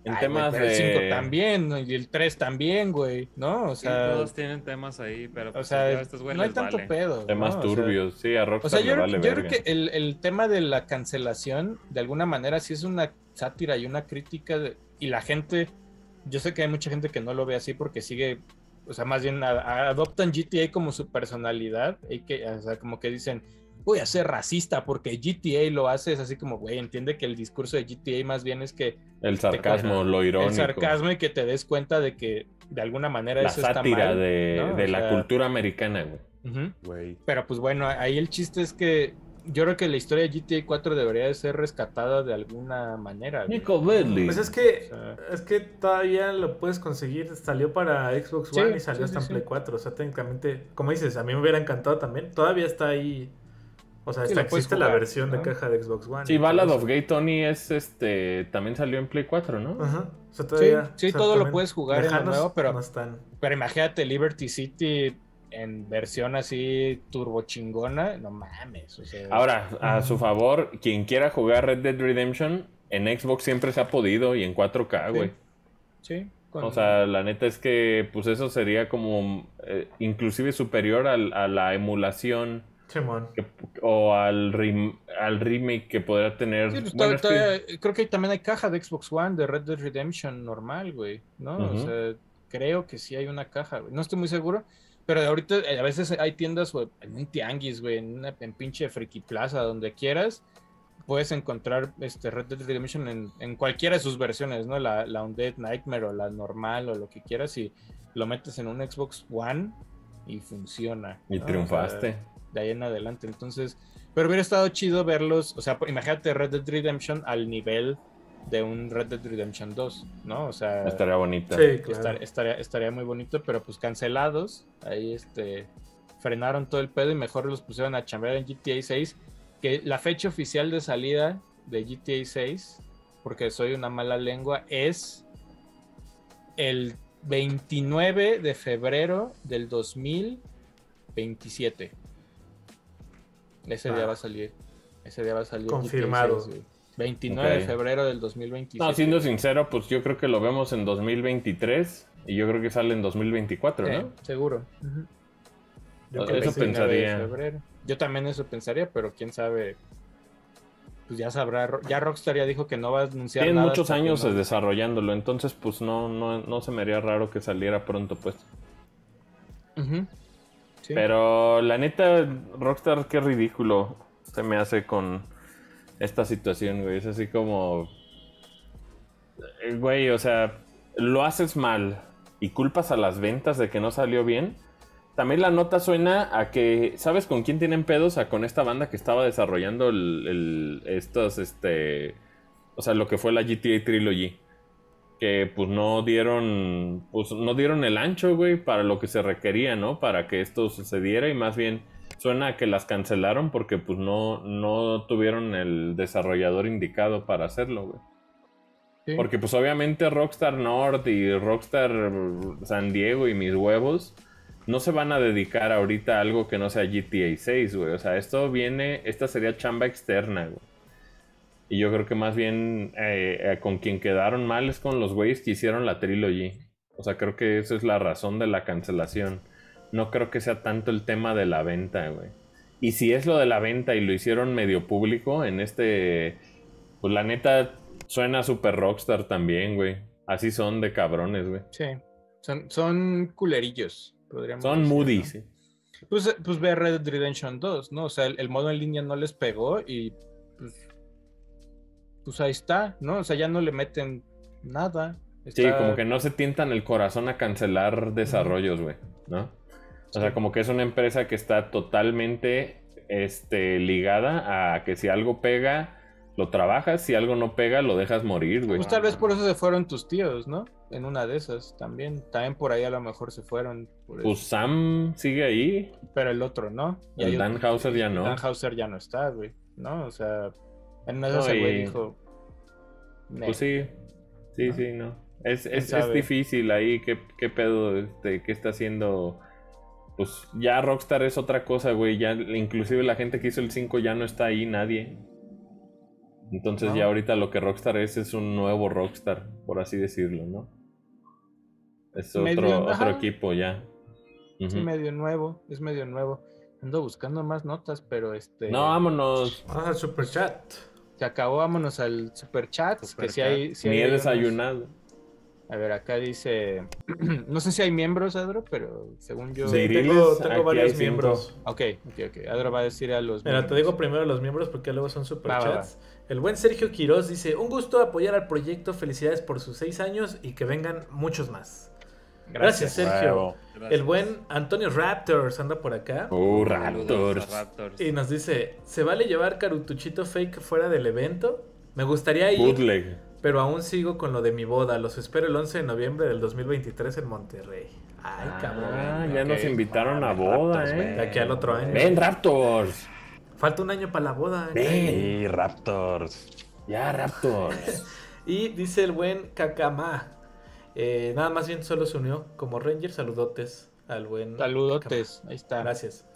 Speaker 3: En
Speaker 1: Ay,
Speaker 3: temas
Speaker 1: güey, pero El 5
Speaker 3: de.
Speaker 1: también, y el 3 también, güey, ¿no? O
Speaker 5: Sí,
Speaker 1: sea,
Speaker 5: todos tienen temas ahí, pero
Speaker 1: o
Speaker 5: pues,
Speaker 1: sea,
Speaker 5: ya a estos güeyes
Speaker 1: no hay tanto
Speaker 5: vale.
Speaker 1: pedo.
Speaker 3: Temas
Speaker 1: ¿no? O sea,
Speaker 3: turbios. sí, a
Speaker 1: O
Speaker 3: Rockstar
Speaker 1: sea, yo,
Speaker 3: le vale
Speaker 1: yo creo que el, el tema de la cancelación, de alguna manera, sí es una sátira y una crítica. de- y la gente, yo sé que hay mucha gente que no lo ve así porque sigue, o sea, más bien a- a- adoptan GTA como su personalidad. Y que, o sea, como que dicen, voy a ser racista porque GTA lo hace. Es así como, güey, entiende que el discurso de GTA más bien es que
Speaker 3: El sarcasmo, lo irónico.
Speaker 1: el sarcasmo y que te des cuenta de que de alguna manera
Speaker 3: La
Speaker 1: eso está
Speaker 3: sátira
Speaker 1: mal.
Speaker 3: de,
Speaker 1: ¿no?
Speaker 3: de la
Speaker 1: sea,
Speaker 3: cultura americana, güey.
Speaker 1: Pero pues bueno, ahí el chiste es que yo creo que la historia de GTA 4 debería de ser rescatada de alguna manera. güey.
Speaker 3: Nico Bellic.
Speaker 2: Pues es que,
Speaker 1: O sea-
Speaker 2: es que todavía lo puedes conseguir. Salió para Xbox
Speaker 1: Sí,
Speaker 2: One y salió
Speaker 1: sí,
Speaker 2: hasta
Speaker 1: sí,
Speaker 2: en Play
Speaker 1: sí.
Speaker 2: 4. O sea, técnicamente, como dices, a mí me hubiera encantado también. Todavía está ahí. O sea,
Speaker 1: Sí,
Speaker 2: existe la versión
Speaker 1: ¿no?
Speaker 2: de caja de Xbox One.
Speaker 3: Sí, Ballad of Gay Tony es este. También salió en Play 4, ¿no?
Speaker 2: Ajá. O sea, todavía.
Speaker 1: sí,
Speaker 2: o sea,
Speaker 1: todo lo puedes jugar en nuevo, pero-
Speaker 2: No están.
Speaker 1: Pero imagínate Liberty City en versión así turbo chingona, no mames. O sea,
Speaker 3: Ahora, a su favor, quien quiera jugar Red Dead Redemption, en Xbox siempre se ha podido y en 4K,
Speaker 1: Sí.
Speaker 3: güey.
Speaker 1: sí, con-
Speaker 3: O sea, la neta es que, pues eso sería como eh, inclusive superior al- a la emulación. Que- o al, rem- al remake que podría tener.
Speaker 1: Sí, pues,
Speaker 3: Bueno, es que-
Speaker 1: creo que también hay caja de Xbox One de Red Dead Redemption normal, güey, ¿no? O sea, creo que sí hay una caja, güey. No estoy muy seguro, pero ahorita eh, a veces hay tiendas güey, en un tianguis, güey, en, una, en pinche Friki Plaza, donde quieras, puedes encontrar este Red Dead Redemption en, en cualquiera de sus versiones, ¿no? La, la Undead Nightmare o la normal o lo que quieras y lo metes en un Xbox One y funciona.
Speaker 3: y
Speaker 1: ¿no? O sea,
Speaker 3: triunfaste.
Speaker 1: De ahí en adelante. Entonces, pero hubiera estado chido verlos, o sea, imagínate Red Dead Redemption al nivel de un Red Dead Redemption 2, ¿no? O sea,
Speaker 3: Estaría bonita.
Speaker 2: Sí, claro.
Speaker 1: estar- estaría, estaría muy bonito, pero pues cancelados, ahí este, frenaron todo el pedo y mejor los pusieron a chambear en GTA 6, que la fecha oficial de salida de GTA 6, porque soy una mala lengua, es el 29 de febrero del 2027. Ese día
Speaker 2: Ah.
Speaker 1: va a salir. Ese día va a salir. GTA
Speaker 2: Confirmado.
Speaker 1: 6, güey. 29
Speaker 3: Ok.
Speaker 1: de febrero del 2027.
Speaker 3: No, siendo sincero, pues yo creo que lo vemos en 2023 y yo creo que sale en 2024,
Speaker 1: Sí,
Speaker 3: ¿no?
Speaker 1: seguro. Ujú.
Speaker 2: Yo
Speaker 3: Eso
Speaker 2: creo que
Speaker 1: El
Speaker 2: sí.
Speaker 1: 29 de
Speaker 3: pensaría.
Speaker 1: febrero. Yo también eso pensaría, pero quién sabe. Pues ya sabrá. Ya Rockstar ya dijo que no va a anunciar
Speaker 3: Tienen
Speaker 1: nada
Speaker 3: muchos años
Speaker 1: no-
Speaker 3: desarrollándolo, entonces pues no, no, no se me haría raro que saliera pronto, pues.
Speaker 1: Ujú.
Speaker 3: Pero la neta, Rockstar, qué ridículo se me hace con esta situación, güey. Es así como... eh, Güey, o sea, lo haces mal y culpas a las ventas de que no salió bien. También la nota suena a que, ¿sabes con quién tienen pedos? A con esta banda que estaba desarrollando el, el- estos, este... O sea, lo que fue la GTA Trilogy. Que pues no dieron, pues no dieron el ancho, güey, para lo que se requería, ¿no? Para que esto sucediera y más bien suena a que las cancelaron porque pues no, no tuvieron el desarrollador indicado para hacerlo, güey.
Speaker 1: Sí.
Speaker 3: Porque pues obviamente Rockstar North y Rockstar San Diego y mis huevos no se van a dedicar ahorita a algo que no sea GTA 6, güey. O sea, esto viene, esta sería chamba externa, güey. Y yo creo que más bien eh, eh, con quien quedaron mal es con los güeyes que hicieron la trilogy. O sea, creo que esa es la razón de la cancelación. No creo que sea tanto el tema de la venta, güey. Y si es lo de la venta y lo hicieron medio público en este... Pues la neta suena super rockstar también, güey. Así son de cabrones, güey.
Speaker 1: Sí. Son, son culerillos, podríamos
Speaker 3: Son
Speaker 1: decir,
Speaker 3: moody,
Speaker 1: ¿no?
Speaker 3: sí.
Speaker 1: Pues, pues ve Red Dead Redemption 2, ¿no? O sea, el, el modo en línea no les pegó y pues, pues ahí está, ¿no? O sea, ya no le meten nada.
Speaker 3: Sí, como que no se tientan el corazón a cancelar desarrollos, güey, ¿no? O sea, como que es una empresa que está totalmente este, ligada a que si algo pega, lo trabajas, si algo no pega, lo dejas morir, güey.
Speaker 1: Pues tal vez por eso se fueron tus tíos, ¿no? En una de esas también. También por ahí a lo mejor se fueron. por
Speaker 3: Pues
Speaker 1: eso.
Speaker 3: Sam sigue ahí,
Speaker 1: Pero el otro no. Y
Speaker 3: el Dan
Speaker 1: otro-
Speaker 3: Hauser ya no.
Speaker 1: Dan Hauser ya no está, güey. ¿No? O sea, en una de
Speaker 3: No,
Speaker 1: esas el güey dijo.
Speaker 3: Pues sí, sí,
Speaker 1: ¿No?
Speaker 3: sí, no. Es,
Speaker 1: ¿Quién
Speaker 3: es, es difícil ahí, ¿qué, qué pedo, este, qué está haciendo? Pues ya Rockstar es otra cosa, güey, ya inclusive la gente que hizo el 5 ya no está ahí, nadie. Entonces ya ahorita lo que Rockstar es es un nuevo Rockstar, por así decirlo, ¿no? Es otro, otro equipo ya.
Speaker 1: Es medio nuevo, es medio nuevo. Ando buscando más notas, pero este.
Speaker 3: No, vámonos.
Speaker 2: Vamos al super chat.
Speaker 1: Se acabó, vámonos al super chat. que si hay,
Speaker 3: Ni he desayunado.
Speaker 1: A ver, acá dice. no sé si hay miembros, Adro, pero según yo.
Speaker 2: Sí, tengo, varios miembros.
Speaker 1: Ok, ok, ok. Adro va a decir a los.
Speaker 2: Mira, te digo primero a los miembros porque luego son super chats. El buen Sergio Quiroz dice: Un gusto apoyar al proyecto. Felicidades por sus seis años y que vengan muchos más. Gracias, Sergio. El buen Antonio Raptors anda por acá.
Speaker 3: Uh, Raptors.
Speaker 2: Y nos dice: ¿Se vale llevar carutuchito fake fuera del evento? Me gustaría ir.
Speaker 3: Bootleg.
Speaker 2: Pero aún sigo con lo de mi boda. Los espero el 11 de noviembre del 2023 en Monterrey. Ay, ah, cabrón.
Speaker 3: ya nos invitaron a boda, ¿eh?
Speaker 2: De aquí al otro año.
Speaker 3: Ven, Raptors.
Speaker 2: Falta un año para la boda.
Speaker 3: Ven. Raptors. Ya, Raptors.
Speaker 2: y dice el buen Kakama. Eh, nada más bien solo se unió como Ranger. Saludotes al buen.
Speaker 1: Saludotes. Ahí está.
Speaker 2: Gracias.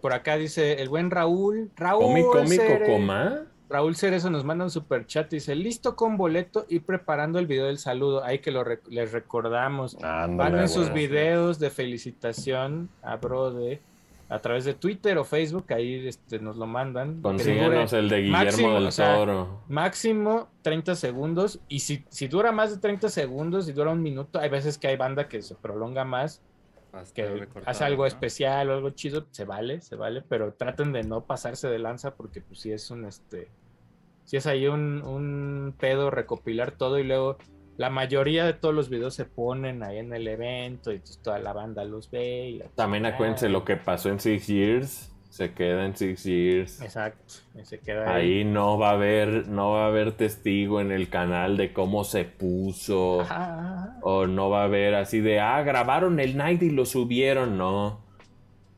Speaker 1: por acá dice el buen Raúl. Raúl.
Speaker 3: ¿Cómico, cómico, coma?
Speaker 1: Raúl Cerezo nos manda un super chat y dice, listo con boleto y preparando el video del saludo. Ahí que lo les recordamos. Manden sus videos de felicitación a Brode a través de Twitter o Facebook, ahí este, nos lo mandan.
Speaker 3: Consíganos el de Guillermo del Toro.
Speaker 1: máximo 30 segundos. Y si, si dura más de 30 segundos, si dura un minuto, hay veces que hay banda que se prolonga más que hace algo especial o algo chido, se vale, se vale, pero traten de no pasarse de lanza porque pues si es un este si es ahí un, un pedo recopilar todo y luego la mayoría de todos los videos se ponen ahí en el evento y toda la banda los ve.
Speaker 3: También acuérdense lo que pasó en Six Years se queda en Six Years.
Speaker 1: Exacto, se queda
Speaker 3: ahí. ahí. no va a haber, no va a haber testigo en el canal de cómo se puso. O no va a haber así de ah, grabaron el night y lo subieron. No.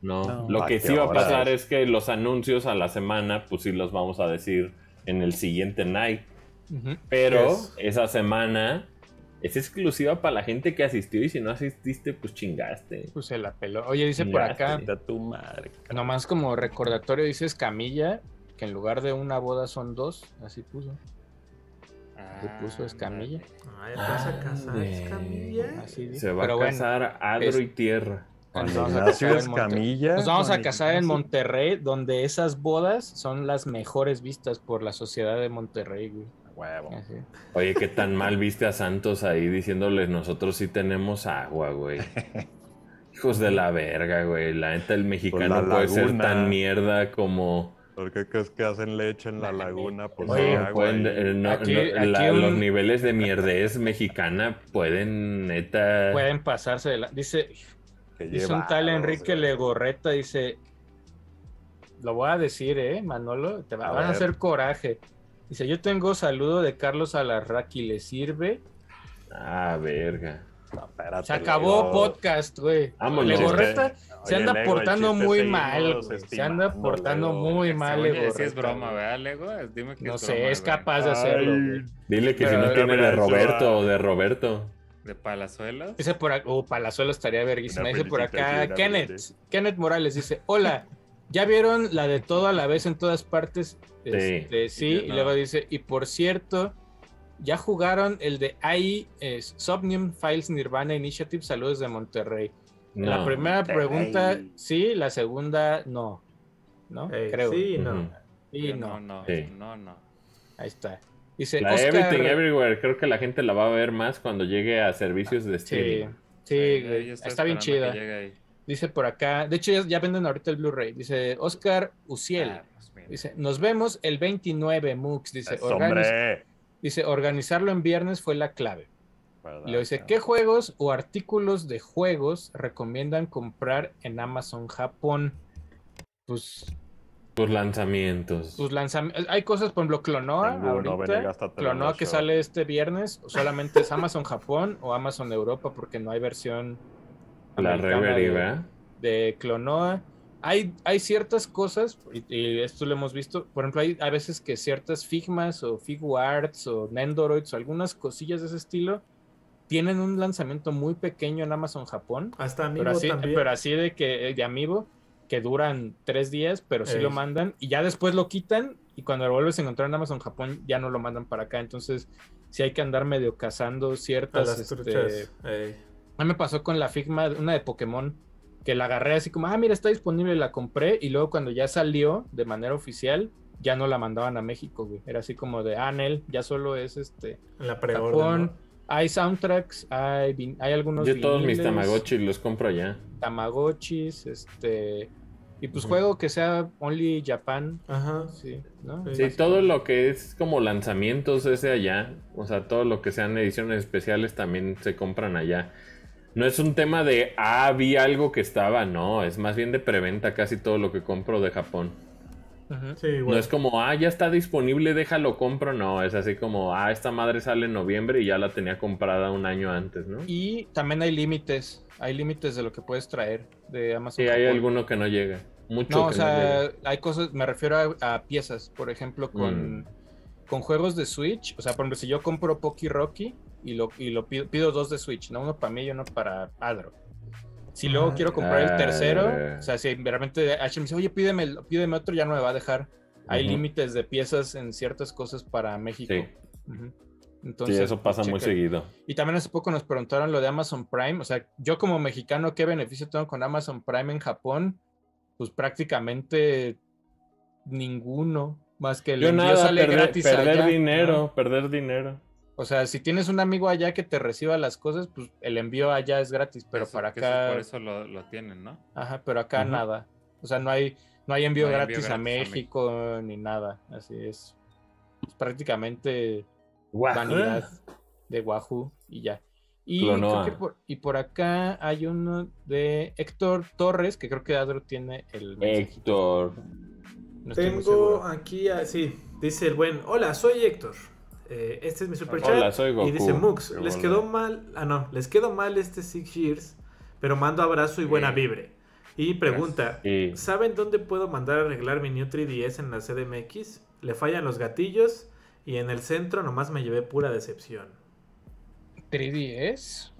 Speaker 3: No. lo que sí va a pasar es que los anuncios a la semana, pues sí los vamos a decir en el siguiente night. Pero esa semana es exclusiva para la gente que asistió y si no asististe, pues chingaste.
Speaker 1: Pues se la peló. Oye, dice por acá.
Speaker 3: Tu madre,
Speaker 1: nomás como recordatorio, dice Escamilla, que en lugar de una boda son dos. Así puso. Ah, puso Escamilla.
Speaker 2: Ay, vas a casar Escamilla?
Speaker 3: Se va a casar Adro y Tierra.
Speaker 1: Nos vamos, a casar, Escamilla, nos vamos a casar en Monterrey, donde esas bodas son las mejores vistas por la sociedad de Monterrey, güey.
Speaker 3: Oye, qué tan mal viste a Santos ahí diciéndoles nosotros sí tenemos agua, güey. Hijos de la verga, güey. La neta, el mexicano puede ser tan mierda como.
Speaker 4: ¿Por qué crees que hacen leche en la laguna? Pues
Speaker 3: Los niveles de mierdez mexicana pueden, neta.
Speaker 1: Pueden pasarse de la. Dice. Dice un tal Enrique Legorreta, dice. Lo voy a decir, ¿eh, Manolo? Te va, a, a hacer coraje. Dice, yo tengo saludo de Carlos Alarraqui, ¿le sirve?
Speaker 3: Ah, verga.
Speaker 1: se acabó podcast, güey. Legorreta se anda portando muy mal, güey. Se anda portando muy mal,
Speaker 5: Legorreta. Si es broma, ¿verdad, Lego? Dime que
Speaker 1: no sé, es capaz de hacerlo.
Speaker 3: Dile que si no tiene de Roberto o de Roberto.
Speaker 5: ¿De Palazuelos?
Speaker 1: Dice por acá, oh, Palazuelos estaría verguísima. Dice por acá, Kenneth, Kenneth Morales dice, hola, ¿Ya vieron la de todo a la vez en todas partes? sí. Este, sí, y luego dice, y por cierto, ya jugaron el de AI Subnium Files Nirvana Initiative, saludos de Monterrey. la primera pregunta, sí, la segunda, no. ¿No? Creo.
Speaker 2: Sí, no.
Speaker 1: Y no.
Speaker 5: No, no, no,
Speaker 1: Ahí está. Dice,
Speaker 3: la Everything Everywhere, creo que la gente la va a ver más cuando llegue a servicios de streaming.
Speaker 1: Sí, sí, está bien chida. Dice por acá, de hecho ya, venden ahorita el Blu-ray. Dice Oscar Uciel. Ah, pues dice, nos vemos el 29, Mux. Dice, dice, organizarlo en viernes fue la clave. Y le dice, ¿qué juegos o artículos de juegos recomiendan comprar en Amazon Japón? Pues
Speaker 3: tus lanzamientos.
Speaker 1: Tus lanzamientos. Hay cosas, por ejemplo, Clonoa. ahorita, Clonoa que sale este viernes. Solamente es Amazon Japón o Amazon Europa porque no hay versión
Speaker 3: la Reverie,
Speaker 1: de, Clonoa. Hay, hay ciertas cosas, y, esto lo hemos visto, por ejemplo, hay a veces que ciertas Figmas o Figuarts o Nendoroids o algunas cosillas de ese estilo tienen un lanzamiento muy pequeño en Amazon Japón.
Speaker 2: Hasta Amiibo
Speaker 1: pero así,
Speaker 2: también.
Speaker 1: Pero así de que de Amiibo, que duran tres días, pero sí lo mandan y ya después lo quitan y cuando lo vuelves a encontrar en Amazon Japón ya no lo mandan para acá. Entonces, sí hay que andar medio cazando ciertas. Este, a mí me pasó con la Figma, una de Pokémon, que la agarré así como, ah, mira, está disponible, la compré, y luego cuando ya salió de manera oficial, ya no la mandaban a México, güey. Era así como de, ah, Nel, ya solo es este.
Speaker 2: La Japón.
Speaker 1: Hay soundtracks, hay, hay algunos.
Speaker 3: Yo todos mis Tamagotchis los compro allá.
Speaker 1: Tamagotchis, este. Y pues juego que sea Only Japan.
Speaker 2: Ajá.
Speaker 1: Sí, ¿no?
Speaker 3: sí, todo lo que es como lanzamientos ese allá. O sea, todo lo que sean ediciones especiales también se compran allá. No es un tema de, ah, vi algo que estaba, no, es más bien de preventa casi todo lo que compro de Japón. No es como, ah, ya está disponible, déjalo, compro. No, es así como, ah, esta madre sale en noviembre y ya la tenía comprada un año antes, ¿no?
Speaker 1: Y también hay límites, hay límites de lo que puedes traer de Amazon.
Speaker 3: Sí, hay alguno que no llega. Mucho
Speaker 1: no, o sea, hay cosas, me refiero a, piezas, por ejemplo, con, mm. con juegos de Switch. O sea, por ejemplo, si yo compro Poki Rocky y lo, y lo pido, pido dos de Switch, ¿no? Uno para mí y uno para Adro. Si luego quiero comprar el tercero, o sea, si realmente H me dice, oye, pídeme, pídeme otro, ya no me va a dejar. Hay límites de piezas en ciertas cosas para México. Sí.
Speaker 3: Entonces, sí, eso pasa muy seguido.
Speaker 1: Y también hace poco nos preguntaron lo de Amazon Prime. O sea, yo como mexicano, ¿qué beneficio tengo con Amazon Prime en Japón? Pues prácticamente ninguno. Más que el
Speaker 3: envío nada, sale perder, gratis perder dinero, perder dinero.
Speaker 1: O sea, si tienes un amigo allá que te reciba las cosas, pues el envío allá es gratis, pero para acá...
Speaker 5: por eso lo, tienen, ¿no?
Speaker 1: Ajá, pero acá nada. O sea, no hay, no hay envío, gratis, a, México, ni nada. Así es. es prácticamente vanidad de Wahoo y ya. Y, por, y por acá hay uno de Héctor Torres, que creo que Adro tiene el...
Speaker 3: Héctor.
Speaker 2: Tengo aquí, así, dice el buen, hola, soy Héctor. Eh, este es mi super chat. Y dice Mux, les quedó mal. Ah, no, les quedó mal este Six Years, pero mando abrazo y buena vibre. Y pregunta, ¿saben dónde puedo mandar a arreglar mi New 3DS en la CDMX? Le fallan los gatillos y en el centro nomás me llevé pura decepción.
Speaker 1: ¿3DS?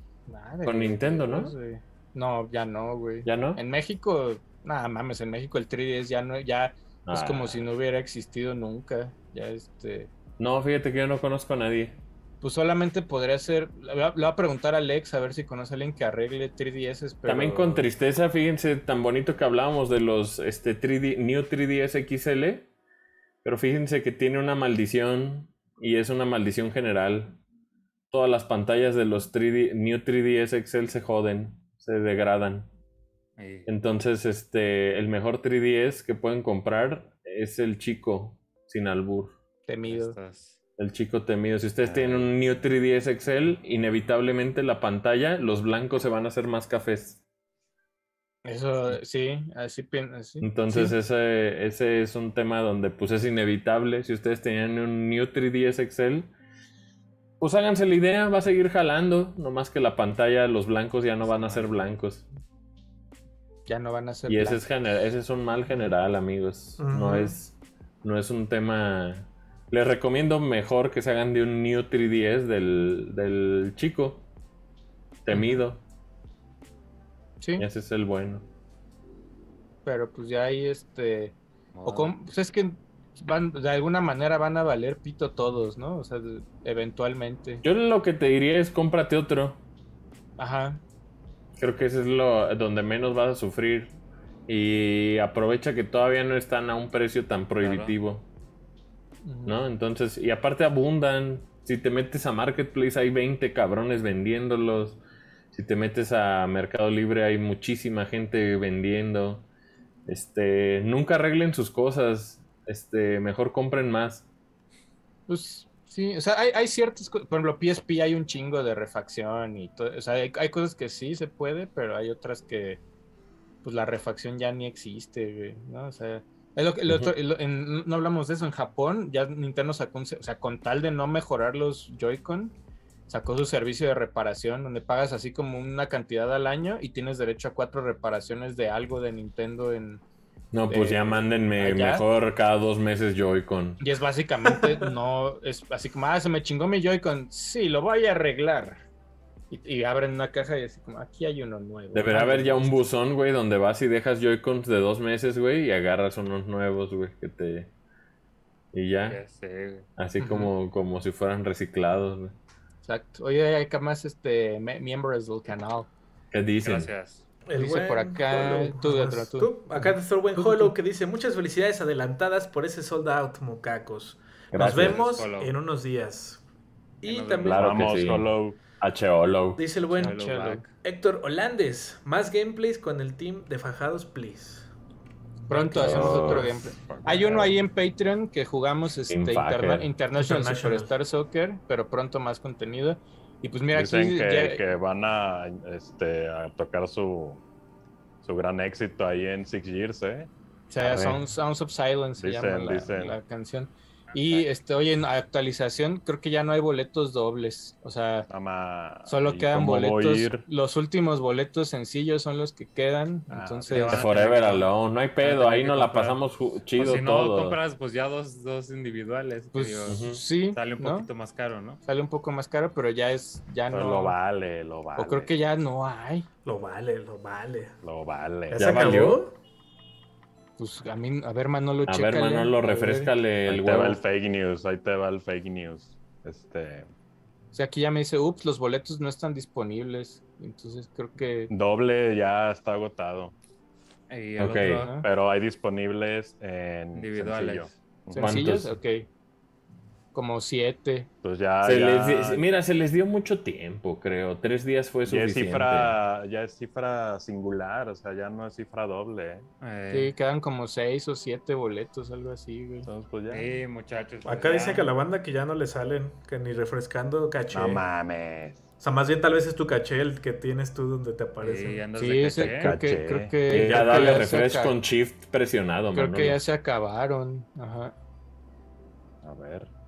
Speaker 3: Con Nintendo, ¿no?
Speaker 1: No, ya no, güey.
Speaker 3: ¿Ya no?
Speaker 1: En México, nada mames, en México el 3DS ya no, ya es como ah. si no hubiera existido nunca. Ya este
Speaker 3: no, fíjate que yo no conozco a nadie.
Speaker 1: Pues solamente podría ser. Le voy a, preguntar a Alex a ver si conoce a alguien que arregle 3DS. Pero...
Speaker 3: También con tristeza, fíjense, tan bonito que hablábamos de los este, 3D, New 3DS XL. Pero fíjense que tiene una maldición y es una maldición general. Todas las pantallas de los 3D, New 3DS XL se joden, se degradan. Entonces, este, el mejor 3DS que pueden comprar es el chico, sin albur.
Speaker 1: Temido.
Speaker 3: El chico temido. Si ustedes tienen un New 3DS Excel, inevitablemente la pantalla, los blancos se van a hacer más cafés.
Speaker 1: Eso, sí, así
Speaker 3: pienso. Entonces, ese, ese es un tema donde pues es inevitable. Si ustedes tenían un New 3DS Excel, pues háganse la idea, va a seguir jalando. Nomás que la pantalla, los blancos ya no van a ser blancos.
Speaker 1: Ya no van a ser
Speaker 3: Y ese es, ese es un mal general, amigos. No es no es un tema les recomiendo mejor que se hagan de un New 3DS del, del chico. Temido. Sí. ese es el bueno.
Speaker 1: Pero pues ya ahí este. O pues es que van, de alguna manera van a valer pito todos, ¿no? O sea, eventualmente.
Speaker 3: Yo lo que te diría es cómprate otro.
Speaker 1: Ajá.
Speaker 3: Creo que ese es lo donde menos vas a sufrir. Y aprovecha que todavía no están a un precio tan prohibitivo. ¿No? Entonces, y aparte abundan. Si te metes a Marketplace hay 20 cabrones vendiéndolos. Si te metes a Mercado Libre hay muchísima gente vendiendo. Este, nunca arreglen sus cosas. Este, mejor compren más.
Speaker 1: Pues sí, o sea, hay, hay ciertas cosas, por ejemplo, PSP hay un chingo de refacción y todo, o sea, hay, hay, cosas que sí se puede, pero hay otras que, pues la refacción ya ni existe, ¿no? O sea, no hablamos de eso. En Japón, ya Nintendo sacó, o sea, con tal de no mejorar los Joy-Con, sacó su servicio de reparación, donde pagas así como una cantidad al año y tienes derecho a cuatro reparaciones de algo de Nintendo en.
Speaker 3: No, pues ya mándenme mejor cada dos meses Joy-Con.
Speaker 1: Y es básicamente, no, es así como, ah, se me chingó mi Joy-Con. Sí, lo voy a arreglar. Y, abren una caja y así como, aquí hay uno nuevo.
Speaker 3: Deberá haber ya un buzón, güey, donde vas y dejas Joy-Cons de dos meses, güey, y agarras unos nuevos, güey, que te... Y ya.
Speaker 5: Ya sé, güey.
Speaker 3: Así como, como si fueran reciclados, güey.
Speaker 1: Exacto. Oye, hay acá más este, miembros del canal.
Speaker 3: ¿Qué dicen?
Speaker 5: Gracias.
Speaker 2: El
Speaker 1: Dice por acá- tú, Edra, tú.
Speaker 2: Acá está el buen Hollow
Speaker 1: tú.
Speaker 2: que dice muchas felicidades adelantadas por ese sold out, mocacos. Nos vemos en unos días. Y también
Speaker 3: Claro que
Speaker 4: Vamos,
Speaker 3: sí.
Speaker 4: Hollow.
Speaker 3: H-Holo.
Speaker 2: dice el buen. Héctor Holandes, más gameplays con el team de Fajados, please.
Speaker 1: Pronto
Speaker 3: Oh,
Speaker 1: hacemos otro gameplay. Hay uno ahí en Patreon que jugamos este. Interna- International,
Speaker 2: International.
Speaker 1: Superstar Soccer, pero pronto más contenido. Y pues mira,
Speaker 4: Dicen
Speaker 1: aquí
Speaker 4: que,
Speaker 1: ya-
Speaker 4: que van a, este, a tocar su, su gran éxito ahí en Six Years, ¿eh?
Speaker 1: o sea. Sounds, Sounds of Silence se
Speaker 4: Dicen,
Speaker 1: llama la,
Speaker 4: dicen.
Speaker 1: la canción. Y este, oye, en actualización, creo que ya no hay boletos dobles. O sea, solo
Speaker 4: ¿y
Speaker 1: quedan boletos. Los últimos boletos sencillos son los que quedan.
Speaker 4: Ah,
Speaker 1: entonces.
Speaker 3: Forever Alone, no hay pedo, ahí nos la pasamos chido
Speaker 5: si no,
Speaker 3: todo.
Speaker 5: compras pues ya dos, dos individuales.
Speaker 1: pues
Speaker 5: digo,
Speaker 1: sí,
Speaker 5: Sale un
Speaker 1: ¿no?
Speaker 5: poquito más caro, ¿no?
Speaker 1: Sale un poco más caro, pero ya es, ya no.
Speaker 4: lo vale, lo vale.
Speaker 1: O creo que ya no hay.
Speaker 2: Lo vale, lo vale.
Speaker 4: Lo vale.
Speaker 2: ¿Ya,
Speaker 3: ¿Ya
Speaker 2: se
Speaker 3: valió?
Speaker 2: acabó?
Speaker 1: Pues a mí, a ver, Manolo,
Speaker 3: A
Speaker 1: chécale.
Speaker 3: ver, Manolo, refrescale
Speaker 4: Ahí
Speaker 3: el
Speaker 4: te va el fake news, ahí te va el fake news. Este,
Speaker 1: O sea, aquí ya me dice, ups, los boletos no están disponibles. Entonces creo que.
Speaker 4: doble ya está agotado,
Speaker 5: Y
Speaker 3: Ok.
Speaker 5: otro,
Speaker 4: pero hay disponibles en
Speaker 5: Individuales.
Speaker 4: sencillo.
Speaker 1: ¿Sencillos?
Speaker 3: ¿Cuántos?
Speaker 1: Ok. Como siete.
Speaker 4: Pues ya,
Speaker 3: Se
Speaker 4: ya-
Speaker 3: les di- mira, se les dio mucho tiempo, creo. Tres días fue
Speaker 4: ya es
Speaker 3: suficiente.
Speaker 4: cifra, ya es cifra singular, o sea, ya no es cifra doble. ¿eh?
Speaker 5: eh,
Speaker 1: Sí, quedan como seis o siete boletos, algo así, güey.
Speaker 4: Entonces, pues ya.
Speaker 5: sí, muchachos. pues
Speaker 2: Acá
Speaker 5: ya.
Speaker 2: dice que a la banda que ya no le salen, que ni refrescando caché.
Speaker 4: No mames.
Speaker 2: o sea, más bien tal vez es tu caché el que tienes tú donde te
Speaker 5: Sí,
Speaker 2: aparece.
Speaker 5: andas
Speaker 1: Sí,
Speaker 5: de
Speaker 1: ese-
Speaker 5: caché.
Speaker 1: creo que, creo que,
Speaker 3: ya dale refresh con shift presionado,
Speaker 1: Creo que ya se acabaron. Ajá.
Speaker 4: A ver.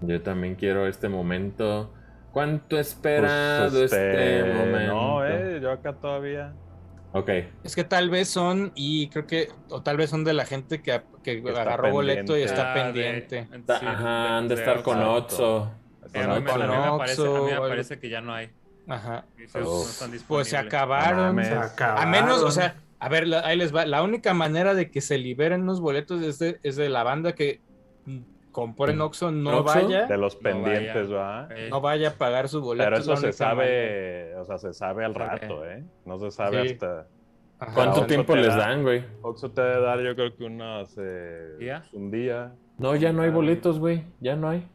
Speaker 5: Yo
Speaker 3: también quiero este momento. ¿Cuánto esperado
Speaker 4: Pues,
Speaker 3: este,
Speaker 4: este,
Speaker 3: momento?
Speaker 4: No, eh, yo acá todavía.
Speaker 3: Ok.
Speaker 1: Es que tal vez son, y creo que, o tal vez son de la gente que, que agarró boleto y está
Speaker 5: Ah, de-
Speaker 1: pendiente.
Speaker 5: Sí,
Speaker 3: Ajá, han de
Speaker 5: de
Speaker 3: estar con. Otso.
Speaker 5: Sí, a mí me-
Speaker 1: Con
Speaker 5: a mí me parece, a mí me
Speaker 1: Oxxo, algo-
Speaker 5: parece que ya no hay.
Speaker 1: Ajá.
Speaker 5: No están
Speaker 1: Pues se acabaron.
Speaker 2: Se.
Speaker 1: A menos, o sea, a ver, ahí les va. La única manera de que se liberen los boletos es de, es de la banda que compró en Oxxo no
Speaker 3: ¿Oxxo?
Speaker 1: vaya,
Speaker 4: De los
Speaker 5: No
Speaker 4: pendientes,
Speaker 5: vaya.
Speaker 4: ¿va?
Speaker 5: Eh,
Speaker 1: no vaya a pagar su boleto.
Speaker 4: Pero eso se
Speaker 1: manera.
Speaker 4: sabe, o sea, se sabe al rato, ¿eh? No se sabe
Speaker 1: Sí.
Speaker 4: hasta...
Speaker 1: Ajá.
Speaker 3: ¿Cuánto
Speaker 4: Oxxo
Speaker 3: tiempo les
Speaker 4: da.
Speaker 3: dan, güey?
Speaker 4: Oxxo te debe dar yo creo que unos... eh,
Speaker 5: ¿Día?
Speaker 4: Un día.
Speaker 3: No, ya no hay boletos, güey. Ya no hay.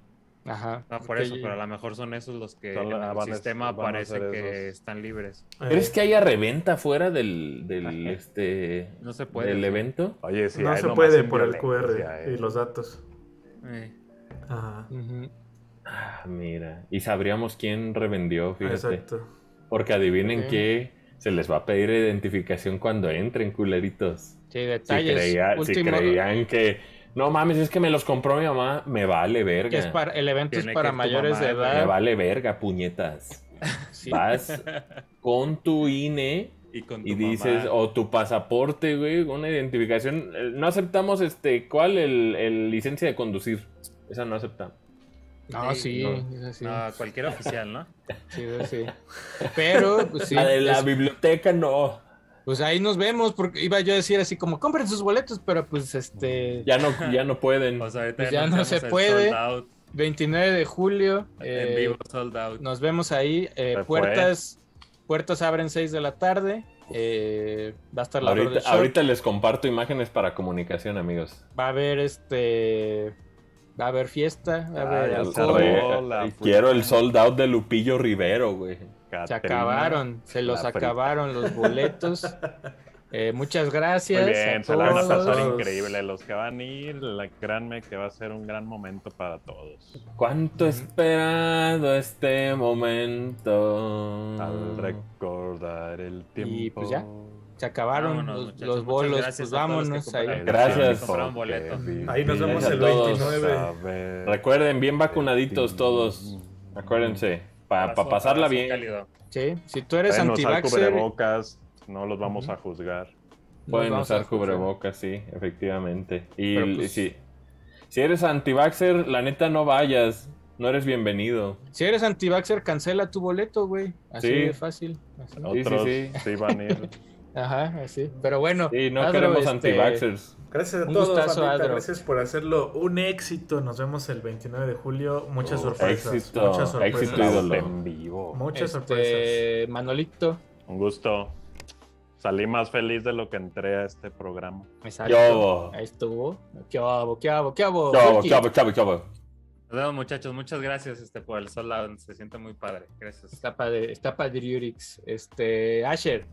Speaker 1: Ajá.
Speaker 5: No, por eso, pero a lo mejor son esos los que
Speaker 4: Son-
Speaker 5: en el
Speaker 4: van
Speaker 5: sistema
Speaker 4: van
Speaker 5: parece que están libres.
Speaker 2: Eh,
Speaker 3: ¿Crees que haya reventa fuera del, del, este,
Speaker 5: No se puede.
Speaker 3: del evento?
Speaker 4: Oye, si
Speaker 2: no se puede por el QR
Speaker 4: ¿eh?
Speaker 2: y los datos.
Speaker 5: Eh,
Speaker 2: Ajá.
Speaker 3: Ah, mira. Y sabríamos quién revendió, fíjate.
Speaker 2: Exacto.
Speaker 3: Porque adivinen
Speaker 1: Ok.
Speaker 3: que se les va a pedir identificación cuando entren, culeritos.
Speaker 1: Sí,
Speaker 3: Si,
Speaker 1: detalles.
Speaker 3: creía- si creían que... No mames, es que me los compró mi mamá. Me vale verga.
Speaker 1: que es para, el evento es para mayores
Speaker 5: mamá,
Speaker 1: de
Speaker 5: güey.
Speaker 3: Me
Speaker 1: edad.
Speaker 3: vale verga, puñetas.
Speaker 1: Sí.
Speaker 3: Vas con tu INE
Speaker 5: y con tu
Speaker 3: y dices,
Speaker 5: mamá.
Speaker 3: o tu pasaporte, güey, una identificación. Eh, No aceptamos, este, ¿cuál? El, el licencia de conducir. Esa no aceptamos.
Speaker 1: No, sí,
Speaker 3: No.
Speaker 5: cualquier oficial, ¿no?
Speaker 1: Sí, sí. Pero, pues sí.
Speaker 3: la de la
Speaker 1: es-
Speaker 3: biblioteca, no.
Speaker 1: pues ahí nos vemos, porque iba yo a decir así como, compren sus boletos, pero pues este,
Speaker 3: Ya no, ya no pueden.
Speaker 5: O sea, ahorita
Speaker 1: Pues ya no se puede.
Speaker 5: sold out,
Speaker 1: 29 de julio,
Speaker 5: en
Speaker 1: eh,
Speaker 5: vivo sold out.
Speaker 1: nos vemos ahí, eh, puertas, puertas abren 6 de la tarde, eh, va a estar la
Speaker 3: Ahorita, ahorita les comparto imágenes para comunicación, amigos.
Speaker 1: va a haber este, va a haber fiesta, va a haber
Speaker 4: ya
Speaker 1: alcohol.
Speaker 4: la
Speaker 3: y quiero el sold out de Lupillo Rivero, güey.
Speaker 1: se acabaron, se los acabaron los boletos. Eh, muchas gracias.
Speaker 4: Muy bien,
Speaker 1: a
Speaker 4: se la van a pasar increíble. Los que van a ir, la- créanme que va a ser un gran momento para todos.
Speaker 3: ¿Cuánto he esperado este momento?
Speaker 4: Al recordar el tiempo.
Speaker 1: Y, pues, ya. Se acabaron
Speaker 5: Vámonos,
Speaker 1: los, los bolos,
Speaker 5: gracias
Speaker 1: pues vámonos ahí.
Speaker 5: compraron.
Speaker 3: Gracias.
Speaker 2: Ahí nos vemos el
Speaker 3: a todos.
Speaker 2: 29.
Speaker 3: Recuerden, bien vacunaditos todos. Acuérdense, para
Speaker 5: Abrazo,
Speaker 3: pasarla bien.
Speaker 5: cálido.
Speaker 1: Sí, si tú eres anti-vaxxer,
Speaker 4: no los vamos a juzgar.
Speaker 3: Pueden usar cubrebocas, sí, efectivamente. Y
Speaker 1: pues-
Speaker 3: si, si eres anti-vaxxer, la neta no vayas. No eres bienvenido.
Speaker 1: Si eres anti-vaxxer, cancela tu boleto, güey. Así
Speaker 3: Sí.
Speaker 1: de fácil. Así.
Speaker 3: sí,
Speaker 4: Otros
Speaker 3: sí.
Speaker 4: sí van a ir.
Speaker 1: Ajá, sí. Pero bueno.
Speaker 3: Sí, no
Speaker 1: Adro,
Speaker 3: queremos
Speaker 1: este,
Speaker 3: anti-vaxxers.
Speaker 2: Gracias a
Speaker 1: Un
Speaker 2: todos,
Speaker 1: gustazo.
Speaker 2: Gracias por hacerlo un éxito. Nos vemos el 29 de julio. Muchas
Speaker 3: Oh,
Speaker 2: sorpresas.
Speaker 3: éxito,
Speaker 2: muchas sorpresas.
Speaker 3: éxito,
Speaker 4: en vivo.
Speaker 2: Muchas
Speaker 1: este,
Speaker 2: sorpresas.
Speaker 1: Manolito.
Speaker 4: Un gusto. Salí más feliz de lo que entré a este programa.
Speaker 1: Exacto.
Speaker 3: Yo.
Speaker 1: Ahí estuvo. ¿Qué hago? ¿Qué hago? ¿Qué hago? Wiki.
Speaker 3: chavo, chavo, chavo.
Speaker 5: Nos vemos, muchachos. Muchas gracias este, por el sol. Se siente muy padre. Gracias.
Speaker 1: Está padre, está padre Urix. Este, Asher.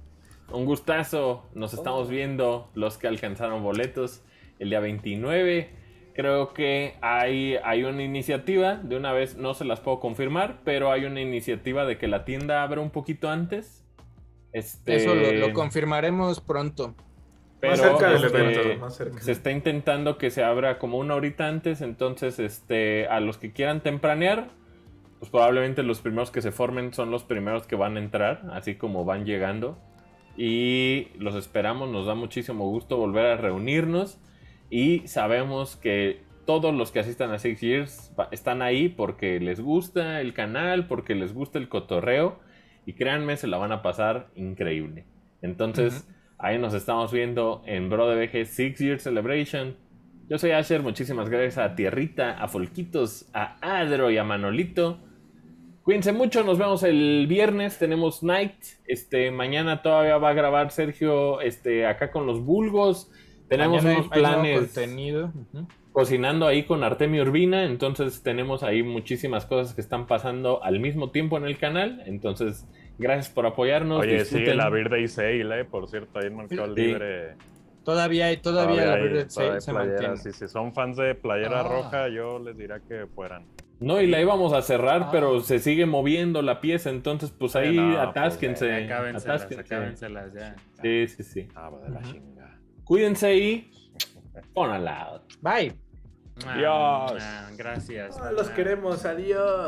Speaker 3: Un gustazo. Nos estamos viendo los que alcanzaron boletos el día 29. Creo que hay, hay una iniciativa, de una vez no se las puedo confirmar, pero hay una iniciativa de que la tienda abra un poquito antes. Este,
Speaker 1: Eso lo, lo confirmaremos pronto.
Speaker 3: pero,
Speaker 2: más cerca del
Speaker 3: este,
Speaker 2: evento, más cerca.
Speaker 3: Se está intentando que se abra como una horita antes, entonces este, a los que quieran tempranear, pues probablemente los primeros que se formen son los primeros que van a entrar, así como van llegando. Y los esperamos, nos da muchísimo gusto volver a reunirnos y sabemos que todos los que asistan a Six Years están ahí porque les gusta el canal, porque les gusta el cotorreo y créanme, se la van a pasar increíble. Entonces, ahí nos estamos viendo en Bro de VG Six Year Celebration. Yo soy Asher, muchísimas gracias a Tierrita, a Folquitos, a Adro y a Manolito. Cuídense mucho, nos vemos el viernes, tenemos Night. Este, mañana todavía va a grabar Sergio este, acá con los Bulgos. Tenemos
Speaker 1: Mañana
Speaker 3: unos
Speaker 1: hay
Speaker 3: planes cocinando ahí con Artemio Urbina, entonces tenemos ahí muchísimas cosas que están pasando al mismo tiempo en el canal, entonces gracias por apoyarnos.
Speaker 4: Oye,
Speaker 3: disfruten.
Speaker 4: sigue la Birthday Sale, eh, por cierto, ahí en Mercado
Speaker 1: Sí.
Speaker 4: Libre.
Speaker 1: Todavía hay, todavía, la
Speaker 4: hay-
Speaker 1: Bird
Speaker 4: todavía
Speaker 1: Sale se mantiene.
Speaker 4: Si, si son fans de Playera
Speaker 1: Ah.
Speaker 4: Roja, yo les diría que fueran.
Speaker 3: No, y la íbamos a cerrar,
Speaker 1: Ah.
Speaker 3: pero se sigue moviendo la pieza, entonces pues ahí
Speaker 4: no, pues,
Speaker 3: atásquense.
Speaker 5: Acábenselas,
Speaker 3: atásquense.
Speaker 5: acábenselas ya.
Speaker 3: Sí, sí, sí.
Speaker 4: Ah, de la
Speaker 1: Ujú.
Speaker 4: chinga.
Speaker 3: Cuídense y on a loud.
Speaker 1: Bye.
Speaker 4: Dios.
Speaker 5: ah, Gracias.
Speaker 2: Ah, los queremos. Adiós.